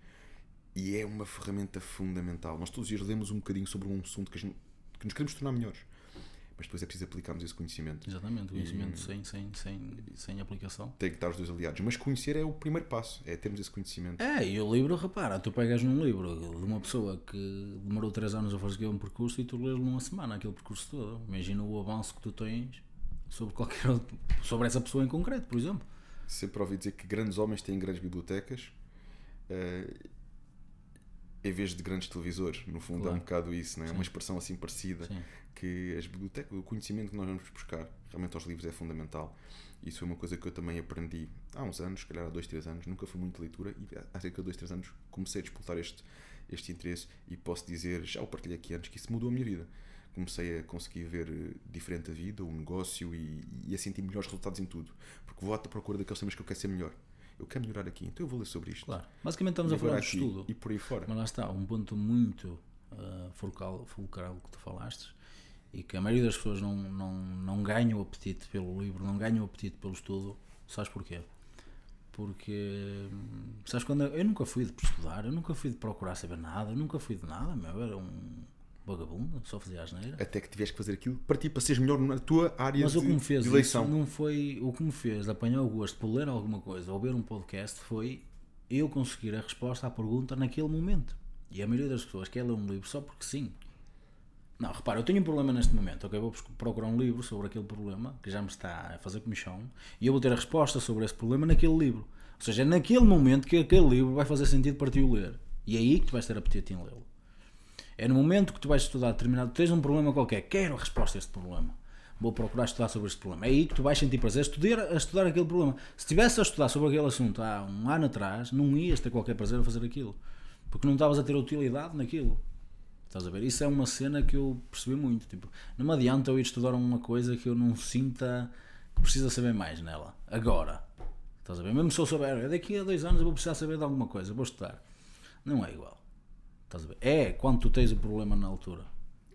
E é uma ferramenta fundamental. Nós todos os dias lemos um bocadinho sobre um assunto que, gente, que nos queremos tornar melhores. Mas depois é preciso aplicarmos esse conhecimento. Exatamente, o conhecimento e, sem, sem, sem, sem aplicação. Tem que estar os dois aliados. Mas conhecer é o primeiro passo, é termos esse conhecimento. É, e o livro, repara, tu pegas num livro de uma pessoa que demorou 3 anos a fazer um percurso e tu lês numa semana aquele percurso todo. Imagina o avanço que tu tens sobre qualquer outro, sobre essa pessoa em concreto, por exemplo. Sempre ouvi dizer que grandes homens têm grandes bibliotecas. Uh, em vez de grandes televisores, no fundo claro. é um bocado isso, não é? uma expressão assim parecida, Sim. Que as bibliotecas, o conhecimento que nós vamos buscar realmente aos livros é fundamental. Isso é uma coisa que eu também aprendi há uns anos, se calhar há dois, três anos, nunca fui muito leitura e há cerca de dois, três anos comecei a disputar este, este interesse e posso dizer, já o partilhei aqui antes, que isso mudou a minha vida comecei a conseguir ver eh, diferente a vida, o negócio e, e a sentir melhores resultados em tudo. Porque vou à procura daqueles temas que eu quero ser melhor. Eu quero melhorar aqui, então eu vou ler sobre isto. Claro. Basicamente estamos a falar de estudo. E por aí fora. Mas lá está, um ponto muito uh, fulcral, fulcral que tu falaste e que a maioria das pessoas não, não, não ganha o apetite pelo livro, não ganha o apetite pelo estudo. Sabes porquê? Porque, sabes, quando eu, eu nunca fui de estudar, eu nunca fui de procurar saber nada, eu nunca fui de nada, meu, era um vagabundo, só fazia asneira. Até que tiveste que fazer aquilo para ti, para seres melhor na tua área Mas de, o que me fez de eleição. não foi o que me fez apanhar o gosto por ler alguma coisa ou ver um podcast foi eu conseguir a resposta à pergunta naquele momento. E a maioria das pessoas quer ler um livro só porque sim. Não, repara, eu tenho um problema neste momento, ok? Vou procurar um livro sobre aquele problema que já me está a fazer comichão e eu vou ter a resposta sobre esse problema naquele livro. Ou seja, é naquele momento que aquele livro vai fazer sentido para ti o ler. E é aí que tu vais ter apetite em lê-lo. É no momento que tu vais estudar determinado, tens um problema qualquer, quero a resposta a este problema. Vou procurar estudar sobre este problema. É aí que tu vais sentir prazer a estudar, a estudar aquele problema. Se estivesse a estudar sobre aquele assunto há um ano atrás, não ias ter qualquer prazer a fazer aquilo. Porque não estavas a ter utilidade naquilo. Estás a ver? Isso é uma cena que eu percebi muito. Tipo, não me adianta eu ir estudar uma coisa que eu não sinta que precisa saber mais nela. Agora. Estás a ver? Mesmo se eu souber, daqui a dois anos eu vou precisar saber de alguma coisa, vou estudar. Não é igual. Estás a ver? É quando tu tens o problema na altura.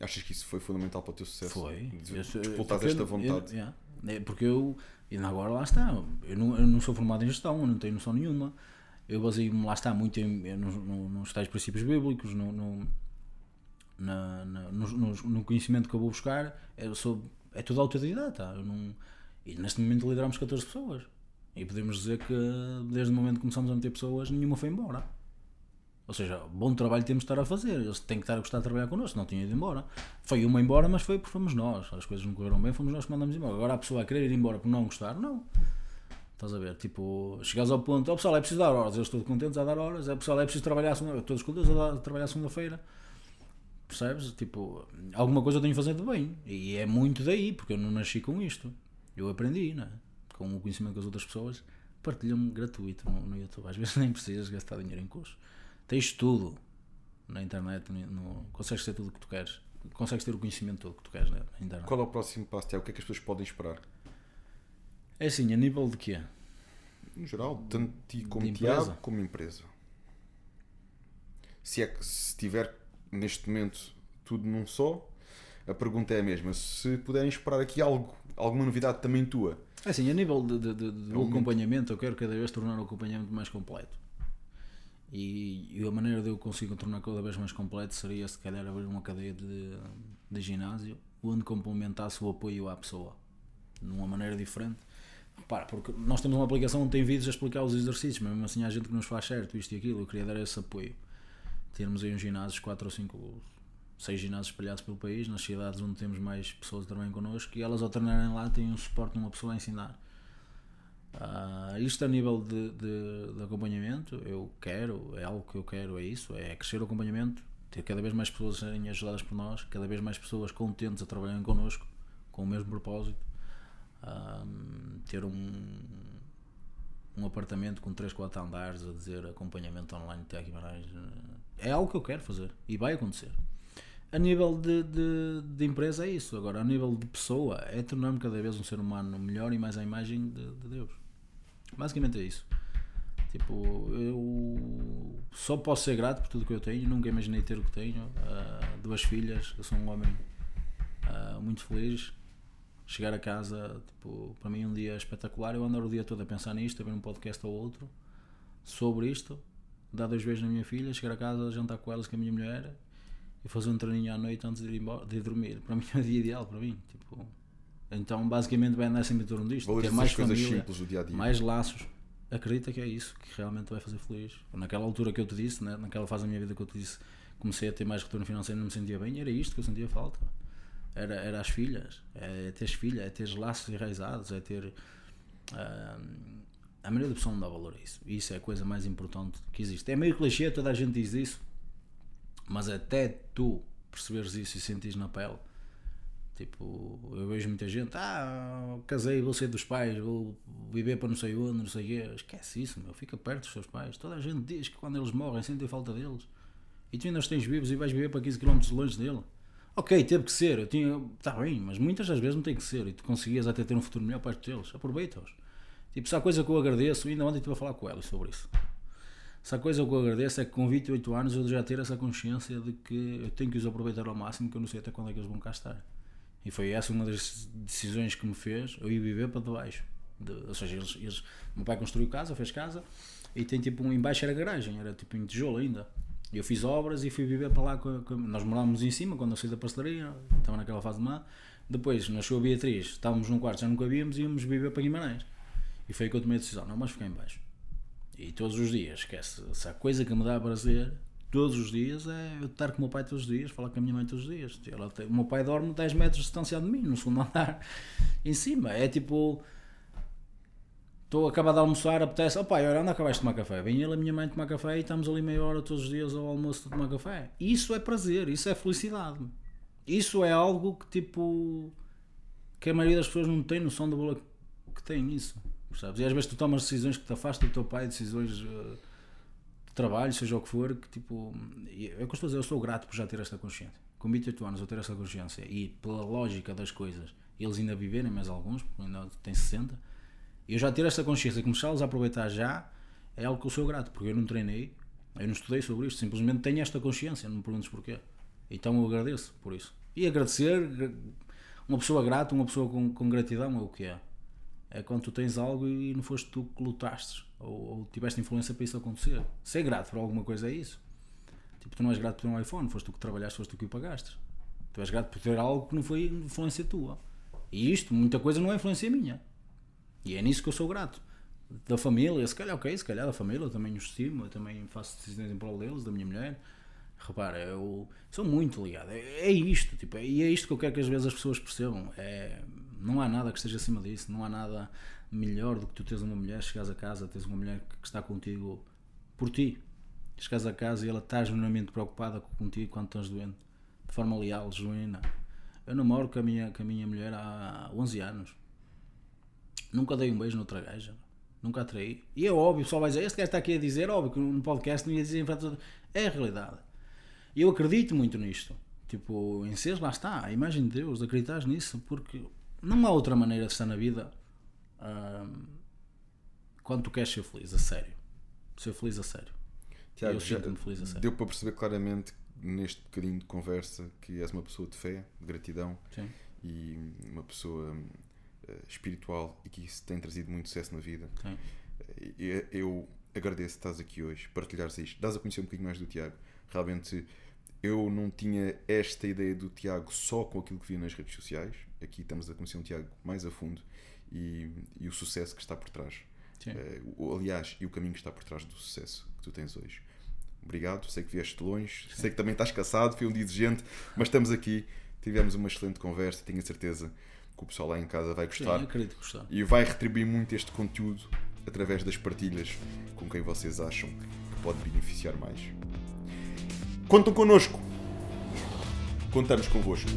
Achas que isso foi fundamental para o teu sucesso? Foi. Disputar esta vontade. Eu, yeah. é porque eu, e agora lá está, eu não, eu não sou formado em gestão, eu não tenho noção nenhuma. Eu baseio-me, lá está, muito em, nos, nos tais princípios bíblicos, no, no, na, na, no, no, conhecimento que eu vou buscar. Eu sou, é tudo autodidata. Eu não, e neste momento lideramos 14 pessoas. E podemos dizer que desde o momento que começamos a meter pessoas, nenhuma foi embora. Ou seja, bom trabalho temos de estar a fazer. Eles têm que estar a gostar de trabalhar connosco, não tinha ido embora. Foi uma embora, mas foi porque fomos nós. As coisas não correram bem, fomos nós que mandamos embora. Agora a pessoa a querer ir embora por não gostar, não. Estás a ver? Tipo, chegares ao ponto, o pessoal é preciso dar horas, eu estou contentes a dar horas, o pessoal é preciso trabalhar todos contentes a, dar, a trabalhar segunda-feira. Percebes? Tipo, alguma coisa eu tenho que fazer de bem. E é muito daí, porque eu não nasci com isto. Eu aprendi, né? Com o conhecimento que as outras pessoas partilham gratuito no, no YouTube. Às vezes [laughs] nem precisas gastar dinheiro em cursos. Tens tudo na internet, no, no, consegues ter tudo o que tu queres, consegues ter o conhecimento todo que tu queres na internet. Qual é o próximo passo, Tiago? O que é que as pessoas podem esperar? É assim, a nível de quê? No geral, tanto ti como Tiago, como empresa. Se é que se tiver neste momento tudo num só, a pergunta é a mesma. Se puderem esperar aqui algo, alguma novidade também tua. É assim, a nível de, de, de, do acompanhamento, eu quero cada vez tornar o acompanhamento mais completo. E, e, a maneira de eu conseguir tornar cada vez mais completo seria se calhar abrir uma cadeia de, de ginásio onde complementasse o apoio à pessoa de uma maneira diferente. Para, porque nós temos uma aplicação onde tem vídeos a explicar os exercícios, mas mesmo assim há gente que nos faz certo, isto e aquilo. Eu queria dar esse apoio. Termos aí uns ginásios, 4 ou 5, 6 ginásios espalhados pelo país, nas cidades onde temos mais pessoas que trabalham connosco, e elas ao treinarem lá têm um suporte uma pessoa a ensinar. Uh, isto a nível de, de, de, acompanhamento, eu quero, é algo que eu quero, é isso, é crescer o acompanhamento, ter cada vez mais pessoas serem ajudadas por nós, cada vez mais pessoas contentes a trabalharem connosco, com o mesmo propósito, uh, ter um, um apartamento com 3, 4 andares a dizer acompanhamento online de Guimarães, é algo que eu quero fazer e vai acontecer. A nível de, de, de, empresa é isso, agora a nível de pessoa é tornar-me cada vez um ser humano melhor e mais à imagem de, de Deus. Basicamente é isso. Tipo, eu só posso ser grato por tudo que eu tenho. Nunca imaginei ter o que tenho. Uh, duas filhas, eu sou um homem uh, muito feliz. Chegar a casa, tipo, para mim um dia espetacular. Eu ando o dia todo a pensar nisto, a ver um podcast ou outro sobre isto. Dar dois beijos na minha filha, chegar a casa, jantar com elas com a minha mulher e fazer um treininho à noite antes de ir, embora, de ir dormir. Para [laughs] mim é o dia ideal, para mim. Tipo, então, basicamente, vai andar sempre em torno disto. ter mais família, dia -dia. mais laços. Acredita que é isso que realmente vai fazer feliz. Naquela altura que eu te disse, né, naquela fase da minha vida que eu te disse, comecei a ter mais retorno financeiro e não me sentia bem, era isto que eu sentia falta. Era, era as filhas, é teres filha, é teres laços enraizados, é ter. Uh, a maioria da pessoa não dá valor a isso. E isso é a coisa mais importante que existe. É meio clichê, toda a gente diz isso, mas até tu perceberes isso e sentires na pele Tipo, eu vejo muita gente, ah, casei, vou ser dos pais, vou viver para não sei onde, não sei o quê. Esquece isso, meu, fica perto dos seus pais. Toda a gente diz que quando eles morrem sentem falta deles. E tu ainda os tens vivos e vais viver para 15 km longe dele. Ok, teve que ser, eu tinha, está bem, mas muitas das vezes não tem que ser e tu conseguias até ter um futuro melhor perto deles. Aproveita-os. Tipo, se há coisa que eu agradeço, ainda ontem estive a falar com ela sobre isso. Se há coisa que eu agradeço é que com 28 anos eu já ter essa consciência de que eu tenho que os aproveitar ao máximo, que eu não sei até quando é que eles vão cá estar. E foi essa uma das decisões que me fez eu ir viver para debaixo. De, ou seja, eles, eles, meu pai construiu casa, fez casa e tem tipo um embaixo era garagem, era tipo em tijolo ainda. Eu fiz obras e fui viver para lá. Com, com, nós morávamos em cima quando eu saí da pastelaria, estava naquela fase de má. Depois nasceu a Beatriz, estávamos num quarto, já nunca víamos e íamos viver para Guimarães. E foi aí que eu tomei a decisão: não, mas ficar em baixo. E todos os dias, esquece, se há coisa que me dá prazer todos os dias é eu estar com o meu pai todos os dias, falar com a minha mãe todos os dias. Ela tem, o meu pai dorme 10 metros distanciado de mim, no segundo andar, em cima. É tipo. Estou a acabar de almoçar, apetece, pai, olha, onde acabaste de tomar café? Vem ele, a minha mãe, tomar café e estamos ali meia hora todos os dias ao almoço a tomar café. Isso é prazer, isso é felicidade. Isso é algo que tipo. que a maioria das pessoas não tem noção do valor que tem isso. E às vezes tu tomas decisões que te afastam do teu pai, decisões. Uh, trabalho, seja o que for, que tipo. É que eu estou eu sou grato por já ter esta consciência. Com 28 anos eu ter esta consciência e pela lógica das coisas, eles ainda viverem, mais alguns, ainda têm 60, eu já ter esta consciência e começá-los a aproveitar já é algo que eu sou grato, porque eu não treinei, eu não estudei sobre isto, simplesmente tenho esta consciência, não me perguntes porquê. Então eu agradeço por isso. E agradecer, uma pessoa grata, uma pessoa com, com gratidão é o que é. É quando tu tens algo e não foste tu que lutaste ou, ou tiveste influência para isso acontecer. Ser grato por alguma coisa é isso. Tipo, tu não és grato por um iPhone, foste tu que trabalhaste, foste tu que o pagaste. Tu és grato por ter algo que não foi influência tua. E isto, muita coisa não é influência minha. E é nisso que eu sou grato. Da família, se calhar, ok, se calhar da família, eu também os estimo, eu também faço decisões em prol deles, da minha mulher. Repara, eu sou muito ligado. É, é isto, tipo, e é isto que eu quero que às vezes as pessoas percebam. É, não há nada que esteja acima disso, não há nada melhor do que tu teres uma mulher, chegas a casa, tens uma mulher que está contigo por ti. Chegas a casa e ela está genuinamente preocupada contigo quando estás doente, de forma leal, genuína. Eu namoro com a minha, com a minha mulher há 11 anos. Nunca dei um beijo noutra gaja. Nunca atraí. E é óbvio, só vai dizer, este gajo está aqui a dizer, óbvio que no podcast não ia dizer em frente É a realidade. E eu acredito muito nisto. Tipo, em seres, lá está, a imagem de Deus, acreditar nisso, porque não há outra maneira de estar na vida quando tu queres ser feliz, a sério. Ser feliz a sério. Tiago, eu sinto-me feliz a sério. Deu para perceber claramente neste bocadinho de conversa que és uma pessoa de fé, de gratidão Sim. e uma pessoa uh, espiritual e que isso tem trazido muito sucesso na vida. Sim. Eu, eu agradeço que estás aqui hoje, partilhares isto, dás a conhecer um bocadinho mais do Tiago. Realmente eu não tinha esta ideia do Tiago só com aquilo que vi nas redes sociais. Aqui estamos a conhecer um Tiago mais a fundo e, e o sucesso que está por trás. Sim. O- aliás, e o caminho que está por trás do sucesso que tu tens hoje. Obrigado, sei que vieste longe, sei que também estás cansado, foi um dia exigente, mas estamos aqui, tivemos uma excelente conversa, tenho a certeza que o pessoal lá em casa vai Sim, gostar acredito que gostar. e vai retribuir muito este conteúdo através das partilhas com quem vocês acham que pode beneficiar mais. Contam connosco. Contamos convosco.